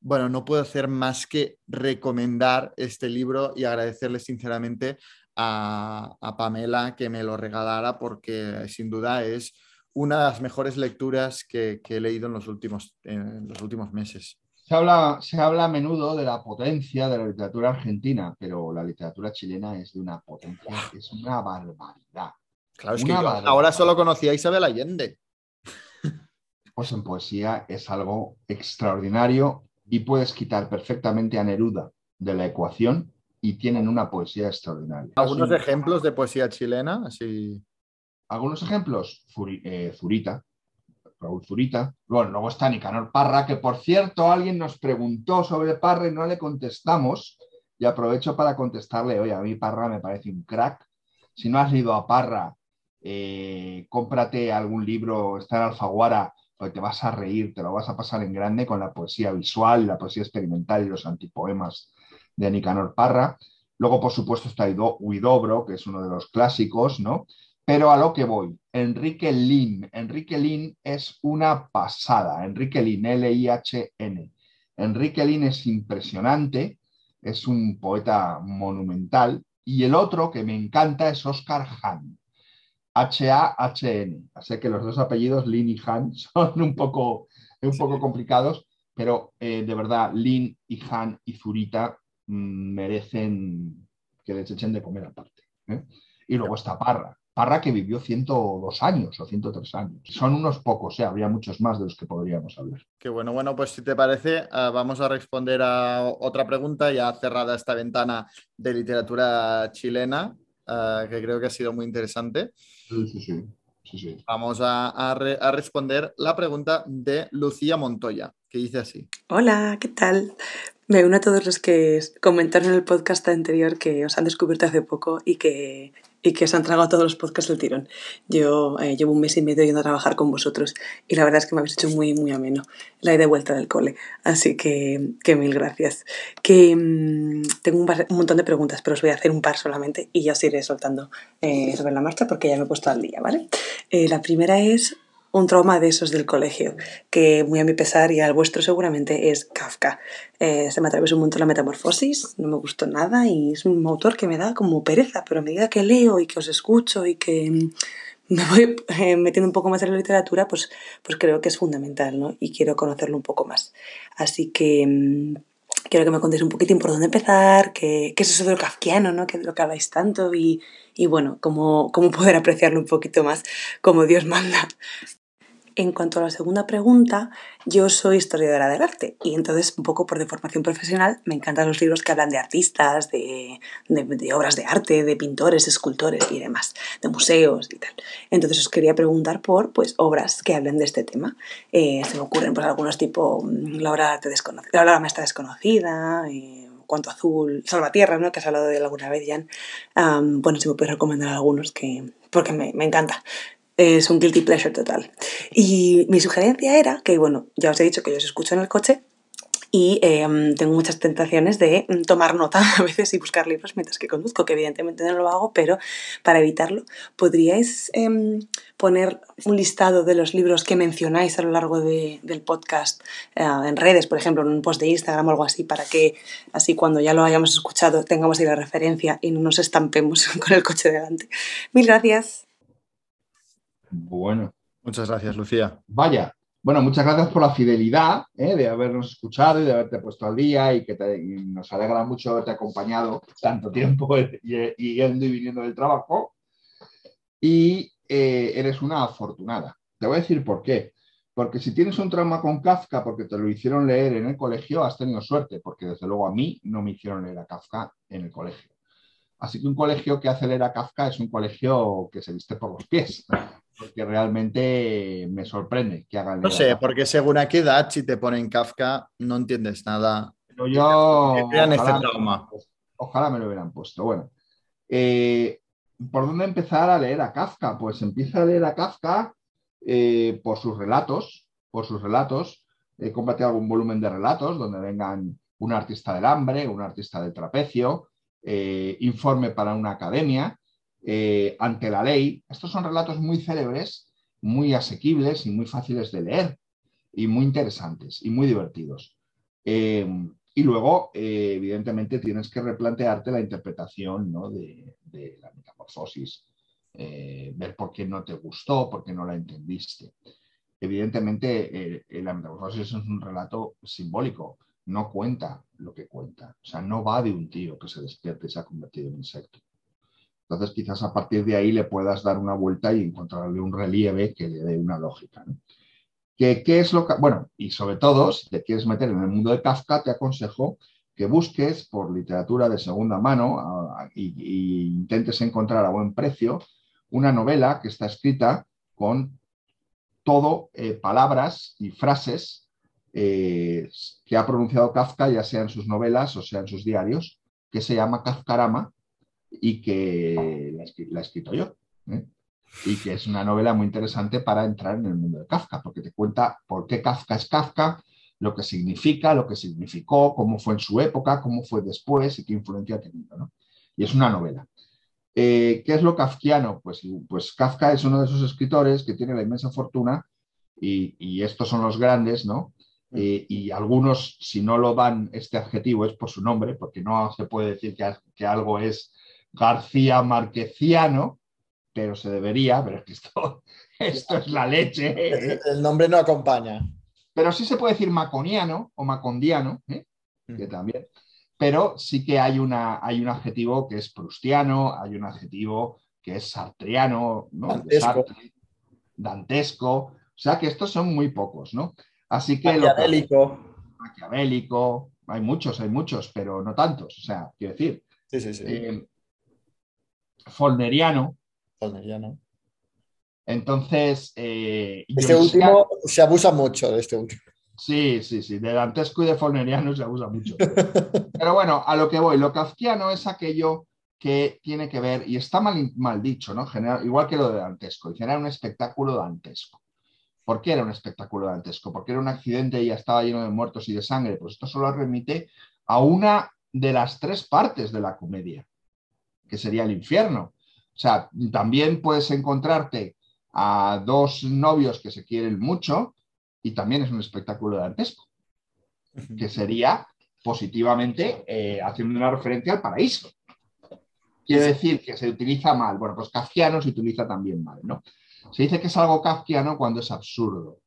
[SPEAKER 1] Bueno, no puedo hacer más que recomendar este libro y agradecerle sinceramente a, a Pamela que me lo regalara porque sin duda es una de las mejores lecturas que, que he leído en los últimos, en los últimos meses.
[SPEAKER 5] Se habla, se habla a menudo de la potencia de la literatura argentina, pero la literatura chilena es de una potencia es una barbaridad.
[SPEAKER 1] Claro, es
[SPEAKER 5] Una
[SPEAKER 1] que yo ahora solo conocía a Isabel Allende.
[SPEAKER 5] Pues en poesía es algo extraordinario y puedes quitar perfectamente a Neruda de la ecuación y tienen una poesía extraordinaria.
[SPEAKER 1] Algunos ejemplos de poesía chilena, así.
[SPEAKER 5] Algunos ejemplos, Zuri- eh, Zurita, Raúl Zurita. Bueno, luego está Nicanor Parra, que por cierto alguien nos preguntó sobre Parra y no le contestamos. Y aprovecho para contestarle, oye, a mí Parra me parece un crack. Si no has leído a Parra, eh, cómprate algún libro, está en Alfaguara, porque te vas a reír, te lo vas a pasar en grande con la poesía visual, la poesía experimental y los antipoemas de Nicanor Parra. Luego, por supuesto, está Huido- Huidobro, que es uno de los clásicos, ¿no? Pero a lo que voy, Enrique Lin. Enrique Lin es una pasada. Enrique Lin, L-I-H-N. Enrique Lin es impresionante, es un poeta monumental. Y el otro que me encanta es Oscar Hahn. H-A-H-N. Así que los dos apellidos, Lin y Hahn, son un poco, un poco complicados, pero eh, de verdad, Lin y Hahn y Zurita mm, merecen que les echen de comer aparte. ¿eh? Y luego está Parra. Parra que vivió 102 años o 103 años. Son unos pocos, ¿eh? habría muchos más de los que podríamos hablar.
[SPEAKER 1] Qué bueno, bueno, pues si te parece, uh, vamos a responder a otra pregunta ya cerrada esta ventana de literatura chilena, uh, que creo que ha sido muy interesante.
[SPEAKER 5] Sí, sí, sí. sí, sí.
[SPEAKER 1] Vamos a, a, re, a, responder la pregunta de Lucía Montoya, que dice así.
[SPEAKER 2] Hola, ¿qué tal? Me uno a todos los que comentaron en el podcast anterior que os han descubierto hace poco y que y que se han tragado todos los podcasts del tirón. Yo eh, llevo un mes y medio yendo a trabajar con vosotros y la verdad es que me habéis hecho muy, muy ameno la ida de vuelta del cole. Así que, que mil gracias. Que mmm, tengo un, un, montón de preguntas, pero os voy a hacer un par solamente y ya os iré soltando eh, sobre la marcha porque ya me he puesto al día, ¿vale? Eh, la primera es un trauma de esos del colegio, que muy a mi pesar y al vuestro seguramente es Kafka. Eh, se me atravesó un montón la metamorfosis, no me gustó nada y es un autor que me da como pereza, pero a medida que leo y que os escucho y que me voy eh, metiendo un poco más en la literatura, pues, pues creo que es fundamental ¿no? y quiero conocerlo un poco más. Así que mmm, quiero que me contéis un poquitín por dónde empezar, qué, qué es eso de lo kafkiano, ¿no? que de lo que habláis tanto y, y bueno, cómo, cómo poder apreciarlo un poquito más como Dios manda. En cuanto a la segunda pregunta, yo soy historiadora del arte y entonces un poco por deformación profesional me encantan los libros que hablan de artistas, de, de, de, obras de arte, de pintores, escultores y demás, de museos y tal. Entonces os quería preguntar por pues, obras que hablen de este tema. Eh, se me ocurren pues, algunos tipo mm, la obra, arte desconocida, la obra maestra desconocida, eh, Cuanto Azul, Salvatierra, ¿no? que has hablado de alguna vez, Jan. Bueno, si me puedes recomendar algunos que, porque me, me encanta es un guilty pleasure total. Y mi sugerencia era que, bueno, ya os he dicho que yo os escucho en el coche y eh, tengo muchas tentaciones de tomar nota a veces y buscar libros mientras que conduzco, que evidentemente no lo hago, pero para evitarlo, ¿podríais eh, poner un listado de los libros que mencionáis a lo largo de, del podcast eh, en redes, por ejemplo, en un post de Instagram o algo así, para que así cuando ya lo hayamos escuchado tengamos ahí la referencia y no nos estampemos con el coche delante? Mil gracias.
[SPEAKER 5] Bueno.
[SPEAKER 1] Muchas gracias, Lucía.
[SPEAKER 5] Vaya. Bueno, muchas gracias por la fidelidad ¿eh? de habernos escuchado y de haberte puesto al día y que te, y nos alegra mucho haberte acompañado tanto tiempo y, y yendo y viniendo del trabajo. Y eh, eres una afortunada. Te voy a decir por qué. Porque si tienes un trauma con Kafka porque te lo hicieron leer en el colegio, has tenido suerte, porque desde luego a mí no me hicieron leer a Kafka en el colegio. Así que un colegio que hace leer a Kafka es un colegio que se viste por los pies porque realmente me sorprende que hagan.
[SPEAKER 1] No sé, porque según a qué edad, si te ponen Kafka, no entiendes nada.
[SPEAKER 5] Pero yo.
[SPEAKER 1] Crean este trauma.
[SPEAKER 5] Ojalá me lo hubieran puesto. Bueno, eh, ¿por dónde empezar a leer a Kafka? Pues empieza a leer a Kafka eh, por sus relatos, por sus relatos. He compartido algún volumen de relatos donde vengan un artista del hambre, un artista del trapecio, eh, informe para una academia eh, ante la ley. Estos son relatos muy célebres, muy asequibles y muy fáciles de leer y muy interesantes y muy divertidos. Eh, y luego, evidentemente, tienes que replantearte la interpretación ¿no? de, de, la metamorfosis, ver por qué no te gustó, por qué no la entendiste. Evidentemente, la metamorfosis es un relato simbólico, no cuenta lo que cuenta. O sea, no va de un tío que se despierte y se ha convertido en insecto. Entonces, quizás a partir de ahí le puedas dar una vuelta y encontrarle un relieve que le dé una lógica. ¿no? ¿Qué, ¿Qué, es lo que.? Bueno, y sobre todo, si te quieres meter en el mundo de Kafka, te aconsejo que busques por literatura de segunda mano a, y, y, intentes encontrar a buen precio una novela que está escrita con todo eh, palabras y frases eh, que ha pronunciado Kafka, ya sea en sus novelas o sea en sus diarios, que se llama Kafkarama y que la, he escrito yo. ¿eh? Y que es una novela muy interesante para entrar en el mundo de Kafka, porque te cuenta por qué Kafka es Kafka, lo que significa, lo que significó, cómo fue en su época, cómo fue después y qué influencia ha tenido. Y es una novela. Eh, ¿Qué es lo kafkiano? Pues, pues Kafka es uno de esos escritores que tiene la inmensa fortuna, y estos son los grandes, ¿no? Eh, y algunos, si no lo dan este adjetivo, es por su nombre, porque no se puede decir que, que algo es García Marqueciano, pero se debería, pero es que esto, esto es la leche.
[SPEAKER 1] El nombre no acompaña.
[SPEAKER 5] Pero sí se puede decir maconiano o macondiano, ¿eh? que también. Pero sí que hay, una, hay un adjetivo que es prustiano, hay un adjetivo que es sartriano, ¿no?
[SPEAKER 1] Dantesco.
[SPEAKER 5] Sartre, dantesco. O sea que estos son muy pocos, ¿no? Así que... lo
[SPEAKER 1] Maquiavélico.
[SPEAKER 5] Maquiavélico, hay muchos, hay muchos, pero no tantos. O sea, quiero decir,
[SPEAKER 1] Sí, sí, sí.
[SPEAKER 5] eh, Follneriano.
[SPEAKER 1] Follneriano.
[SPEAKER 5] Entonces, eh,
[SPEAKER 1] Este último se abusa mucho de este último.
[SPEAKER 5] Sí, sí, sí, de dantesco y de Follneriano se abusa mucho. Pero bueno, a lo que voy, lo kafkiano es aquello que tiene que ver, y está mal, mal dicho, ¿no? Generar, igual que lo de dantesco, y generar un espectáculo dantesco. ¿Por qué era un espectáculo dantesco? Porque era un accidente y ya estaba lleno de muertos y de sangre. Pues esto solo remite a una de las tres partes de la comedia, que sería el infierno. O sea, también puedes encontrarte a dos novios que se quieren mucho y también es un espectáculo dantesco, que sería positivamente eh, haciendo una referencia al paraíso. Quiere decir que se utiliza mal. Bueno, pues kafkiano se utiliza también mal, ¿no? Se dice que es algo kafkiano cuando es absurdo.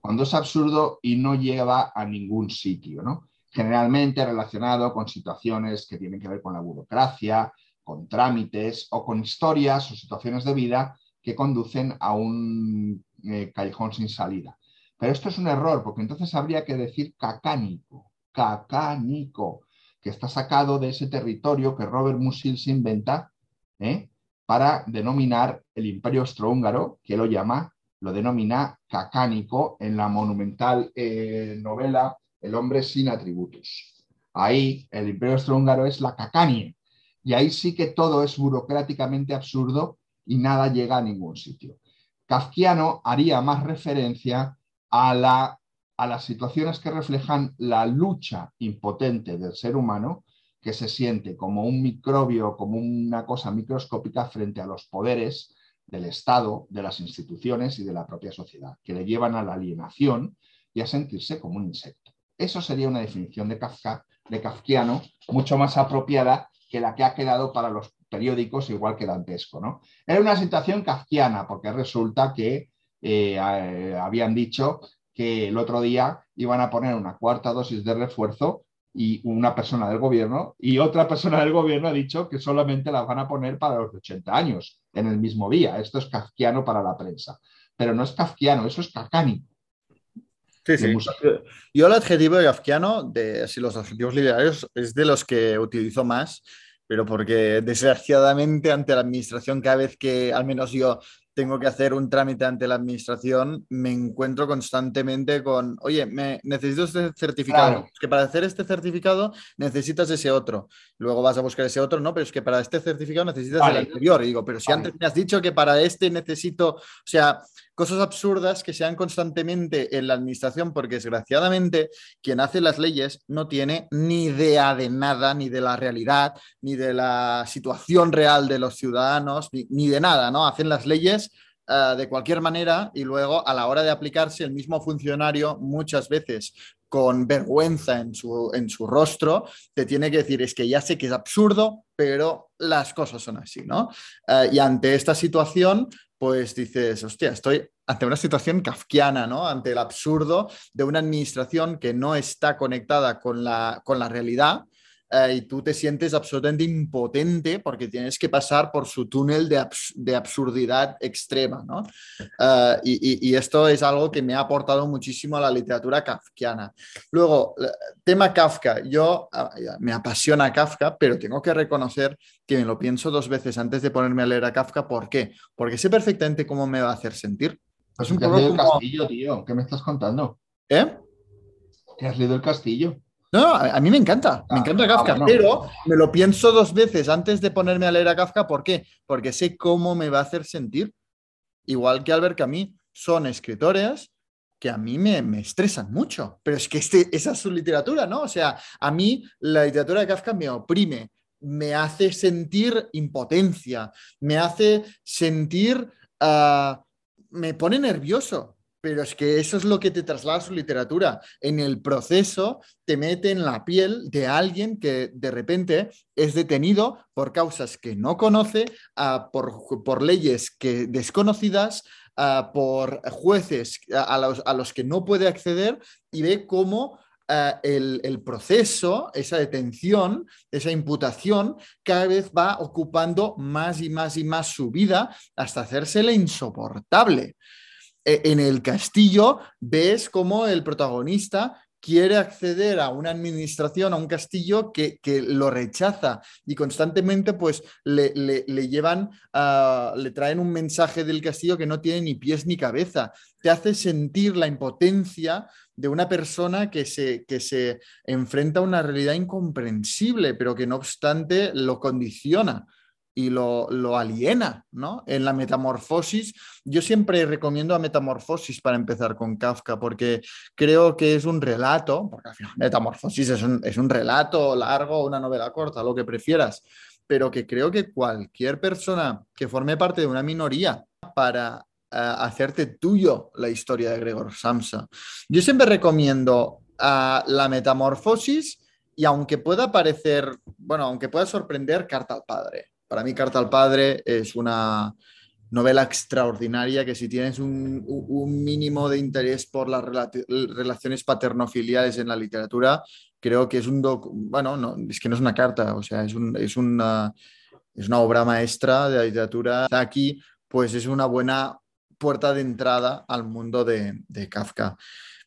[SPEAKER 5] Cuando es absurdo y no lleva a ningún sitio, ¿no? Generalmente relacionado con situaciones que tienen que ver con la burocracia, con trámites o con historias o situaciones de vida que conducen a un eh, callejón sin salida. Pero esto es un error, porque entonces habría que decir cacánico, cacánico, que está sacado de ese territorio que Robert Musil se inventa ¿eh? Para denominar el imperio austrohúngaro, que lo llama, lo denomina cacánico en la monumental eh, novela El hombre sin atributos. Ahí el imperio austrohúngaro es la cacania, y ahí sí que todo es burocráticamente absurdo y nada llega a ningún sitio. Kafkiano haría más referencia a, la, a las situaciones que reflejan la lucha impotente del ser humano que se siente como un microbio, como una cosa microscópica frente a los poderes del Estado, de las instituciones y de la propia sociedad, que le llevan a la alienación y a sentirse como un insecto. Eso sería una definición de Kafka, de Kafkiano, mucho más apropiada que la que ha quedado para los periódicos, igual que dantesco. ¿no? Era una situación kafkiana, porque resulta que eh, habían dicho que el otro día iban a poner una cuarta dosis de refuerzo y una persona del gobierno y otra persona del gobierno ha dicho que solamente las van a poner para los de 80 años en el mismo día. Esto es kafkiano para la prensa, pero no es kafkiano, eso es kafkánico.
[SPEAKER 1] Sí, sí. Yo el adjetivo de kafkiano, de así, los adjetivos literarios, es de los que utilizo más, pero porque desgraciadamente ante la administración, cada vez que al menos yo tengo que hacer un trámite ante la administración, me encuentro constantemente con, oye, me, necesito este certificado.
[SPEAKER 5] Claro.
[SPEAKER 1] Es que para hacer este certificado necesitas ese otro. Luego vas a buscar ese otro, no, pero es que para este certificado necesitas
[SPEAKER 5] Vale.
[SPEAKER 1] el anterior. Y digo, pero si
[SPEAKER 5] Vale.
[SPEAKER 1] antes me has dicho que para este necesito, o sea, cosas absurdas que se dan constantemente en la administración, porque desgraciadamente quien hace las leyes no tiene ni idea de nada, ni de la realidad, ni de la situación real de los ciudadanos, ni, de nada, ¿no? Hacen las leyes eh, de cualquier manera y luego a la hora de aplicarse el mismo funcionario muchas veces con vergüenza en su, en su rostro, te tiene que decir, es que ya sé que es absurdo, pero las cosas son así, ¿no? Eh, y ante esta situación, pues dices, hostia, estoy ante una situación kafkiana, ¿no? Ante el absurdo de una administración que no está conectada con la, con la realidad eh, y tú te sientes absolutamente impotente porque tienes que pasar por su túnel de, abs- de absurdidad extrema, ¿no? Eh, y, y- y esto es algo que me ha aportado muchísimo a la literatura kafkiana. Luego, eh, tema Kafka. Yo ah, me apasiona Kafka, pero tengo que reconocer que me lo pienso dos veces antes de ponerme a leer a Kafka. ¿Por qué? Porque sé perfectamente cómo me va a hacer sentir.
[SPEAKER 5] Pues
[SPEAKER 1] Es un
[SPEAKER 5] ¿qué has
[SPEAKER 1] poco como-
[SPEAKER 5] castillo, tío? ¿Qué me estás contando?
[SPEAKER 1] ¿Eh?
[SPEAKER 5] ¿Qué has leído el castillo?
[SPEAKER 1] No, no, a mí me encanta, me
[SPEAKER 5] Ah,
[SPEAKER 1] encanta
[SPEAKER 5] ah,
[SPEAKER 1] Kafka,
[SPEAKER 5] bueno.
[SPEAKER 1] pero me lo pienso dos veces antes de ponerme a leer a Kafka. ¿Por qué? Porque sé cómo me va a hacer sentir. Igual que Albert Camus, son escritores que a mí me, me estresan mucho, pero es que este, esa es su literatura, ¿no? O sea, a mí la literatura de Kafka me oprime, me hace sentir impotencia, me hace sentir, ah, me pone nervioso. Pero es que eso es lo que te traslada su literatura. En el proceso te mete en la piel de alguien que de repente es detenido por causas que no conoce, ah, por, por leyes que desconocidas, ah, por jueces a, a los, a los que no puede acceder y ve cómo el, el, proceso, esa detención, esa imputación, cada vez va ocupando más y más y más su vida hasta hacérsele insoportable. E, en el castillo ves cómo el protagonista quiere acceder a una administración, a un castillo que, lo rechaza y constantemente pues le, llevan, le traen un mensaje del castillo que no tiene ni pies ni cabeza. Te hace sentir la impotencia de una persona que se, que se enfrenta a una realidad incomprensible, pero que no obstante lo condiciona y lo, aliena, ¿no? En la metamorfosis, yo siempre recomiendo a Metamorfosis para empezar con Kafka, porque creo que es un relato, porque al final Metamorfosis es un, es un relato largo, una novela corta, lo que prefieras, pero que creo que cualquier persona que forme parte de una minoría para eh, hacerte tuyo la historia de Gregor Samsa. Yo siempre recomiendo a la metamorfosis y aunque pueda parecer, bueno, aunque pueda sorprender, Carta al Padre. Para mí, Carta al Padre es una novela extraordinaria que si tienes un, mínimo de interés por las relaciones paternofiliales en la literatura, creo que es un... bueno, no, es que no es una carta, o sea, es, es, una, es una obra maestra de la literatura. Aquí, pues es una buena puerta de entrada al mundo de, Kafka.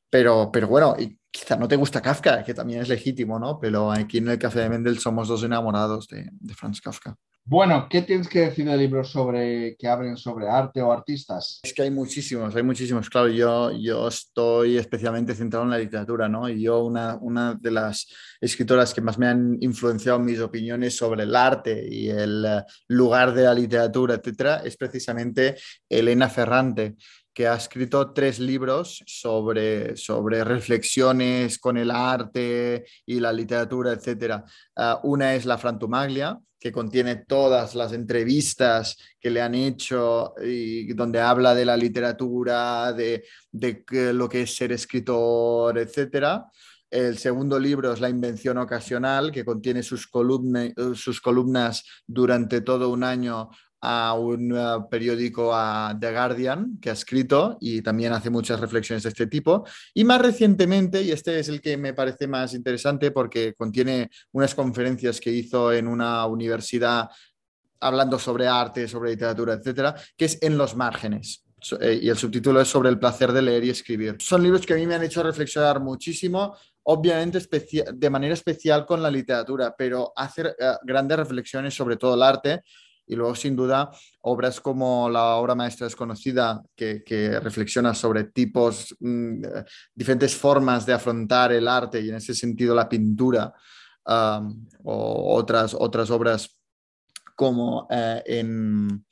[SPEAKER 1] Pero, pero bueno, quizá no te gusta Kafka, que también es legítimo, ¿no? Pero aquí en el Café de Mendel somos dos enamorados de, de Franz Kafka.
[SPEAKER 5] Bueno, ¿qué tienes que decir de libros sobre que abren sobre arte o artistas?
[SPEAKER 1] Es que hay muchísimos, hay muchísimos. Claro, yo, yo estoy especialmente centrado en la literatura, ¿no? Y yo, una, una de las escritoras que más me han influenciado en mis opiniones sobre el arte y el eh, lugar de la literatura, etcétera, es precisamente Elena Ferrante que ha escrito tres libros sobre, sobre reflexiones con el arte y la literatura, etc. Ah, una es La Frantumaglia, que contiene todas las entrevistas que le han hecho y donde habla de la literatura, de, de lo que es ser escritor, etc. El segundo libro es La Invención Ocasional, que contiene sus, sus columnas durante todo un año a un eh, periódico a The Guardian que ha escrito y también hace muchas reflexiones de este tipo. Y más recientemente, y este es el que me parece más interesante porque contiene unas conferencias que hizo en una universidad hablando sobre arte, sobre literatura, etcétera, que es En los márgenes. Eh, y el subtítulo es sobre el placer de leer y escribir. Son libros que a mí me han hecho reflexionar muchísimo, obviamente de manera especial con la literatura, pero hacer eh, grandes reflexiones sobre todo el arte y luego, sin duda, obras como la obra maestra desconocida, que, reflexiona sobre tipos, mm, diferentes formas de afrontar el arte y en ese sentido la pintura, o otras, otras obras como eh, en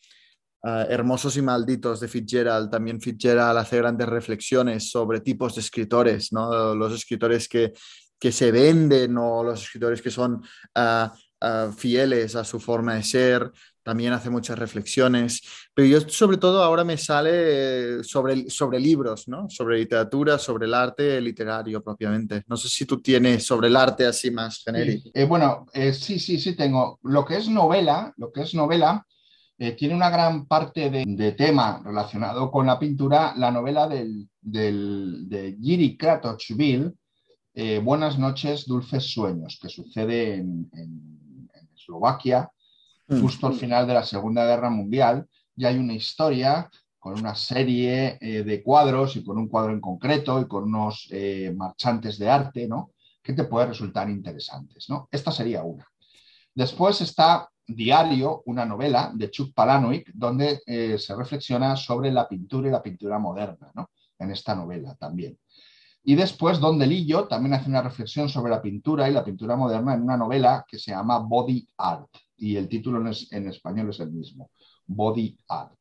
[SPEAKER 1] eh, Hermosos y Malditos de Fitzgerald. También Fitzgerald hace grandes reflexiones sobre tipos de escritores, ¿no? los escritores que, que se venden o los escritores que son... Ah, ah, fieles a su forma de ser, también hace muchas reflexiones, pero yo sobre todo ahora me sale sobre, sobre libros, ¿no? Sobre literatura, sobre el arte literario propiamente. No sé si tú tienes sobre el arte así más genérico.
[SPEAKER 5] Eh, bueno, eh, sí, sí, sí tengo. Lo que es novela, lo que es novela, eh, tiene una gran parte de, tema relacionado con la pintura, la novela del, de Giri Kratochvil, Buenas noches, dulces sueños, que sucede en, en Eslovaquia. Justo al final de la Segunda Guerra Mundial, ya hay una historia con una serie eh, de cuadros y con un cuadro en concreto y con unos eh, marchantes de arte, ¿no? Que te puede resultar interesantes, ¿no? Esta sería una. Después está Diario, una novela de Chuck Palahniuk, donde eh, se reflexiona sobre la pintura y la pintura moderna, ¿no? En esta novela también. Y después Don Delillo también hace una reflexión sobre la pintura y la pintura moderna en una novela que se llama Body Art y el título en, español es el mismo, Body Art.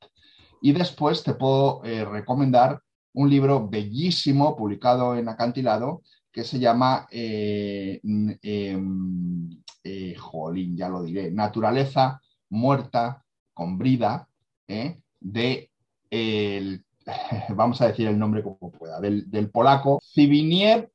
[SPEAKER 5] Y después te puedo eh, recomendar un libro bellísimo publicado en Acantilado que se llama, eh, em, eh, jolín, ya lo diré, Naturaleza muerta con brida, de el, vamos a decir el nombre como pueda, del, del polaco Zbigniew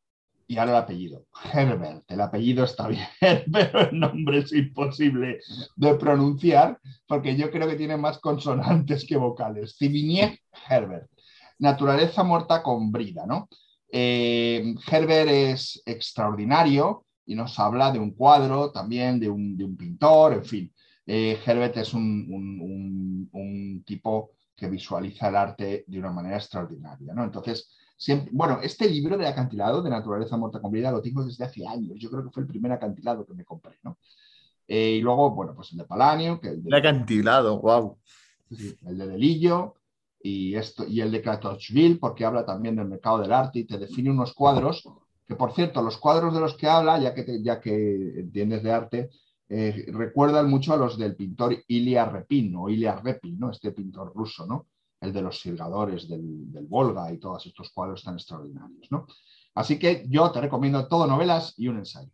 [SPEAKER 5] y ahora el apellido, Herbert. El apellido está bien, pero el nombre es imposible de pronunciar porque yo creo que tiene más consonantes que vocales. Zbigniew Herbert. Naturaleza muerta con brida, ¿no? Eh, Herbert es extraordinario y nos habla de un cuadro, también de un, de un pintor, en fin. Eh, Herbert es un, un, un, tipo que visualiza el arte de una manera extraordinaria. ¿no? Entonces, siempre, bueno, este libro de acantilado de naturaleza muerta con vida lo tengo desde hace años. Yo creo que fue el primer acantilado que me compré. ¿no? Eh, y luego, bueno, pues el de Palanio. Que el, de,
[SPEAKER 1] el acantilado, wow.
[SPEAKER 5] Sí, el de Delillo y, esto, y el de Kratochville, porque habla también del mercado del arte y te define unos cuadros, que por cierto, los cuadros de los que habla, ya que, te, ya que entiendes de arte, eh, recuerdan mucho a los del pintor Ilya Repin o Ilya Repin, ¿no? este pintor ruso, ¿no? El de los silgadores del, del, Volga y todos estos cuadros tan extraordinarios. ¿no? Así que yo te recomiendo todo novelas y un ensayo.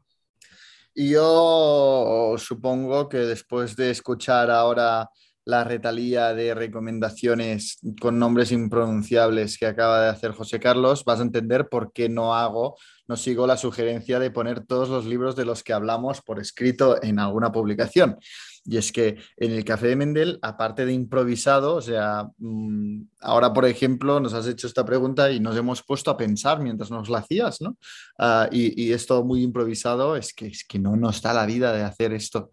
[SPEAKER 1] Y yo supongo que después de escuchar ahora la retalía de recomendaciones con nombres impronunciables que acaba de hacer José Carlos, vas a entender por qué no hago, no sigo la sugerencia de poner todos los libros de los que hablamos por escrito en alguna publicación. Y es que en el Café de Mendel, aparte de improvisado, o sea, mm, ahora por ejemplo nos has hecho esta pregunta y nos hemos puesto a pensar mientras nos la hacías, ¿no? Uh, y, y, esto muy improvisado, es que, es que no nos da la vida de hacer esto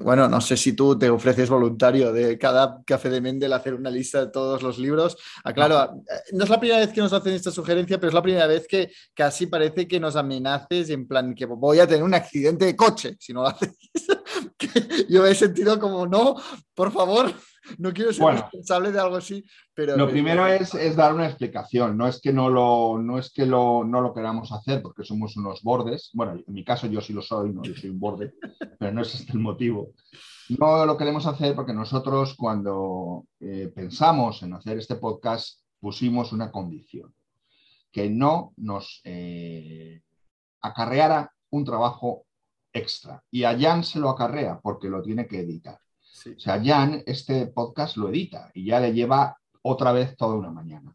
[SPEAKER 1] bueno, no sé si tú te ofreces voluntario de cada café de Mendel hacer una lista de todos los libros. Ah, claro, no es la primera vez que nos hacen esta sugerencia, pero es la primera vez que casi parece que nos amenaces en plan que voy a tener un accidente de coche si no lo haces. Yo he sentido como, no, por favor, no quiero ser bueno, responsable de algo así. Pero
[SPEAKER 5] lo primero es, es, dar una explicación, no es que, no lo, no es que lo, no lo queramos hacer porque somos unos bordes, bueno, en mi caso yo sí lo soy, ¿no? yo soy un borde, pero no es este el motivo. No lo queremos hacer porque nosotros cuando eh, pensamos en hacer este podcast pusimos una condición, que no nos eh, acarreara un trabajo extra. Y a Jan se lo acarrea porque lo tiene que editar. Sí. O sea, Jan este podcast lo edita y ya le lleva otra vez toda una mañana.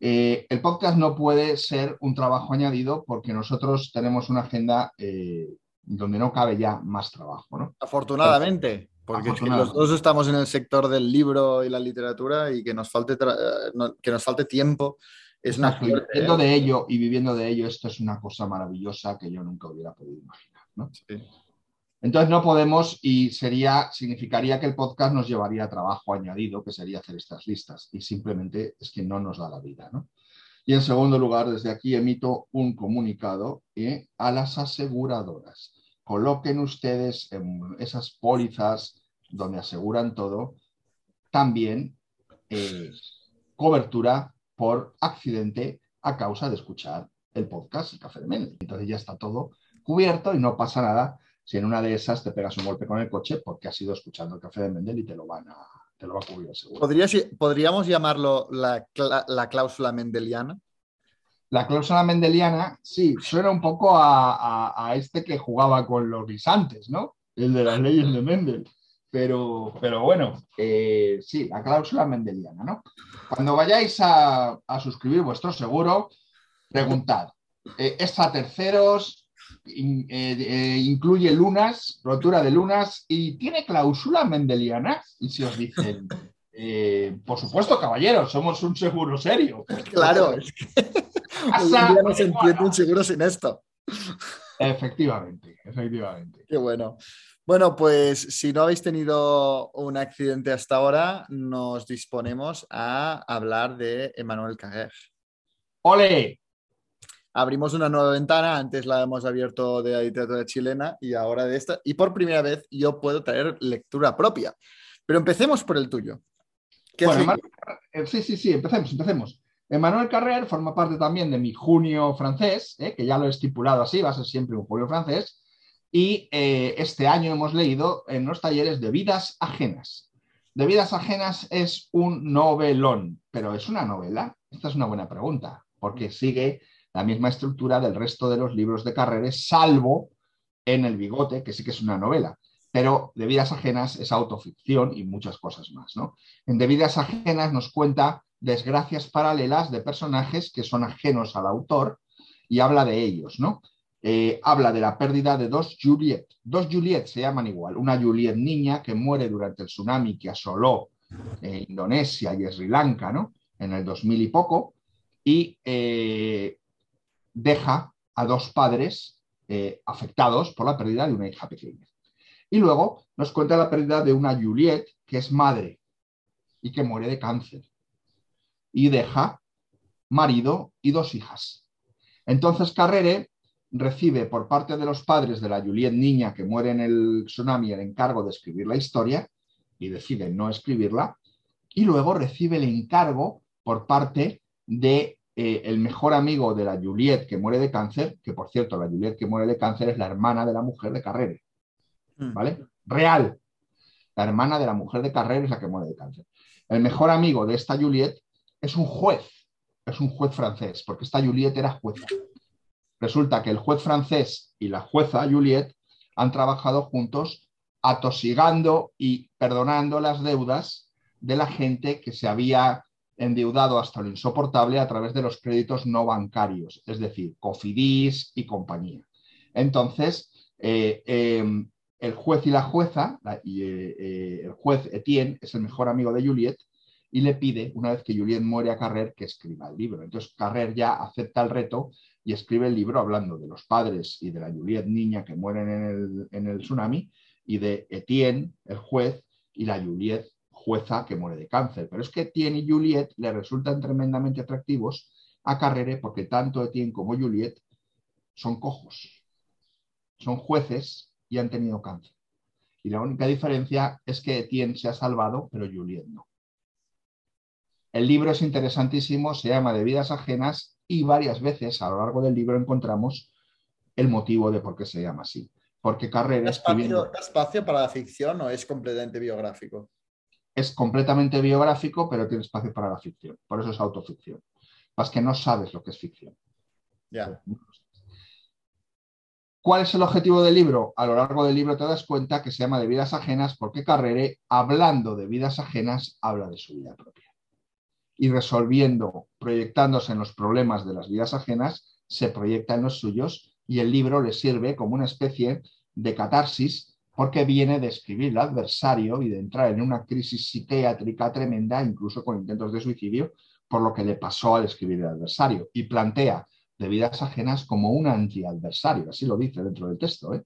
[SPEAKER 5] Eh, el podcast no puede ser un trabajo añadido porque nosotros tenemos una agenda eh, donde no cabe ya más trabajo. ¿no?
[SPEAKER 1] Afortunadamente, porque los dos estamos en el sector del libro y la literatura y que nos falte, no, que nos falte tiempo. Es una
[SPEAKER 5] viviendo de ello y viviendo de ello, esto es una cosa maravillosa que yo nunca hubiera podido imaginar. ¿no? Sí. Entonces no podemos y sería, significaría que el podcast nos llevaría a trabajo añadido, que sería hacer estas listas, y simplemente es que no nos da la vida. ¿no? Y en segundo lugar, desde aquí emito un comunicado ¿eh? a las aseguradoras. Coloquen ustedes en esas pólizas donde aseguran todo, también eh, cobertura por accidente a causa de escuchar el podcast El Café de Mendel. Entonces ya está todo cubierto y no pasa nada si en una de esas te pegas un golpe con el coche porque has ido escuchando el café de Mendel y te lo van a, te lo va a cubrir seguro.
[SPEAKER 1] ¿Podría, ¿Podríamos llamarlo la, la, cláusula mendeliana?
[SPEAKER 5] La cláusula mendeliana, sí, suena un poco a, a, a, este que jugaba con los guisantes, ¿no? El de las leyes de Mendel. Pero, pero bueno, eh, sí, la cláusula mendeliana, ¿no? Cuando vayáis a, a suscribir vuestro seguro, preguntad, eh, ¿es a terceros? In, eh, eh, incluye lunas, rotura de lunas y tiene cláusula mendeliana. Y si os dicen, eh, por supuesto, caballeros, somos un seguro serio.
[SPEAKER 1] Claro, es que día no se entiende un seguro sin esto.
[SPEAKER 5] Efectivamente, efectivamente.
[SPEAKER 1] Qué bueno. Bueno, pues si no habéis tenido un accidente hasta ahora, nos disponemos a hablar de Emmanuel Carrer.
[SPEAKER 5] ¡Ole!
[SPEAKER 1] Abrimos una nueva ventana, antes la hemos abierto de la literatura chilena y ahora de esta, y por primera vez yo puedo traer lectura propia. Pero empecemos por el tuyo.
[SPEAKER 5] Bueno, Emmanuel, sí, sí, sí, empecemos, empecemos. Emmanuel Carrer forma parte también de mi junio francés, ¿eh? que ya lo he estipulado así, va a ser siempre un junio francés, y eh, este año hemos leído en los talleres de vidas ajenas. De vidas ajenas es un novelón, pero ¿es una novela? Esta es una buena pregunta, porque sigue la misma estructura del resto de los libros de Carreres, salvo en El Bigote, que sí que es una novela. Pero De vidas ajenas es autoficción y muchas cosas más. ¿no? En De vidas ajenas nos cuenta desgracias paralelas de personajes que son ajenos al autor y habla de ellos. ¿no? Eh, habla de la pérdida de dos Juliet. Dos Juliet se llaman igual. Una Juliet niña que muere durante el tsunami que asoló eh, Indonesia y Sri Lanka ¿no? en el 2000 y poco. Y eh, deja a dos padres eh, afectados por la pérdida de una hija pequeña. Y luego nos cuenta la pérdida de una Juliet, que es madre y que muere de cáncer. Y deja marido y dos hijas. Entonces Carrere recibe por parte de los padres de la Juliet niña que muere en el tsunami el encargo de escribir la historia y decide no escribirla. Y luego recibe el encargo por parte de eh, el mejor amigo de la Juliet que muere de cáncer, que por cierto, la Juliet que muere de cáncer es la hermana de la mujer de Carrere. Mm. ¿Vale? Real. La hermana de la mujer de Carrere es la que muere de cáncer. El mejor amigo de esta Juliet es un juez, es un juez francés, porque esta Juliet era jueza. Resulta que el juez francés y la jueza Juliet han trabajado juntos atosigando y perdonando las deudas de la gente que se había endeudado hasta lo insoportable a través de los créditos no bancarios, es decir, Cofidis y compañía. Entonces, eh, em, el juez y la jueza, y, eh, eh, el juez Etienne es el mejor amigo de Juliet y le pide, una vez que Juliet muere a Carrer, que escriba el libro. Entonces Carrer ya acepta el reto y escribe el libro hablando de los padres y de la Juliet niña que mueren en el, en el tsunami y de Etienne, el juez, y la Juliet jueza que muere de cáncer. Pero es que Etienne y Juliet le resultan tremendamente atractivos a Carrere porque tanto Etienne como Juliet son cojos, son jueces y han tenido cáncer. Y la única diferencia es que Etienne se ha salvado, pero Juliet no. El libro es interesantísimo, se llama De vidas ajenas y varias veces a lo largo del libro encontramos el motivo de por qué se llama así. Porque Carrera...
[SPEAKER 1] ¿Espacio, espacio para la ficción o es completamente biográfico?
[SPEAKER 5] Es completamente biográfico, pero tiene espacio para la ficción. Por eso es autoficción. Es que no sabes lo que es ficción. ¿Cuál es el objetivo del libro? A lo largo del libro te das cuenta que se llama de vidas ajenas porque Carrere, hablando de vidas ajenas, habla de su vida propia. Y resolviendo, proyectándose en los problemas de las vidas ajenas, se proyecta en los suyos y el libro le sirve como una especie de catarsis porque viene de escribir el adversario y de entrar en una crisis psiquiátrica tremenda, incluso con intentos de suicidio, por lo que le pasó al escribir el adversario. Y plantea de vidas ajenas como un antiadversario, así lo dice dentro del texto. ¿eh?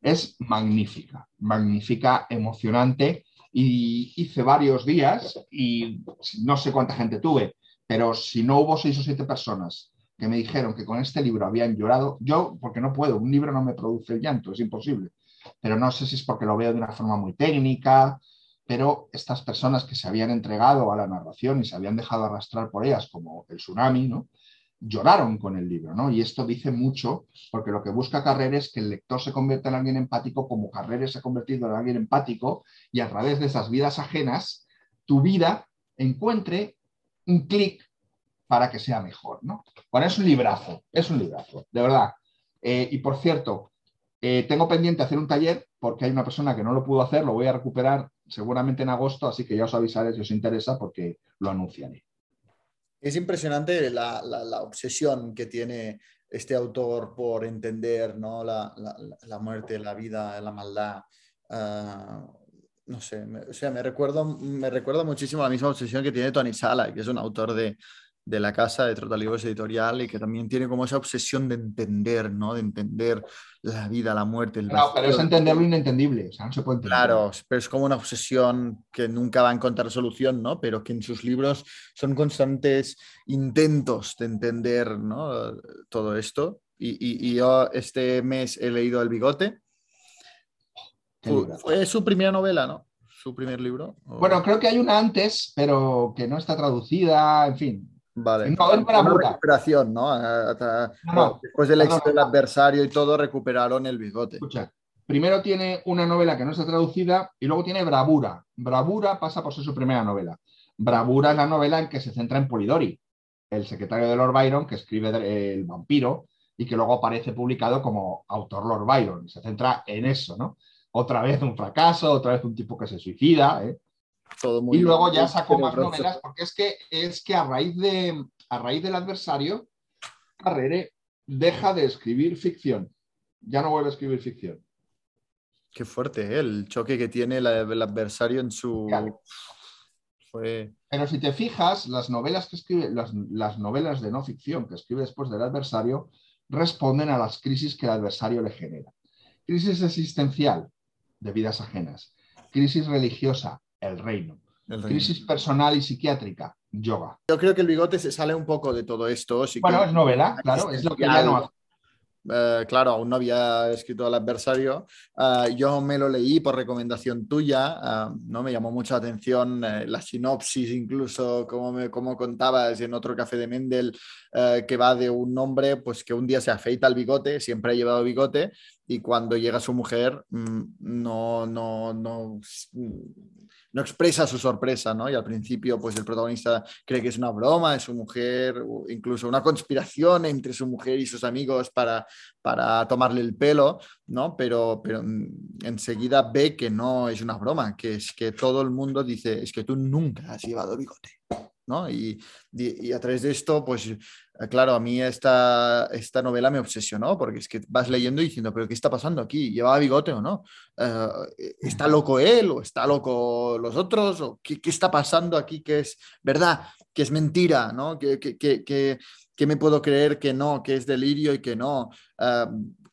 [SPEAKER 5] Es magnífica, magnífica, emocionante. Y hice varios días y no sé cuánta gente tuve, pero si no hubo seis o siete personas que me dijeron que con este libro habían llorado, yo, porque no puedo, un libro no me produce el llanto, es imposible pero no sé si es porque lo veo de una forma muy técnica, pero estas personas que se habían entregado a la narración y se habían dejado arrastrar por ellas, como el tsunami, ¿no? lloraron con el libro, ¿no? Y esto dice mucho, porque lo que busca Carrere es que el lector se convierta en alguien empático como Carrere se ha convertido en alguien empático y a través de esas vidas ajenas, tu vida encuentre un clic para que sea mejor, ¿no? Bueno, es un librazo, es un librazo, de verdad. Eh, y por cierto, eh, tengo pendiente hacer un taller porque hay una persona que no lo pudo hacer, lo voy a recuperar seguramente en agosto, así que ya os avisaré si os interesa porque lo anunciaré.
[SPEAKER 1] Es impresionante la, obsesión que tiene este autor por entender ¿no? la, muerte, la vida, la maldad. Ah, no sé, o sea, me recuerdo, me recuerda muchísimo la misma obsesión que tiene Tony Sala, que es un autor de, de la casa de Trotalibros Editorial y que también tiene como esa obsesión de entender, ¿no? De entender la vida, la muerte. El
[SPEAKER 5] claro, pero es entender lo inentendible, o sea, no se puede entender.
[SPEAKER 1] Claro, pero es como una obsesión que nunca va a encontrar solución, ¿no? Pero que en sus libros son constantes intentos de entender, ¿no? Todo esto. Y, yo este mes he leído El Bigote. Fue, su primera novela, ¿no? Su primer libro.
[SPEAKER 5] Bueno, creo que hay una antes, pero que no está traducida, en fin,
[SPEAKER 1] Vale. No, una recuperación, ¿no? Después del éxito del adversario y todo, recuperaron el bigote.
[SPEAKER 5] Escucha, primero tiene una novela que no está traducida y luego tiene Bravura. Bravura pasa por ser su primera novela. Bravura es la novela en que se centra en Polidori, el secretario de Lord Byron que escribe El vampiro y que luego aparece publicado como autor Lord Byron. Se centra en eso, ¿no? Otra vez un fracaso, otra vez un tipo que se suicida, ¿eh? Y luego ya sacó más novelas, porque es que, es que a, raíz de, a raíz del adversario, Carrere deja de escribir ficción. Ya no vuelve a escribir ficción.
[SPEAKER 1] Qué fuerte, ¿eh? el choque que tiene el, adversario en su...
[SPEAKER 5] Pero si te fijas, las novelas que escribe, las, las, novelas de no ficción que escribe después del adversario, responden a las crisis que el adversario le genera. Crisis existencial, de vidas ajenas. Crisis religiosa, el reino.
[SPEAKER 1] El reino.
[SPEAKER 5] Crisis personal y psiquiátrica, yoga.
[SPEAKER 1] Yo creo que el bigote se sale un poco de todo esto. sí
[SPEAKER 5] Bueno,
[SPEAKER 1] que-
[SPEAKER 5] es novela, claro, es lo que ya no hace.
[SPEAKER 1] Eh, claro, aún no había escrito al adversario. Ah, yo me lo leí por recomendación tuya, ah, ¿no? Me llamó mucha atención eh, la sinopsis, incluso como, me, como contabas en otro café de Mendel, eh, que va de un hombre pues, que un día se afeita el bigote, siempre ha llevado bigote, y cuando llega su mujer mm, no, no, no, no expresa su sorpresa, ¿no? Y al principio, pues el protagonista cree que es una broma de su mujer, incluso una conspiración entre su mujer y sus amigos para, para tomarle el pelo, ¿no? Pero, pero enseguida ve que no es una broma, que es que todo el mundo dice, es que tú nunca has llevado bigote, ¿no? Y, y- a través de esto, pues claro, a mí esta, esta novela me obsesionó, porque es que vas leyendo y diciendo, pero ¿qué está pasando aquí? ¿Llevaba bigote o no? Eh, ¿Está loco él o está loco los otros? ¿O qué, qué está pasando aquí que es verdad, que es mentira, ¿no? ¿Qué, qué- qué- me puedo creer que no, que es delirio y que no? Eh,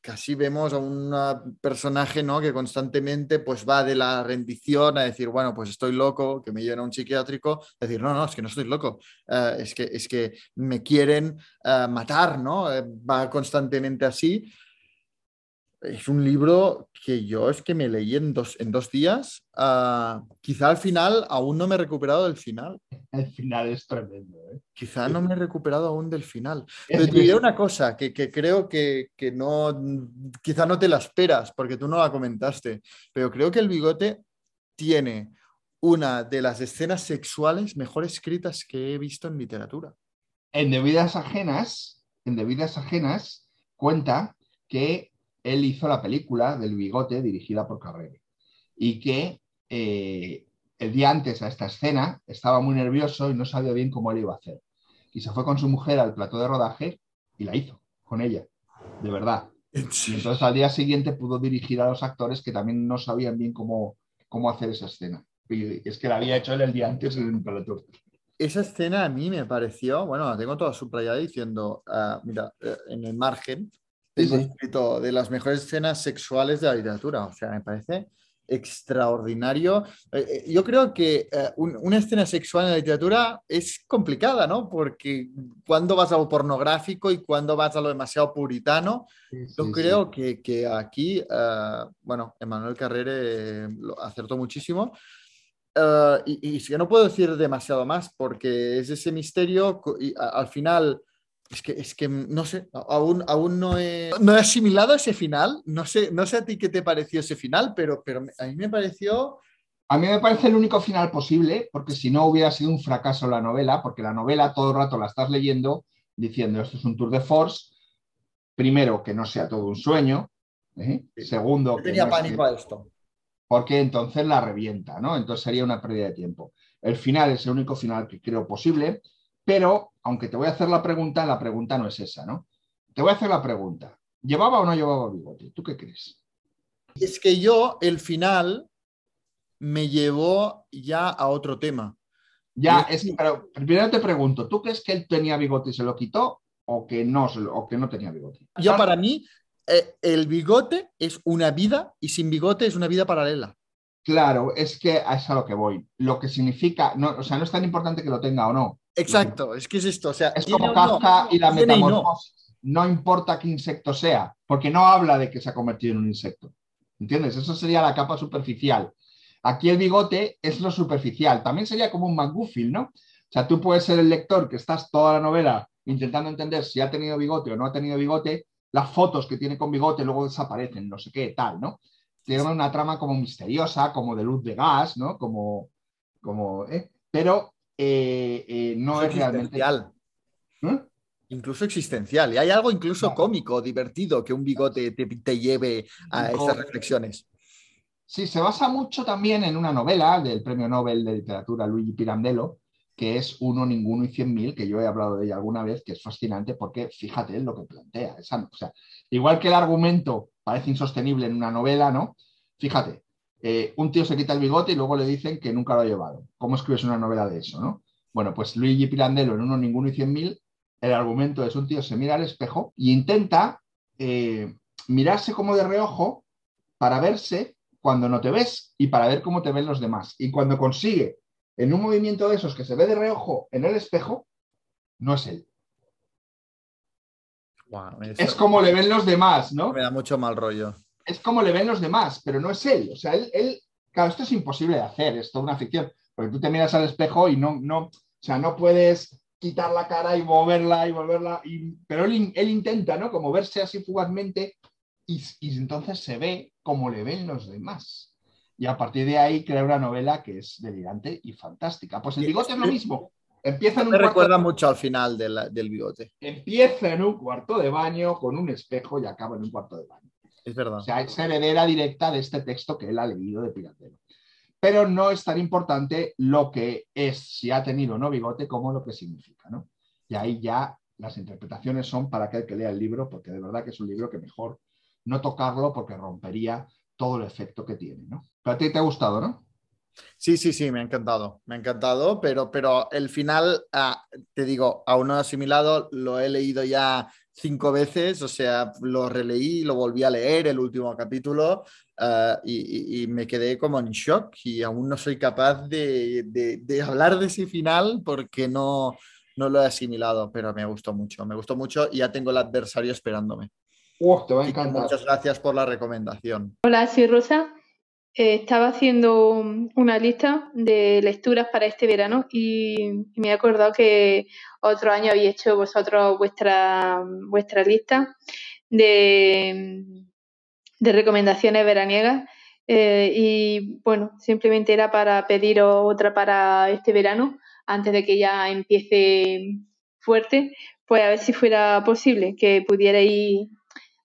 [SPEAKER 1] casi vemos a un personaje ¿no? que constantemente pues, va de la rendición a decir, bueno, pues estoy loco, que me lleven a un psiquiátrico, decir, no, no, es que no estoy loco, eh, es, que, es que me quieren eh, matar, ¿no? Eh, va constantemente así. Es un libro que yo es que me leí en dos, en dos días. Ah, quizá al final aún no me he recuperado del final.
[SPEAKER 5] El final es tremendo. ¿eh?
[SPEAKER 1] Quizá no me he recuperado aún del final. Pero te diré una cosa que, que creo que, que no, quizá no te la esperas porque tú no la comentaste, pero creo que el bigote tiene una de las escenas sexuales mejor escritas que he visto en literatura.
[SPEAKER 5] En Debidas Ajenas, en Debidas Ajenas, cuenta que él hizo la película del bigote dirigida por Carrere y que eh, el día antes a esta escena estaba muy nervioso y no sabía bien cómo él iba a hacer. Y se fue con su mujer al plató de rodaje y la hizo con ella, de verdad. Y entonces al día siguiente pudo dirigir a los actores que también no sabían bien cómo, cómo hacer esa escena. Y es que la había hecho él el día antes en el plató.
[SPEAKER 1] Esa escena a mí me pareció, bueno, la tengo toda subrayada diciendo, ah, mira, eh, en el margen,
[SPEAKER 5] Sí, sí.
[SPEAKER 1] escrito de las mejores escenas sexuales de la literatura. O sea, me parece extraordinario. Eh, eh, yo creo que eh, un- una escena sexual en la literatura es complicada, ¿no? Porque cuando vas a lo pornográfico y cuando vas a lo demasiado puritano, yo
[SPEAKER 5] Sí, sí.
[SPEAKER 1] creo que, que aquí, bueno, Emanuel Carrere lo acertó muchísimo. Y, y no puedo decir demasiado más porque es ese misterio y a- al final es que, es que no sé, aún, aún no, he, no he asimilado ese final. No sé, no sé a ti qué te pareció ese final, pero, pero a mí me pareció...
[SPEAKER 5] A mí me parece el único final posible, porque si no hubiera sido un fracaso la novela, porque la novela todo el rato la estás leyendo diciendo esto es un tour de force. Primero, que no sea todo un sueño. ¿eh?
[SPEAKER 1] Sí.
[SPEAKER 5] Segundo,
[SPEAKER 1] Yo
[SPEAKER 5] que
[SPEAKER 1] tenía
[SPEAKER 5] no
[SPEAKER 1] pánico a esto.
[SPEAKER 5] porque entonces la revienta, ¿no? Entonces sería una pérdida de tiempo. El final es el único final que creo posible, pero aunque te voy a hacer la pregunta, la pregunta no es esa, ¿no? Te voy a hacer la pregunta. ¿Llevaba o no llevaba bigote? ¿Tú qué crees?
[SPEAKER 1] Es que yo, el final, me llevó ya a otro tema.
[SPEAKER 5] Ya, es, pero primero te pregunto, ¿tú crees que él tenía bigote y se lo quitó o que no, o que no tenía bigote?
[SPEAKER 1] Yo para mí, eh, el bigote es una vida y sin bigote es una vida paralela.
[SPEAKER 5] Claro, es que es a lo que voy. Lo que significa, no, o sea, no es tan importante que lo tenga o no.
[SPEAKER 1] Exacto, es que es esto. O sea,
[SPEAKER 5] Es como
[SPEAKER 1] o no,
[SPEAKER 5] Kafka y la
[SPEAKER 1] no.
[SPEAKER 5] metamorfosis. No importa qué insecto sea, porque no habla de que se ha convertido en un insecto. ¿Entiendes? Eso sería la capa superficial. Aquí el bigote es lo superficial. También sería como un McGuffin, ¿no? O sea, tú puedes ser el lector que estás toda la novela intentando entender si ha tenido bigote o no ha tenido bigote, las fotos que tiene con bigote luego desaparecen, no sé qué, tal, ¿no? Tiene una trama como misteriosa, como de luz de gas, ¿no? Como, como ¿eh? pero eh, eh, no es realmente... ¿Eh?
[SPEAKER 1] Incluso existencial. Y hay algo incluso cómico, divertido, que un bigote te, te lleve a
[SPEAKER 5] No.
[SPEAKER 1] esas reflexiones.
[SPEAKER 5] Sí, se basa mucho también en una novela del premio Nobel de Literatura Luigi Pirandello, que es Uno, Ninguno y Cien Mil, que yo he hablado de ella alguna vez, que es fascinante porque fíjate en lo que plantea. Esa- o sea, igual que el argumento parece insostenible en una novela, ¿no? Fíjate, eh, un tío se quita el bigote y luego le dicen que nunca lo ha llevado. ¿Cómo escribes una novela de eso, no? Bueno, pues Luigi Pirandello en Uno, Ninguno y Cien Mil el argumento es un tío se mira al espejo y intenta eh, mirarse como de reojo para verse cuando no te ves y para ver cómo te ven los demás. Y cuando consigue en un movimiento de esos que se ve de reojo en el espejo, no es él. es como le ven los demás, ¿no?
[SPEAKER 1] Me da mucho mal rollo.
[SPEAKER 5] Es como le ven los demás, pero no es él. O sea, él, él claro, esto es imposible de hacer, es toda una ficción, porque tú te miras al espejo y no, no, o sea, no puedes quitar la cara y moverla y volverla, pero él, él, intenta, ¿no? Como verse así fugazmente y, y entonces se ve como le ven los demás y a partir de ahí crea una novela que es delirante y fantástica. Pues el bigote es lo mismo. Empieza en un
[SPEAKER 1] Me recuerda mucho al final del bigote.
[SPEAKER 5] Empieza en un cuarto de baño con un espejo y acaba en un cuarto de baño.
[SPEAKER 1] Es verdad.
[SPEAKER 5] O sea, es heredera directa de este texto que él ha leído de Piratero. Pero no es tan importante lo que es, si ha tenido o no bigote, como lo que significa, ¿no? Y ahí ya las interpretaciones son para aquel que lea el libro, porque de verdad que es un libro que mejor no tocarlo porque rompería todo el efecto que tiene, ¿no? Pero a ti te ha gustado, ¿no?
[SPEAKER 1] Sí, sí, sí, me ha encantado, me ha encantado, pero, pero el final, ah, te digo, aún no he asimilado, lo he leído ya cinco veces, o sea, lo releí, lo volví a leer, el último capítulo, ah, y, me quedé como en shock y aún no soy capaz de, de, hablar de ese final porque no, no lo he asimilado, pero me gustó mucho, me gustó mucho y ya tengo el adversario esperándome.
[SPEAKER 5] te va a encantar.
[SPEAKER 1] Muchas gracias por la recomendación.
[SPEAKER 7] Hola, soy Rosa. Eh, estaba haciendo una lista de lecturas para este verano y, me he acordado que otro año habéis hecho vosotros vuestra, vuestra lista de, de recomendaciones veraniegas. Eh, y bueno, simplemente era para pediros otra para este verano, antes de que ya empiece fuerte, pues a ver si fuera posible que pudierais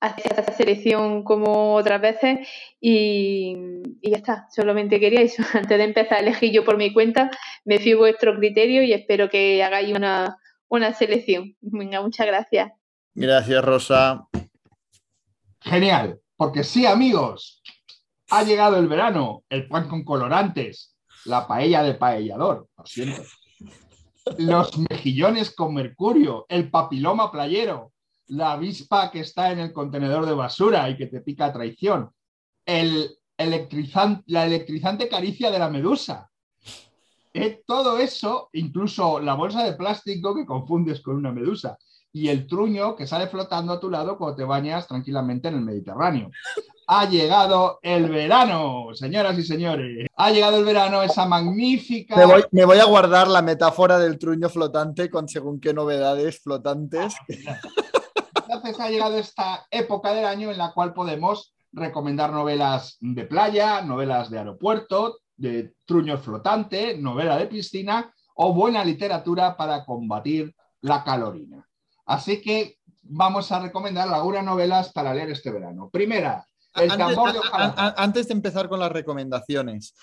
[SPEAKER 7] hacer esta selección como otras veces y, ya está. Solamente quería eso. Antes de empezar a elegir yo por mi cuenta, me fío vuestro criterio y espero que hagáis una, una selección. Venga, muchas gracias.
[SPEAKER 1] Gracias, Rosa.
[SPEAKER 5] Genial, porque sí, amigos, ha llegado el verano, el pan con colorantes, la paella de paellador, lo siento. Los mejillones con mercurio, el papiloma playero, la avispa que está en el contenedor de basura y que te pica a traición, el la electrizante caricia de la medusa. Eh, todo eso, incluso la bolsa de plástico que confundes con una medusa y el truño que sale flotando a tu lado cuando te bañas tranquilamente en el Mediterráneo. Ha llegado el verano, señoras y señores. Ha llegado el verano, esa magnífica.
[SPEAKER 1] Me voy, me voy a guardar la metáfora del truño flotante con según qué novedades flotantes.
[SPEAKER 5] Ah, entonces ha llegado esta época del año en la cual podemos recomendar novelas de playa, novelas de aeropuerto, de truño flotante, novela de piscina o buena literatura para combatir la calorina. Así que vamos a recomendar algunas novelas para leer este verano. Primera,
[SPEAKER 1] antes, de empezar con las recomendaciones,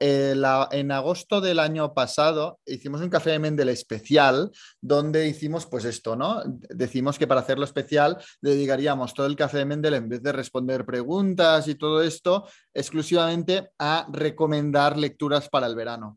[SPEAKER 1] eh, en agosto del año pasado hicimos un café de Mendel especial donde hicimos pues esto, ¿no? Decimos que para hacerlo especial dedicaríamos todo el café de Mendel en vez de responder preguntas y todo esto exclusivamente a recomendar lecturas para el verano.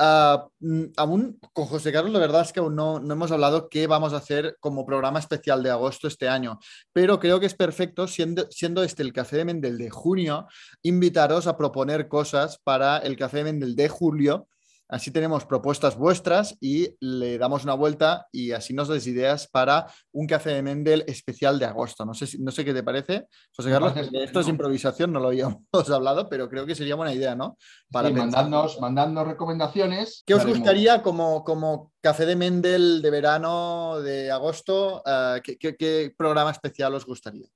[SPEAKER 1] Ah, mm, aún con José Carlos, la verdad es que aún no, no, hemos hablado qué vamos a hacer como programa especial de agosto este año, pero creo que es perfecto, siendo, siendo este el Café de Mendel de junio, invitaros a proponer cosas para el Café de Mendel de julio Así tenemos propuestas vuestras y le damos una vuelta y así nos des ideas para un café de Mendel especial de agosto. No sé, no sé qué te parece, José Carlos. Esto es improvisación, no lo habíamos hablado, pero creo que sería buena idea, ¿no?
[SPEAKER 5] Para sí, mandadnos, recomendaciones.
[SPEAKER 1] ¿Qué os gustaría como, como café de Mendel de verano, de agosto? Eh, ¿qué, programa especial os gustaría?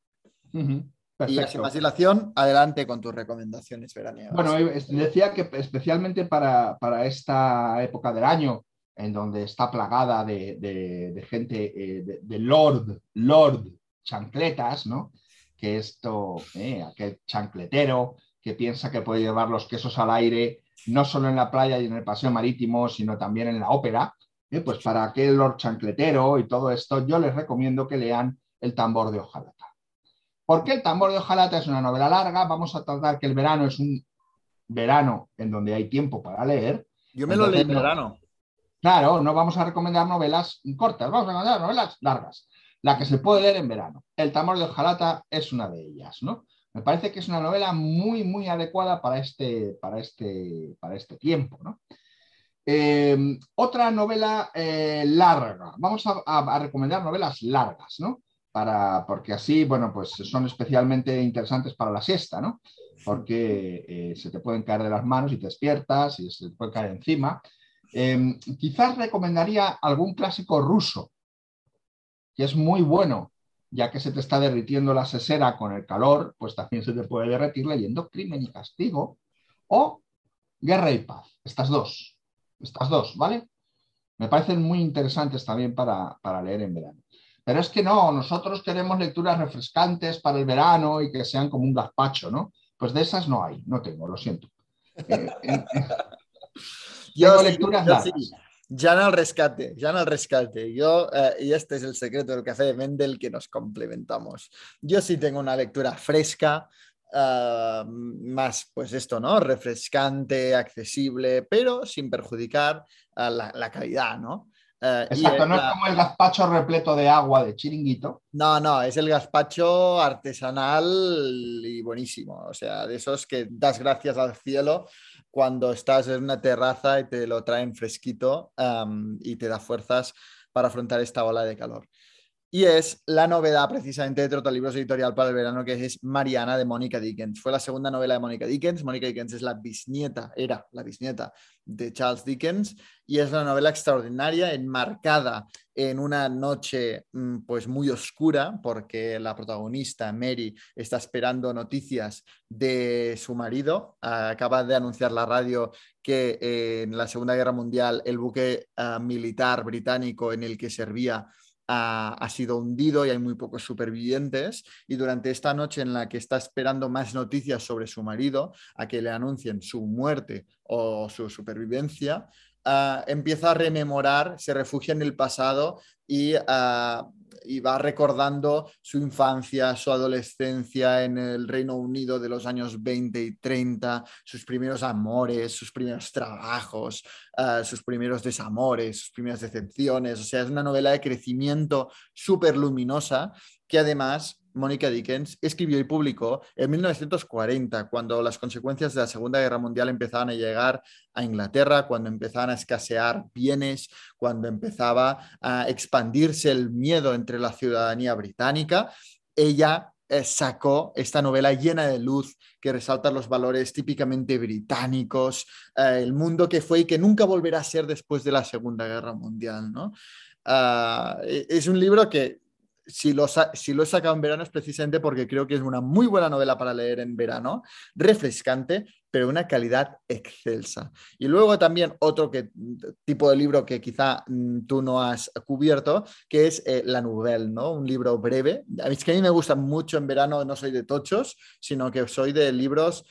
[SPEAKER 1] Y sin más dilación, adelante con tus recomendaciones veraniegas.
[SPEAKER 5] Bueno, decía que especialmente para, esta época del año, en donde está plagada de, gente, eh, de, Lord, Lord chancletas, ¿no? Que esto, eh, aquel chancletero que piensa que puede llevar los quesos al aire, no solo en la playa y en el paseo marítimo, sino también en la ópera, eh, pues para aquel Lord chancletero y todo esto, yo les recomiendo que lean El tambor de hojalata. Porque el tambor de hojalata es una novela larga, vamos a tratar que el verano es un verano en donde hay tiempo para leer.
[SPEAKER 1] Yo me lo leí en verano.
[SPEAKER 5] Claro, no vamos a recomendar novelas cortas, vamos a recomendar novelas largas, la que se puede leer en verano. El Tamor de Ojalata es una de ellas, ¿no? Me parece que es una novela muy, muy adecuada para este, para este, para este tiempo, ¿no? Eh, otra novela eh, larga. Vamos a, recomendar novelas largas, ¿no? Para, porque así, bueno, pues son especialmente interesantes para la siesta, ¿no? Porque eh, se te pueden caer de las manos y te despiertas y se te puede caer encima. quizás recomendaría algún clásico ruso, que es muy bueno, ya que se te está derritiendo la sesera con el calor, pues también se te puede derretir leyendo Crimen y Castigo o Guerra y Paz, estas dos estas dos, ¿vale? Me parecen muy interesantes también para, leer en verano. Pero es que no, nosotros queremos lecturas refrescantes para el verano y que sean como un gazpacho, ¿no? Pues de esas no hay, no tengo, lo siento. Eh,
[SPEAKER 1] yo lecturas Ya no al rescate, ya no al rescate. Yo, eh, y este es el secreto del café de Mendel que nos complementamos. Yo sí tengo una lectura fresca, Ah, más, pues esto, ¿no? Refrescante, accesible, pero sin perjudicar la, calidad, ¿no?
[SPEAKER 5] Ah, Exacto, no es como el gazpacho repleto de agua de chiringuito.
[SPEAKER 1] No, no, es el gazpacho artesanal y buenísimo. O sea, de esos que das gracias al cielo cuando estás en una terraza y te lo traen fresquito y te da fuerzas para afrontar esta ola de calor. Y es la novedad precisamente de Trotalibros Editorial para el verano, que es Mariana de Mónica Dickens. Fue la segunda novela de Mónica Dickens. Mónica Dickens es la bisnieta, era la bisnieta de Charles Dickens, y es una novela extraordinaria, enmarcada en una noche mm, pues muy oscura, porque la protagonista, Mary, está esperando noticias de su marido. acaba de anunciar la radio que en la Segunda Guerra Mundial el buque ah, militar británico en el que servía ha, sido hundido y hay muy pocos supervivientes. Y durante esta noche en la que está esperando más noticias sobre su marido, a que le anuncien su muerte o su supervivencia, ah, empieza a rememorar, se refugia en el pasado y uh, y va recordando su infancia, su adolescencia en el Reino Unido de los años 20 y 30, sus primeros amores, sus primeros trabajos, ah, sus primeros desamores, sus primeras decepciones. O sea, es una novela de crecimiento súper luminosa que además Mónica Dickens escribió y publicó en 1940, cuando las consecuencias de la Segunda Guerra Mundial empezaban a llegar a Inglaterra, cuando empezaban a escasear bienes, cuando empezaba a expandirse el miedo entre la ciudadanía británica. Ella eh, sacó esta novela llena de luz que resalta los valores típicamente británicos, eh, el mundo que fue y que nunca volverá a ser después de la Segunda Guerra Mundial. Ah, e-, es un libro que si lo, si he sacado en verano es precisamente porque creo que es una muy buena novela para leer en verano, refrescante, pero una calidad excelsa. Y luego también otro tipo de libro que quizá mm, tú no has cubierto, que es eh, La Nouvelle, ¿no? Un libro breve. Es que a mí me gusta mucho en verano, no soy de tochos, sino que soy de libros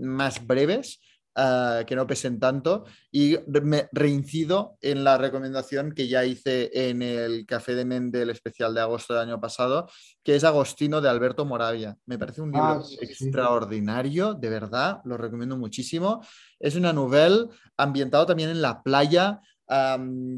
[SPEAKER 1] más breves Ah, que no pesen tanto. Y me reincido en la recomendación que ya hice en el Café de Mendel especial de agosto del año pasado, que es Agostino de Alberto Moravia. Me parece un libro ah, extraordinario, de verdad, lo recomiendo muchísimo. Es una novela ambientado también en la playa,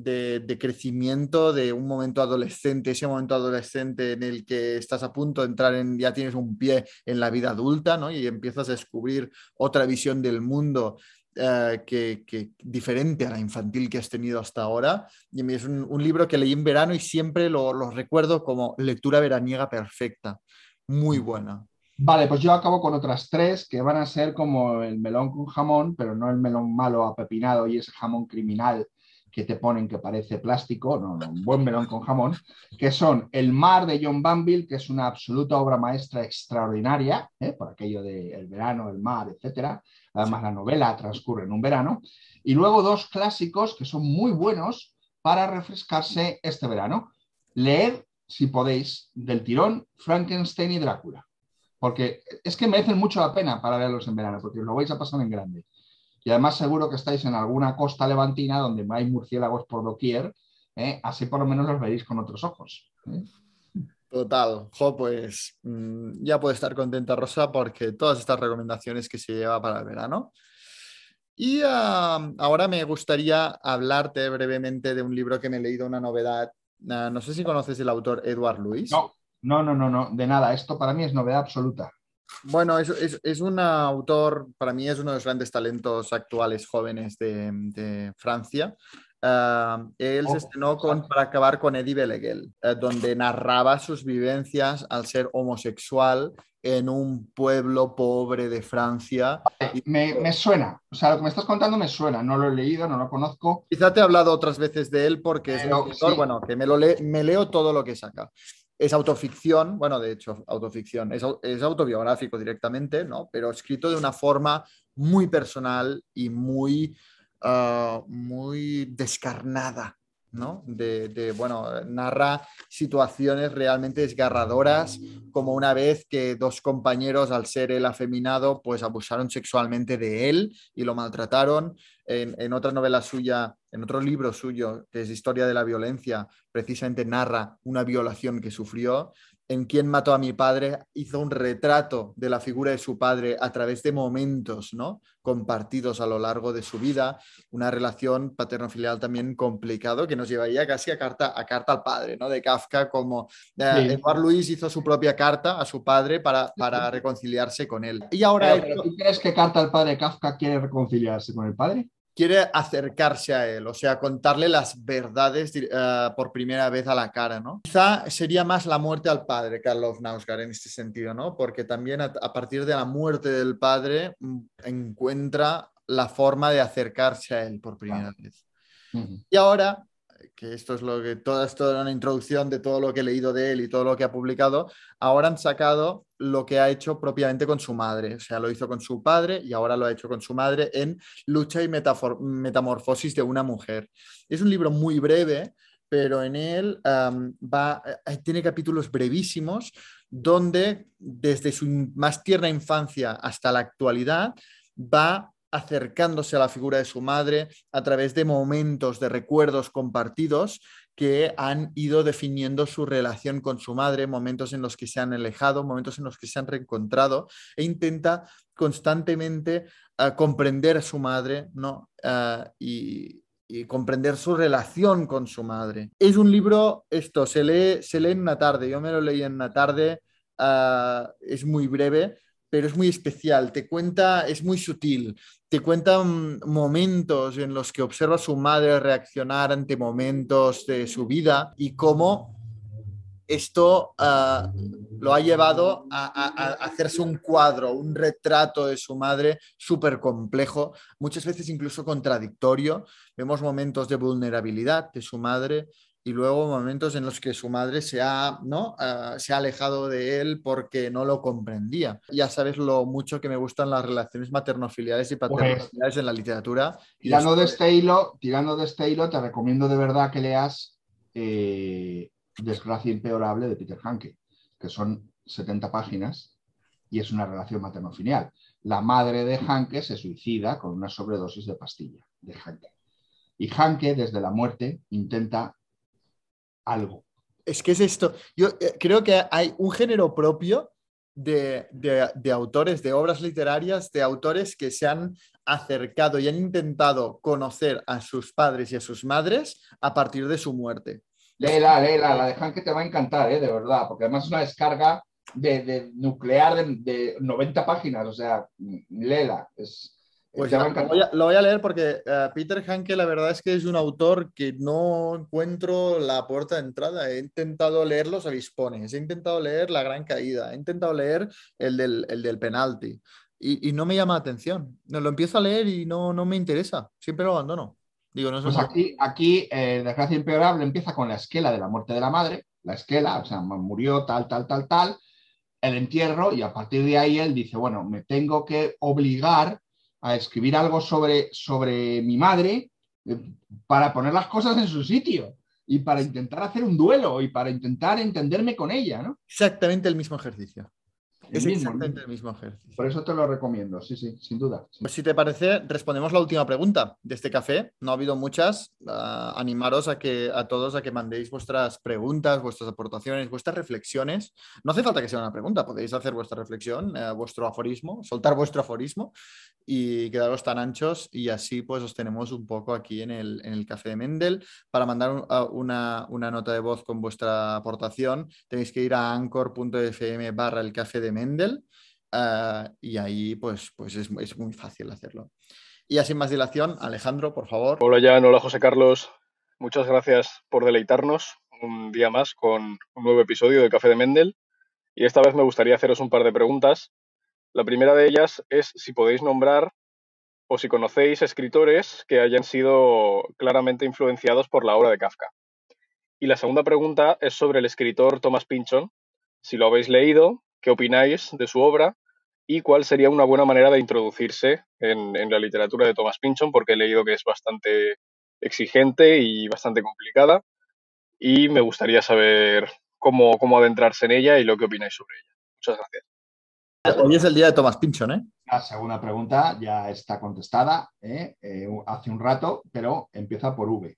[SPEAKER 1] de, crecimiento de un momento adolescente, ese momento adolescente en el que estás a punto de entrar en, ya tienes un pie en la vida adulta, ¿no? Y empiezas a descubrir otra visión del mundo eh, que, diferente a la infantil que has tenido hasta ahora. Y es un, libro que leí en verano y siempre lo, lo, recuerdo como lectura veraniega perfecta, muy buena.
[SPEAKER 5] Vale, pues yo acabo con otras tres que van a ser como el melón con jamón, pero no el melón malo apepinado y ese jamón criminal que te ponen que parece plástico, no, no, un buen melón con jamón, que son El mar de John Banville, que es una absoluta obra maestra extraordinaria, ¿eh? por aquello del verano, el mar, etcétera. Además, la novela transcurre en un verano. Y luego dos clásicos que son muy buenos para refrescarse este verano. Leer, si podéis, del tirón Frankenstein y Drácula. Porque es que merecen mucho la pena para leerlos en verano, porque os lo vais a pasar en grande. Y además seguro que estáis en alguna costa levantina donde hay murciélagos por doquier, ¿eh? así por lo menos los veréis con otros ojos. ¿eh?
[SPEAKER 1] Total, jo, pues mm, ya puede estar contenta Rosa porque todas estas recomendaciones que se lleva para el verano. Y ah, ahora me gustaría hablarte brevemente de un libro que me he leído, una novedad. Ah, no sé si conoces el autor Edward.
[SPEAKER 5] No, no, no, no, no, de nada. Esto para mí es novedad absoluta.
[SPEAKER 1] Bueno, es, es- es un autor, para mí es uno de los grandes talentos actuales jóvenes de, de Francia. Ah, él se
[SPEAKER 5] Oh,
[SPEAKER 1] estrenó con. Para acabar con Eddie Beleguel, eh, donde narraba sus vivencias al ser homosexual en un pueblo pobre de Francia.
[SPEAKER 5] Me, me suena, o sea, lo que me estás contando me suena. No lo he leído, no lo conozco.
[SPEAKER 1] Quizá te he hablado otras veces de él porque es un
[SPEAKER 5] sí.
[SPEAKER 1] bueno, que me, lo le- me leo todo lo que saca. Es autoficción, bueno, de hecho, autoficción, es, es autobiográfico directamente, ¿no? Pero escrito de una forma muy personal y muy, ah, muy descarnada, ¿no? De, de, bueno, narra situaciones realmente desgarradoras, como una vez que dos compañeros, al ser él afeminado, pues abusaron sexualmente de él y lo maltrataron. En, en otra novela suya, en otro libro suyo, que es Historia de la Violencia, precisamente narra una violación que sufrió. En Quién mató a mi padre hizo un retrato de la figura de su padre a través de momentos ¿no? compartidos a lo largo de su vida, una relación paterno-filial también complicado que nos llevaría casi a carta, a carta al padre, ¿no? de Kafka, como eh, Luis hizo su propia carta a su padre para, para reconciliarse con él. Y ahora
[SPEAKER 5] pero ¿Tú crees que Carta al padre Kafka quiere reconciliarse con el padre?
[SPEAKER 1] Quiere acercarse a él, o sea, contarle las verdades eh, por primera vez a la cara, ¿no? Quizá sería más la muerte al padre, Carlos Nausgar, en este sentido, ¿no? Porque también a, a partir de la muerte del padre mm, encuentra la forma de acercarse a él por primera vez. Y ahora, que esto es lo que, toda esto era una introducción de todo lo que he leído de él y todo lo que ha publicado, ahora han sacado lo que ha hecho propiamente con su madre. O sea, lo hizo con su padre y ahora lo ha hecho con su madre en Lucha y Metamorfosis de una mujer. Es un libro muy breve, pero en él va, eh, tiene capítulos brevísimos donde desde su más tierna infancia hasta la actualidad va acercándose a la figura de su madre a través de momentos, de recuerdos compartidos que han ido definiendo su relación con su madre, momentos en los que se han alejado, momentos en los que se han reencontrado, e intenta constantemente ah, comprender a su madre ¿no? Ah, y, comprender su relación con su madre. Es un libro, esto, se lee, se lee en una tarde, yo me lo leí en una tarde, ah, es muy breve, pero es muy especial, te cuenta, es muy sutil, te cuenta mm, momentos en los que observa a su madre reaccionar ante momentos de su vida y cómo esto ah, lo ha llevado a, a- a hacerse un cuadro, un retrato de su madre súper complejo, muchas veces incluso contradictorio. Vemos momentos de vulnerabilidad de su madre y luego momentos en los que su madre se ha, ¿no? Ah, se ha alejado de él porque no lo comprendía. Ya sabes lo mucho que me gustan las relaciones maternofiliales y paternofiliales en la literatura.
[SPEAKER 5] Tirando de este hilo, tirando de este hilo, te recomiendo de verdad que leas eh, Desgracia Impeorable de Peter Hanke, que son 70 páginas y es una relación materno-filial. La madre de Hanke se suicida con una sobredosis de pastilla de Hanke. Y Hanke, desde la muerte, intenta algo.
[SPEAKER 1] Es que es esto. Yo eh, creo que hay un género propio de, de- de autores, de obras literarias, de autores que se han acercado y han intentado conocer a sus padres y a sus madres a partir de su muerte.
[SPEAKER 5] Léela, léela, la de Hanke te va a encantar, ¿eh? de verdad, porque además es una descarga de, de nuclear de, de 90 páginas, o sea, léela. Es,
[SPEAKER 1] Pues
[SPEAKER 5] te va a
[SPEAKER 1] lo voy a, lo voy a leer porque eh, Peter Hanke la verdad es que es un autor que no encuentro la puerta de entrada. He intentado leer Los Avispones, he intentado leer La Gran Caída, he intentado leer el del, el del penalti y, y no me llama la atención. No, lo empiezo a leer y no, no me interesa, siempre lo abandono. Digo, no
[SPEAKER 5] Pues aquí, aquí eh, Desgracia Impeorable empieza con la esquela de la muerte de la madre, la esquela, o sea, murió tal, tal, tal, tal, el entierro, y a partir de ahí él dice, bueno, me tengo que obligar a escribir algo sobre, sobre mi madre eh, para poner las cosas en su sitio y para intentar hacer un duelo y para intentar entenderme con ella, ¿no?
[SPEAKER 1] Exactamente el mismo ejercicio.
[SPEAKER 5] El
[SPEAKER 1] Es exactamente el mismo ejercicio.
[SPEAKER 5] Por eso te lo recomiendo, sí, sí, sin duda. sí.
[SPEAKER 1] Pues si te parece, respondemos la última pregunta de este café. No ha habido muchas. Ah, animaros a que a todos a que mandéis vuestras preguntas, vuestras aportaciones, vuestras reflexiones. No hace falta que sea una pregunta, podéis hacer vuestra reflexión, eh, vuestro aforismo, soltar vuestro aforismo y quedaros tan anchos y así pues os tenemos un poco aquí en el, en el café de Mendel. Para mandar un- a una, una nota de voz con vuestra aportación tenéis que ir a anchor.fm barra el café de Mendel. Ah, y ahí pues, pues es, muy fácil hacerlo. Y así más dilación, Alejandro, por favor.
[SPEAKER 8] Hola Jan, hola José Carlos. Muchas gracias por deleitarnos un día más con un nuevo episodio de Café de Mendel. Y esta vez me gustaría haceros un par de preguntas. La primera de ellas es si podéis nombrar o si conocéis escritores que hayan sido claramente influenciados por la obra de Kafka. Y la segunda pregunta es sobre el escritor Thomas Pynchon. Si lo habéis leído, ¿qué opináis de su obra? ¿Y cuál sería una buena manera de introducirse en, en la literatura de Thomas Pynchon? Porque he leído que es bastante exigente y bastante complicada. Y me gustaría saber cómo, cómo adentrarse en ella y lo que opináis sobre ella. Muchas gracias.
[SPEAKER 1] Hoy es el día de Thomas Pynchon, ¿eh?
[SPEAKER 5] La segunda pregunta ya está contestada ¿eh? Eh, hace un rato, pero empieza por V.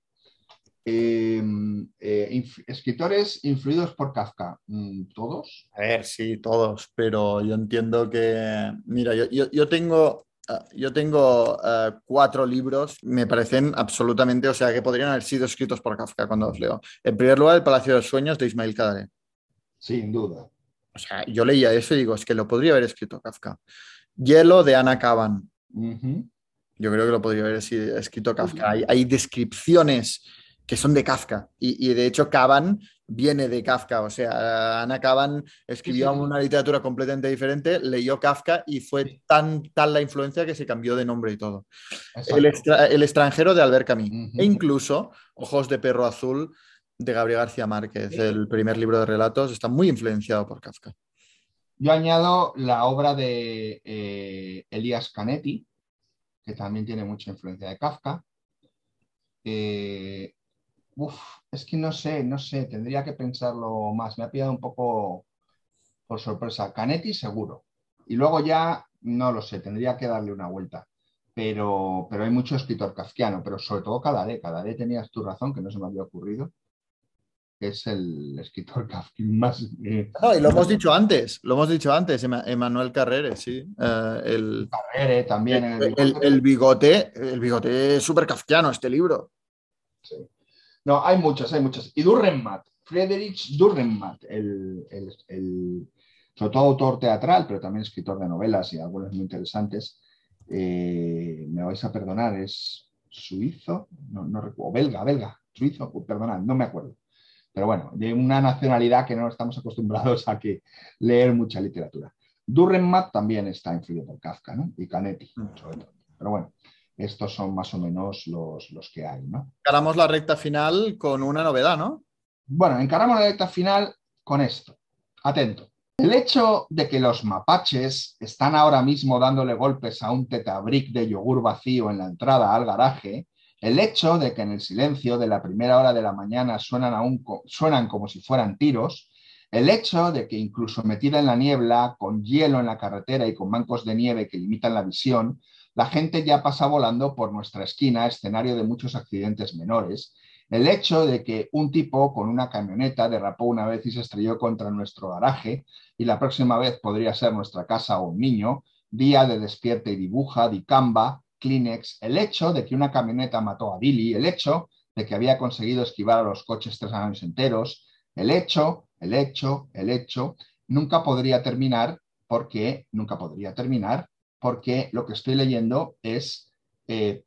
[SPEAKER 5] Eh, eh, inf- escritores influidos por Kafka, Mm, ¿todos?
[SPEAKER 1] A ver, sí, todos, pero yo entiendo que, mira, yo, yo- yo tengo, ah, yo tengo ah, cuatro libros, me parecen absolutamente, o sea, que podrían haber sido escritos por Kafka cuando los leo. En primer lugar, El Palacio de los Sueños de Ismail Kadare.
[SPEAKER 5] Sin duda.
[SPEAKER 1] O sea, yo leía eso y digo, es que lo podría haber escrito Kafka. Hielo de Ana.
[SPEAKER 5] Ujú.
[SPEAKER 1] Yo creo que lo podría haber escrito Kafka. Hay, hay descripciones que son de Kafka y, y de hecho Kavan viene de Kafka. O sea, Ana Kavan escribió
[SPEAKER 5] Sí, sí.
[SPEAKER 1] una literatura completamente diferente, leyó Kafka y fue tan tal la influencia que se cambió de nombre y todo. El, extra- el extranjero de Albert Camus
[SPEAKER 5] Ujú.
[SPEAKER 1] e incluso Ojos de perro azul de Gabriel García Márquez, el primer libro de relatos, está muy influenciado por Kafka.
[SPEAKER 5] Yo añado la obra de eh, Elías Canetti, que también tiene mucha influencia de Kafka. Eh, uf, es que no sé, no sé, tendría que pensarlo más. Me ha pillado un poco por sorpresa. Canetti seguro. Y luego ya, no lo sé, tendría que darle una vuelta. Pero, pero hay mucho escritor kafkiano, pero sobre todo Cadare. Cadare tenías tu razón, que no se me había ocurrido. que Es el escritor más... eh,
[SPEAKER 1] No, y lo hemos dicho antes, lo hemos dicho antes, Ema- Emanuel Carrere, sí. Eh, el,
[SPEAKER 5] Carrere también.
[SPEAKER 1] el, el- el bigote, el bigote es súper kafkiano, este libro.
[SPEAKER 5] Sí. No, hay muchos, hay muchos. Y Durrenmatt, Friedrich Durrenmatt, el, el- el- sobre todo autor teatral, pero también escritor de novelas y algunos muy interesantes. Eh, me vais a perdonar, es suizo, no, no recuerdo, belga, belga, suizo, perdonad, no me acuerdo. Pero bueno, de una nacionalidad que no estamos acostumbrados a que leer mucha literatura. Durrenmatt también está influido por Kafka, ¿no? Y Canetti, sobre todo. Pero bueno, estos son más o menos los, los que hay, ¿no?
[SPEAKER 1] Encaramos la recta final con una novedad, ¿no?
[SPEAKER 5] Bueno, encaramos la recta final con esto. Atento. El hecho de que los mapaches están ahora mismo dándole golpes a un tetabric de yogur vacío en la entrada al garaje, el hecho de que en el silencio de la primera hora de la mañana suenan, aún co- suenan como si fueran tiros, el hecho de que incluso metida en la niebla, con hielo en la carretera y con bancos de nieve que limitan la visión, la gente ya pasa volando por nuestra esquina, escenario de muchos accidentes menores, el hecho de que un tipo con una camioneta derrapó una vez y se estrelló contra nuestro garaje y la próxima vez podría ser nuestra casa o un niño, día de despierte y dibuja, dicamba, Kleenex, el hecho de que una camioneta mató a Billy, el hecho de que había conseguido esquivar a los coches tres años enteros, el hecho, el hecho, el hecho, nunca podría terminar porque, nunca podría terminar porque lo que estoy leyendo es eh,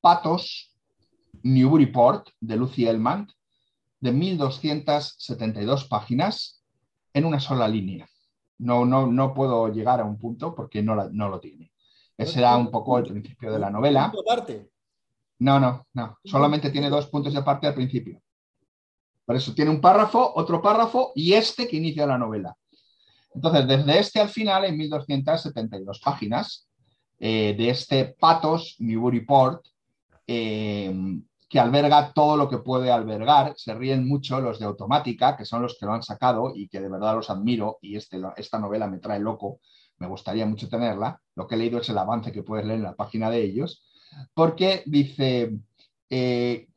[SPEAKER 5] Patos, Newburyport de Lucy Elman, de 1272 páginas en una sola línea. No, no, no puedo llegar a un punto porque no, la- no lo tiene. Ese era un poco el principio de la novela. No, no, no. Solamente tiene dos puntos de parte al principio. Por eso tiene un párrafo, otro párrafo y este que inicia la novela. Entonces, desde este al final, en 1272 páginas, eh, de este Patos Newburyport, eh, que alberga todo lo que puede albergar. Se ríen mucho los de Automática, que son los que lo han sacado y que de verdad los admiro y este, esta novela me trae loco. Me gustaría mucho tenerla. Lo que he leído es el avance que puedes leer en la página de ellos, porque dice, eh,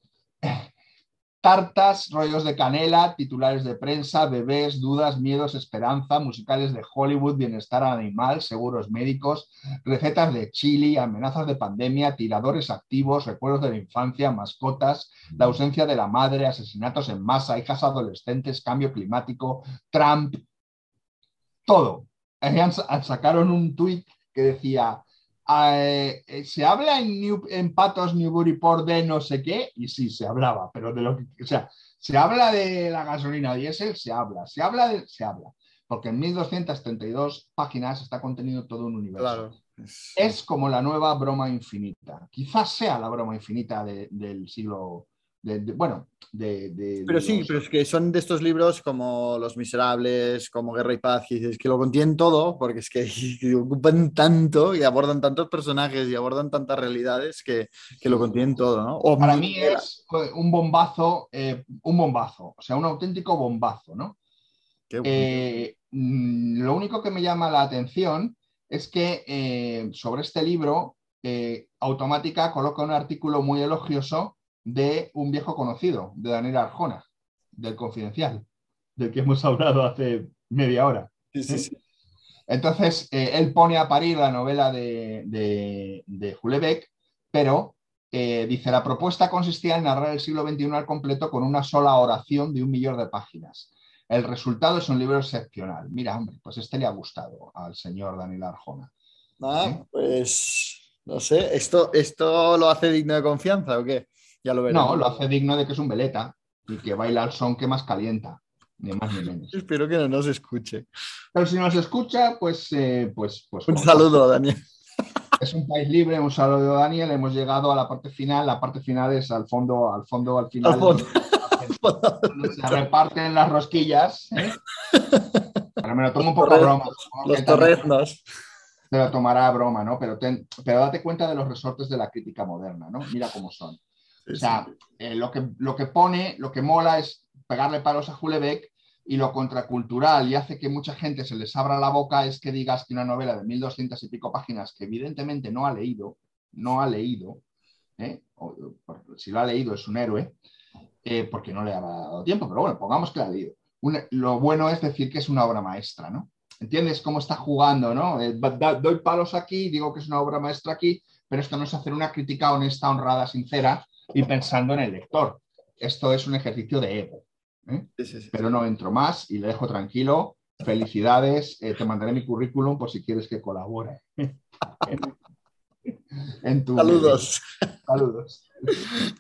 [SPEAKER 5] Tartas, rollos de canela, titulares de prensa, bebés, dudas, miedos, esperanza, musicales de Hollywood, bienestar animal, seguros médicos, recetas de chili, amenazas de pandemia, tiradores activos, recuerdos de la infancia, mascotas, la ausencia de la madre, asesinatos en masa, hijas adolescentes, cambio climático, Trump, todo. Sacaron un tuit que decía, eh, eh, se habla en, en Patos, Newburyport de no sé qué, y sí, se hablaba, pero de lo que, o sea, se habla de la gasolina diésel, se habla, se habla, de, se habla, porque en 1232 páginas está contenido todo un universo. Es como la nueva broma infinita. Quizás sea la broma infinita del siglo bueno, de,
[SPEAKER 1] Pero sí, pero es que son de estos libros como Los Miserables, como Guerra y Paz, y es que lo contienen todo, porque es que, ocupan tanto y abordan tantos personajes y abordan tantas realidades que, lo contienen todo, ¿no?
[SPEAKER 5] O Para mí es un bombazo, eh, un bombazo, o sea, un auténtico bombazo, ¿no? Eh, mm, lo único que me llama la atención es que eh, sobre este libro, Automática coloca un artículo muy elogioso de un viejo conocido, de Daniel Arjona, del Confidencial, del que hemos hablado hace media hora. Entonces, eh, él pone a parir la novela de, de, de pero eh, dice, la propuesta consistía en narrar el siglo XXI al completo con una sola oración de un millón de páginas. El resultado es un libro excepcional. Mira, hombre, pues este le ha gustado al señor Daniel Arjona.
[SPEAKER 1] Ah, ¿Eh? pues no sé, ¿esto, ¿esto lo hace digno de confianza o qué?
[SPEAKER 5] No, lo hace digno de que es un veleta y que baila el son que más calienta, ni más ni menos.
[SPEAKER 1] Espero que no nos escuche.
[SPEAKER 5] Pero si nos escucha, pues... Eh, pues, pues
[SPEAKER 1] un saludo, Daniel.
[SPEAKER 5] Es un país libre, un saludo, Daniel. Hemos llegado a la parte final. La parte final es al fondo, al fondo, al final. se reparten las rosquillas. ¿eh? Pero me lo tomo un poco a broma.
[SPEAKER 1] Los torreznos.
[SPEAKER 5] Se lo tomará a broma, ¿no? Pero, pero date cuenta de los resortes de la crítica moderna, ¿no? Mira cómo son. O sea, eh, lo, que, lo que pone, lo que mola es pegarle palos a Julebeck y lo contracultural y hace que mucha gente se les abra la boca es que digas que una novela de 1200 y pico páginas que evidentemente no ha leído, no ha leído, ¿eh? si lo ha leído es un héroe, eh, porque no le ha dado tiempo, pero bueno, pongamos que lo ha leído. lo bueno es decir que es una obra maestra, ¿no? ¿Entiendes cómo está jugando, no? doy palos aquí, digo que es una obra maestra aquí, pero esto no es hacer una crítica honesta, honrada, sincera, y pensando en el lector. Esto es un ejercicio de ego. ¿eh? Pero no entro más y le dejo tranquilo. Felicidades, eh, te mandaré mi currículum por si quieres que colabore.
[SPEAKER 1] Saludos.
[SPEAKER 5] Saludos.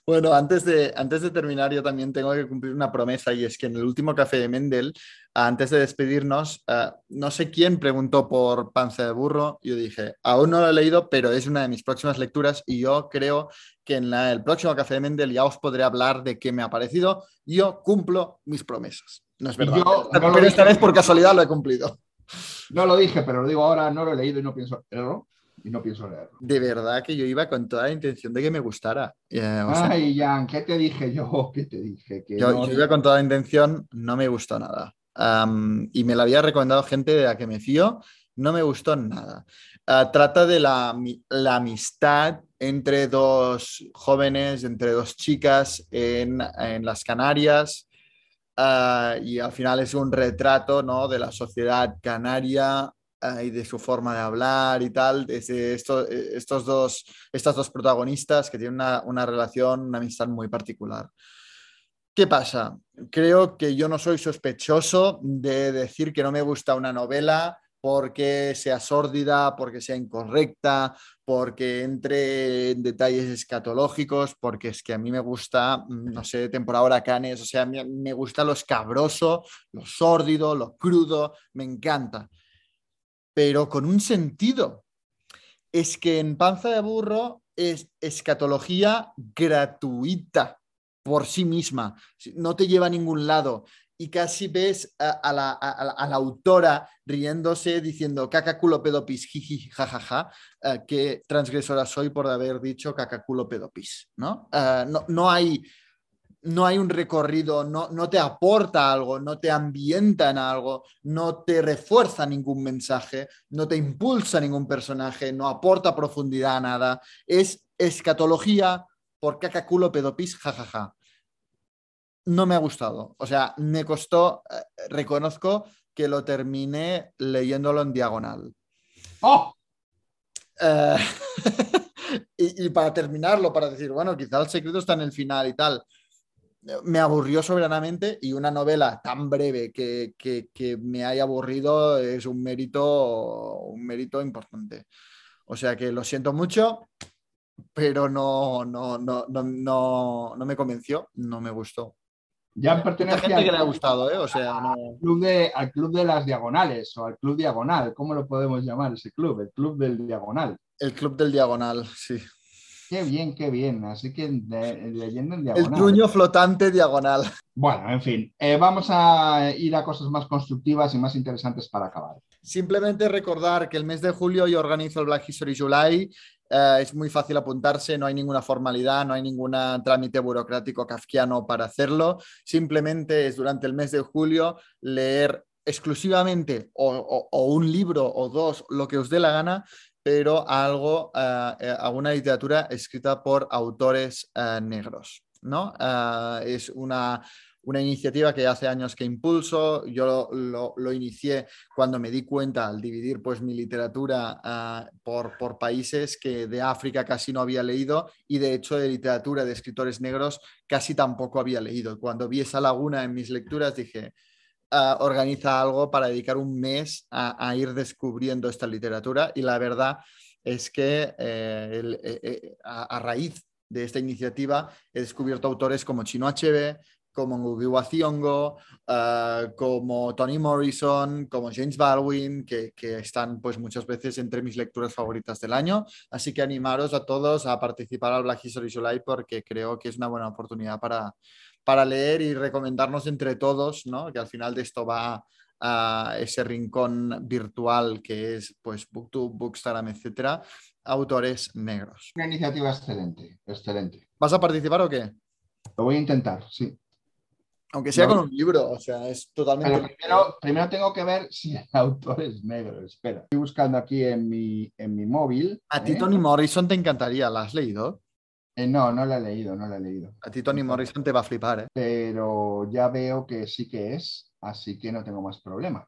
[SPEAKER 1] Bueno, antes de, antes de terminar, yo también tengo que cumplir una promesa y es que en el último café de Mendel, antes de despedirnos, eh, no sé quién preguntó por Panza de Burro. Yo dije, aún no lo he leído, pero es una de mis próximas lecturas y yo creo que en el próximo café de Mendel ya os podré hablar de qué me ha parecido. Yo cumplo mis promesas. No es verdad. pero esta vez por casualidad lo he cumplido.
[SPEAKER 5] No lo dije, pero lo digo ahora, no lo he leído y no pienso leerlo y no pienso leerlo.
[SPEAKER 1] De verdad que yo iba con toda la intención de que me gustara.
[SPEAKER 5] Eh, Ay, Jan, ¿qué te dije yo? ¿Qué te dije? Que
[SPEAKER 1] yo, iba con toda la intención, no me gustó nada. y me la había recomendado gente de la que me fío, no me gustó nada. Ah, trata de la, la, amistad entre dos jóvenes, entre dos chicas en, en las Canarias. Ah, y al final es un retrato ¿no? de la sociedad canaria y de su forma de hablar y tal, desde estos dos, estas dos protagonistas que tienen una, una, relación, una amistad muy particular. ¿Qué pasa? Creo que yo no soy sospechoso de decir que no me gusta una novela porque sea sórdida, porque sea incorrecta, porque entre en detalles escatológicos, porque es que a mí me gusta, mm, no sé, temporada canes o sea, me gusta lo escabroso, lo sórdido, lo crudo, me encanta pero con un sentido. Es que en Panza de Burro es escatología gratuita por sí misma, no te lleva a ningún lado. y casi ves a, la, autora riéndose diciendo caca culo pedopis, jiji, jajaja, eh, qué transgresora soy por haber dicho caca culo pedopis, ¿no? Eh, no, no hay no hay un recorrido, no, no te aporta algo, no te ambienta en algo, no te refuerza ningún mensaje, no te impulsa ningún personaje, no aporta profundidad a nada. Es escatología por caca culo pedopis, jajaja. No me ha gustado. O sea, me costó, eh, reconozco que lo terminé leyéndolo en diagonal.
[SPEAKER 5] ¡Oh!
[SPEAKER 1] Eh, y, y para terminarlo, para decir, bueno, quizá el secreto está en el final y tal, me aburrió soberanamente y una novela tan breve que, que- que me haya aburrido es un mérito, un mérito importante. O sea que lo siento mucho, pero no, no, no, no, no, no me convenció, no me gustó.
[SPEAKER 5] Ya pertenece
[SPEAKER 1] gente
[SPEAKER 5] al,
[SPEAKER 1] que le ha gustado, ¿eh? O sea, no...
[SPEAKER 5] club de, al club de las diagonales o al club diagonal. ¿Cómo lo podemos llamar ese club? El club del diagonal.
[SPEAKER 1] El club del diagonal, sí.
[SPEAKER 5] Qué bien, qué bien. Así que leyendo en
[SPEAKER 1] El
[SPEAKER 5] diagonal.
[SPEAKER 1] truño flotante diagonal.
[SPEAKER 5] Bueno, en fin, eh, vamos a ir a cosas más constructivas y más interesantes para acabar.
[SPEAKER 1] Simplemente recordar que el mes de julio yo organizo el Black History July. Eh, es muy fácil apuntarse, no hay ninguna formalidad, no hay ningún trámite burocrático kafkiano para hacerlo. Simplemente es durante el mes de julio leer exclusivamente o, o- o un libro o dos, lo que os dé la gana, pero algo, eh, eh, alguna literatura escrita por autores eh, negros. ¿no? Es una, una iniciativa que hace años que impulso. Yo lo, inicié cuando me di cuenta al dividir pues mi literatura por, por países que de África casi no había leído y de hecho de literatura de escritores negros casi tampoco había leído. Cuando vi esa laguna en mis lecturas dije, organiza algo para dedicar un mes a, ir descubriendo esta literatura y la verdad es que eh, eh, eh, a, raíz de esta iniciativa he descubierto autores como Chino Achebe, como Ngugi wa Thiong'o, ah, como Toni Morrison, como James Baldwin, que, que están pues muchas veces entre mis lecturas favoritas del año. Así que animaros a todos a participar al Black History July porque creo que es una buena oportunidad para, para leer y recomendarnos entre todos, ¿no? que al final de esto va a ese rincón virtual que es pues Booktube, Bookstagram, etcétera, autores negros.
[SPEAKER 5] Una iniciativa excelente, excelente.
[SPEAKER 1] ¿Vas a participar o qué?
[SPEAKER 5] Lo voy a intentar, sí.
[SPEAKER 1] Aunque sea
[SPEAKER 5] No.
[SPEAKER 1] con un libro, o sea, es totalmente...
[SPEAKER 5] Pero primero, primero tengo que ver si el autor es negro. Espera. Estoy buscando aquí en mi, en mi móvil.
[SPEAKER 1] A ti
[SPEAKER 5] ¿eh?
[SPEAKER 1] Toni Morrison te encantaría, ¿la has leído?
[SPEAKER 5] Eh, no, no la he leído, no la he leído.
[SPEAKER 1] A ti Toni Morrison te va a flipar, ¿eh?
[SPEAKER 5] Pero ya veo que sí que es, así que no tengo más problema.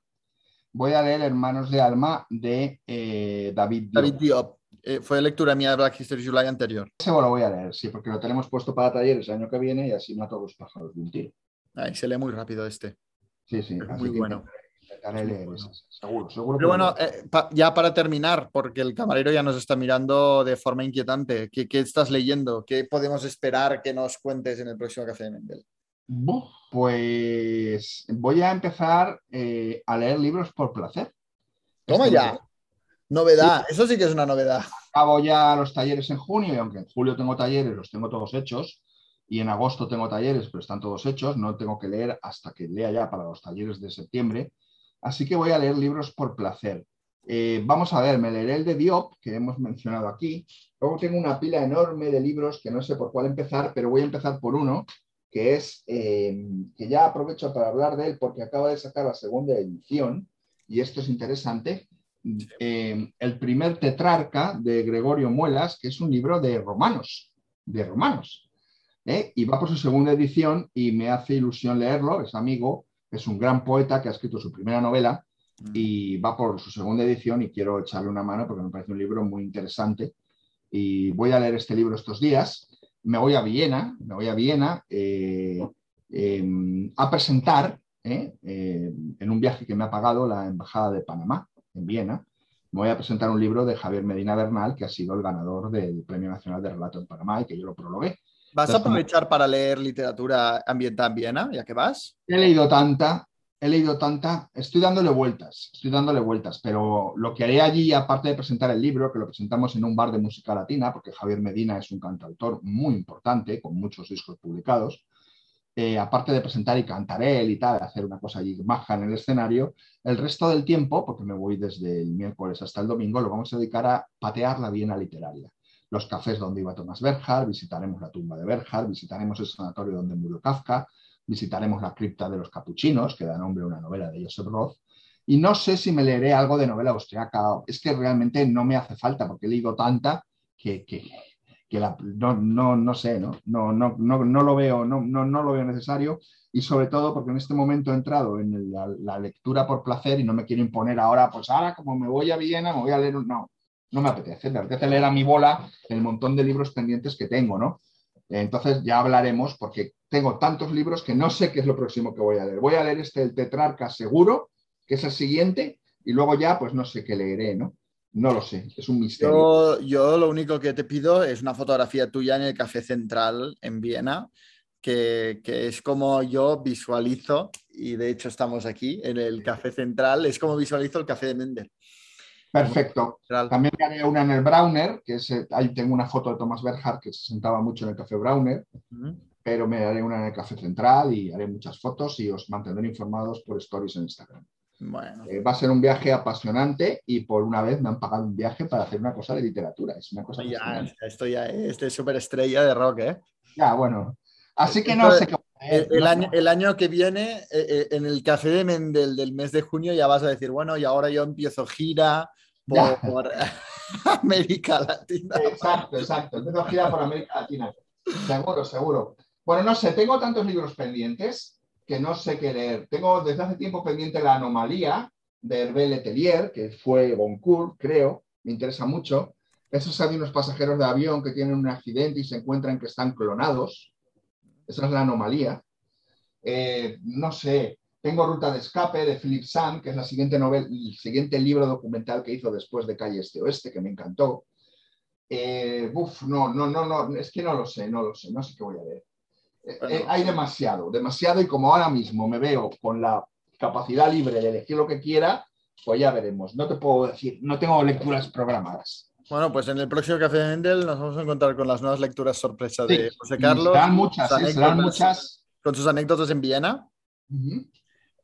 [SPEAKER 5] Voy a leer Hermanos de Alma de eh, David Diop.
[SPEAKER 1] David Diop. Eh, fue lectura mía de Black History July anterior.
[SPEAKER 5] Ese lo voy a leer, sí, porque lo tenemos puesto para talleres el año que viene y así mato los pájaros de un tiro.
[SPEAKER 1] Ahí se lee muy rápido este.
[SPEAKER 5] Sí, sí.
[SPEAKER 1] Es muy bueno. Bueno.
[SPEAKER 5] esas, seguro, seguro.
[SPEAKER 1] Pero bueno, eh, pa- ya para terminar, porque el camarero ya nos está mirando de forma inquietante. ¿Qué, qué estás leyendo? ¿Qué podemos esperar que nos cuentes en el próximo Café de Mendel?
[SPEAKER 5] Pues voy a empezar eh, a leer libros por placer.
[SPEAKER 1] Toma
[SPEAKER 5] Este
[SPEAKER 1] ya. Novedad. Eso sí que es una novedad.
[SPEAKER 5] Acabo ya los talleres en junio y aunque en julio tengo talleres, los tengo todos hechos. Y en agosto tengo talleres, pero están todos hechos. No tengo que leer hasta que lea ya para los talleres de septiembre. Así que voy a leer libros por placer. Eh, vamos a ver, me leeré el de Diop, que hemos mencionado aquí. Luego tengo una pila enorme de libros que no sé por cuál empezar, pero voy a empezar por uno, que es, eh, que ya aprovecho para hablar de él porque acaba de sacar la segunda edición, y esto es interesante. Eh, el primer tetrarca de Gregorio Muelas, que es un libro de romanos, de romanos. Y va por su segunda edición y me hace ilusión leerlo, es amigo, es un gran poeta que ha escrito su primera novela y va por su segunda edición y quiero echarle una mano porque me parece un libro muy interesante y voy a leer este libro estos días. Me voy a Viena, me voy a Viena eh, eh, a presentar eh, eh, en un viaje que me ha pagado la Embajada de Panamá en Viena. Me voy a presentar un libro de Javier Medina Bernal, que ha sido el ganador del Premio Nacional de Relato en Panamá y que yo lo prologué.
[SPEAKER 1] ¿Vas a aprovechar para leer literatura ambientada en Viena, ya que vas?
[SPEAKER 5] He leído tanta, he leído tanta, estoy dándole vueltas, estoy dándole vueltas, pero lo que haré allí, aparte de presentar el libro, que lo presentamos en un bar de música latina, porque Javier Medina es un cantautor muy importante, con muchos discos publicados, eh, aparte de presentar y cantar él y tal, hacer una cosa allí maja en el escenario, el resto del tiempo, porque me voy desde el miércoles hasta el domingo, lo vamos a dedicar a patear la Viena literaria. Los cafés donde iba Tomás Berjar, visitaremos la tumba de Berjar, visitaremos el sanatorio donde murió Kafka, visitaremos la cripta de los capuchinos, que da nombre a una novela de Joseph Roth, y no sé si me leeré algo de novela austriaca. Es que realmente no me hace falta, porque he leído tanta que, que, que la, no, no, no, sé, ¿no? No, no, no, no lo veo, no, no, no, lo veo necesario y sobre todo porque en este momento he entrado en la, la, lectura por placer y no me quiero imponer ahora, pues ahora como me voy a Viena, me voy a leer, no, no me apetece, me apetece leer a mi bola el montón de libros pendientes que tengo, ¿no? Entonces ya hablaremos porque tengo tantos libros que no sé qué es lo próximo que voy a leer. Voy a leer este, el Tetrarca seguro, que es el siguiente, y luego ya pues no sé qué leeré, ¿no? No lo sé, es un misterio.
[SPEAKER 1] Yo, yo, lo único que te pido es una fotografía tuya en el Café Central en Viena, que, que, es como yo visualizo, y de hecho estamos aquí en el Café Central, es como visualizo el Café de Mendel.
[SPEAKER 5] Perfecto. También me haré una en el Browner, que es, ahí tengo una foto de Thomas Berhardt que se sentaba mucho en el Café Browner, uh -huh. pero me haré una en el Café Central y haré muchas fotos y os mantendré informados por stories en Instagram.
[SPEAKER 1] Bueno.
[SPEAKER 5] Eh, va a ser un viaje apasionante y por una vez me han pagado un viaje para hacer una cosa de literatura. Es una cosa
[SPEAKER 1] ya, esto ya es de superestrella de rock, ¿eh?
[SPEAKER 5] Ya, bueno. Así que no sé qué.
[SPEAKER 1] El, el, año, el, año, que viene, eh, eh, en el Café de Mendel del mes de junio, ya vas a decir, bueno, y ahora yo empiezo gira por, por América Latina.
[SPEAKER 5] Exacto, exacto. Empiezo gira por América Latina. Seguro, seguro. Bueno, no sé, tengo tantos libros pendientes que no sé qué leer. Tengo desde hace tiempo pendiente La anomalía de Hervé Letelier, que fue Goncourt, creo, me interesa mucho. Esos hay unos pasajeros de avión que tienen un accidente y se encuentran que están clonados. Esa es la anomalía. Eh, no sé, tengo Ruta de Escape de Philip Sand, que es la siguiente novela, el siguiente libro documental que hizo después de Calle Este Oeste, que me encantó. Eh, uf, no, no, no, no, es que no lo sé, no lo sé, no sé qué voy a leer. Bueno. Eh, hay demasiado, demasiado y como ahora mismo me veo con la capacidad libre de elegir lo que quiera, pues ya veremos. No te puedo decir, no tengo lecturas programadas.
[SPEAKER 1] Bueno, pues en el próximo Café de Mendel nos vamos a encontrar con las nuevas lecturas sorpresa sí, de José Carlos.
[SPEAKER 5] Serán muchas, serán muchas.
[SPEAKER 1] Con sus anécdotas en Viena. Uh -huh.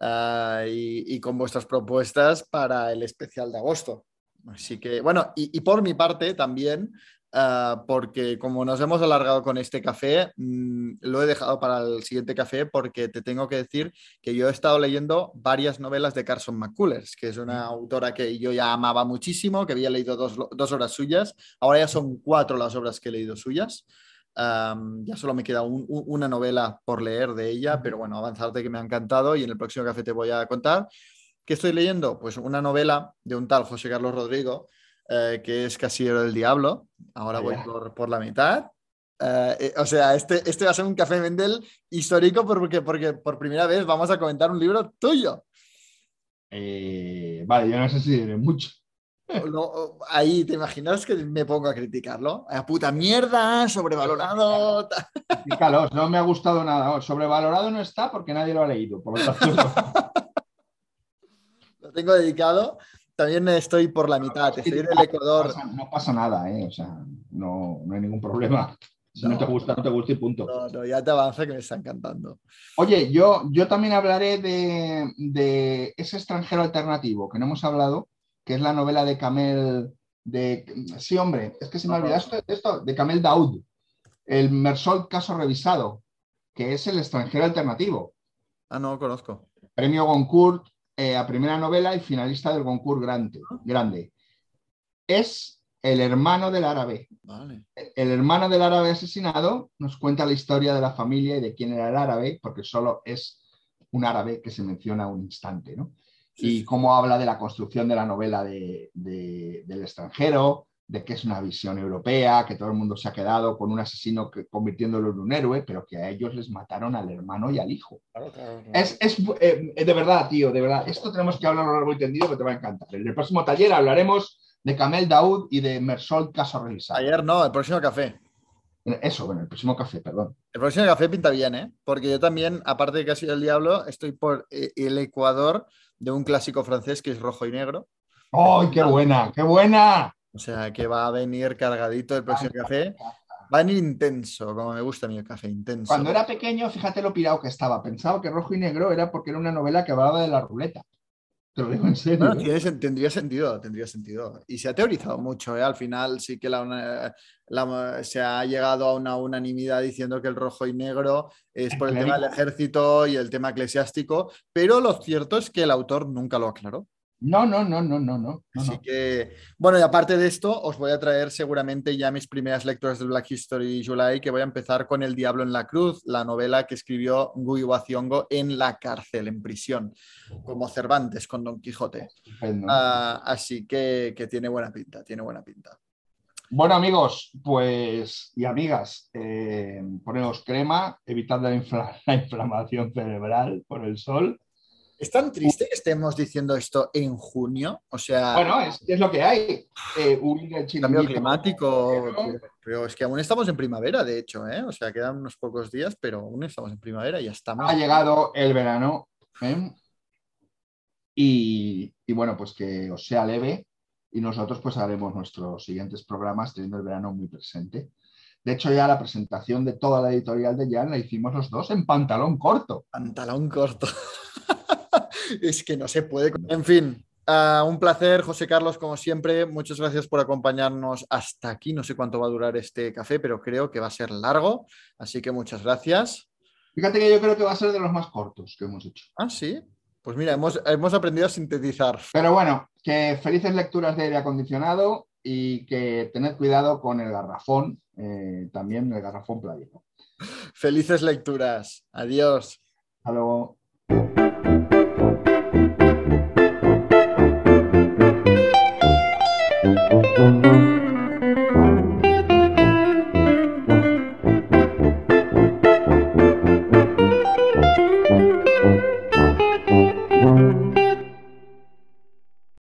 [SPEAKER 1] Uh, y, y, con vuestras propuestas para el especial de agosto. Así que, bueno, y, y por mi parte también Uh, porque como nos hemos alargado con este café, mmm, lo he dejado para el siguiente café porque te tengo que decir que yo he estado leyendo varias novelas de Carson McCullers, que es una autora que yo ya amaba muchísimo, que había leído dos, dos obras suyas, ahora ya son cuatro las obras que he leído suyas. Um, ya solo me queda un, un, una novela por leer de ella, pero bueno, avanzarte que me ha encantado y en el próximo café te voy a contar. ¿Qué estoy leyendo? Pues una novela de un tal José Carlos Rodrigo, eh, que es Casillero del Diablo. Ahora voy por, por la mitad. Eh, o sea, este, este va a ser un café Mendel histórico porque, porque por primera vez vamos a comentar un libro tuyo.
[SPEAKER 5] Eh, vale, yo no sé si diré mucho.
[SPEAKER 1] No, ahí te imaginas que me pongo a criticarlo. A puta mierda, sobrevalorado.
[SPEAKER 5] Critícalos, no me ha gustado nada. Sobrevalorado no está porque nadie lo ha leído. Por lo, tanto...
[SPEAKER 1] lo tengo dedicado también estoy por la mitad, estoy en el Ecuador.
[SPEAKER 5] No pasa, no pasa nada, ¿eh? o sea, no, no, hay ningún problema. Si no, no, te gusta, no te gusta y punto.
[SPEAKER 1] No, no, ya te avanza que me está encantando.
[SPEAKER 5] Oye, yo, yo también hablaré de, de, ese extranjero alternativo que no hemos hablado, que es la novela de Camel, de, sí, hombre, es que se me ha olvidado esto, esto, de Camel Daoud, el Mersol caso revisado, que es el extranjero alternativo.
[SPEAKER 1] Ah, no, conozco.
[SPEAKER 5] Premio Goncourt, eh, a primera novela y finalista del concurso grande, grande. Es el hermano del árabe.
[SPEAKER 1] Vale.
[SPEAKER 5] El hermano del árabe asesinado nos cuenta la historia de la familia y de quién era el árabe, porque solo es un árabe que se menciona un instante, ¿no? Y cómo habla de la construcción de la novela de, de, del extranjero, de que es una visión europea, que todo el mundo se ha quedado con un asesino que, convirtiéndolo en un héroe, pero que a ellos les mataron al hermano y al hijo.
[SPEAKER 1] Claro, claro, claro.
[SPEAKER 5] Es, es eh, de verdad, tío, de verdad. Esto tenemos que hablar a lo largo y tendido que te va a encantar. En el próximo taller hablaremos de Camel Daoud y de Mersol Caso Revisado.
[SPEAKER 1] Ayer no, el próximo café.
[SPEAKER 5] Eso, bueno, el próximo café, perdón.
[SPEAKER 1] El próximo café pinta bien, ¿eh? Porque yo también, aparte de Casi del Diablo, estoy por eh, el Ecuador de un clásico francés que es rojo y negro.
[SPEAKER 5] ¡Ay, qué buena! ¡Qué buena!
[SPEAKER 1] O sea, que va a venir cargadito el próximo café. Va en intenso, como me gusta a mí el café intenso.
[SPEAKER 5] Cuando era pequeño, fíjate lo pirado que estaba. Pensaba que rojo y negro era porque era una novela que hablaba de la ruleta. Te lo digo en serio.
[SPEAKER 1] Bueno,
[SPEAKER 5] ¿eh?
[SPEAKER 1] tiene tendría sentido, tendría sentido. Y se ha teorizado mucho, ¿eh? Al final sí que la se ha llegado a una unanimidad diciendo que el rojo y negro es por el tema del ejército y el tema eclesiástico, pero lo cierto es que el autor nunca lo aclaró.
[SPEAKER 5] No, no, no, no, no, no.
[SPEAKER 1] Así
[SPEAKER 5] no.
[SPEAKER 1] que, bueno, y aparte de esto, os voy a traer seguramente ya mis primeras lecturas de Black History July, que voy a empezar con El Diablo en la Cruz, la novela que escribió Guy Waciongo en la cárcel, en prisión, como Cervantes con Don Quijote. Ah, así que, que tiene buena pinta, tiene buena pinta.
[SPEAKER 5] Bueno, amigos, pues y amigas, eh, poneos crema, evitad la, infla- la inflamación cerebral por el sol.
[SPEAKER 1] Es tan triste que estemos diciendo esto en junio, o sea,
[SPEAKER 5] Bueno, es, es lo que hay. Eh, del
[SPEAKER 1] cambio climático, pero, pero es que aún estamos en primavera, de hecho, ¿eh? o sea, quedan unos pocos días, pero aún estamos en primavera y ya estamos.
[SPEAKER 5] Ha llegado el verano. ¿eh? Y, y bueno, pues que os sea leve y nosotros pues haremos nuestros siguientes programas teniendo el verano muy presente. De hecho, ya la presentación de toda la editorial de Jan la hicimos los dos en pantalón corto.
[SPEAKER 1] Pantalón corto. Es que no se puede. En fin, ah, un placer, José Carlos, como siempre. Muchas gracias por acompañarnos hasta aquí. No sé cuánto va a durar este café, pero creo que va a ser largo. Así que muchas gracias.
[SPEAKER 5] Fíjate que yo creo que va a ser de los más cortos que hemos hecho.
[SPEAKER 1] Ah, sí. Pues mira, hemos, hemos aprendido a sintetizar.
[SPEAKER 5] Pero bueno, que felices lecturas de aire acondicionado y que tened cuidado con el garrafón, eh, también el garrafón plástico.
[SPEAKER 1] Felices lecturas. Adiós.
[SPEAKER 5] Hasta luego.
[SPEAKER 9] Mm-hmm.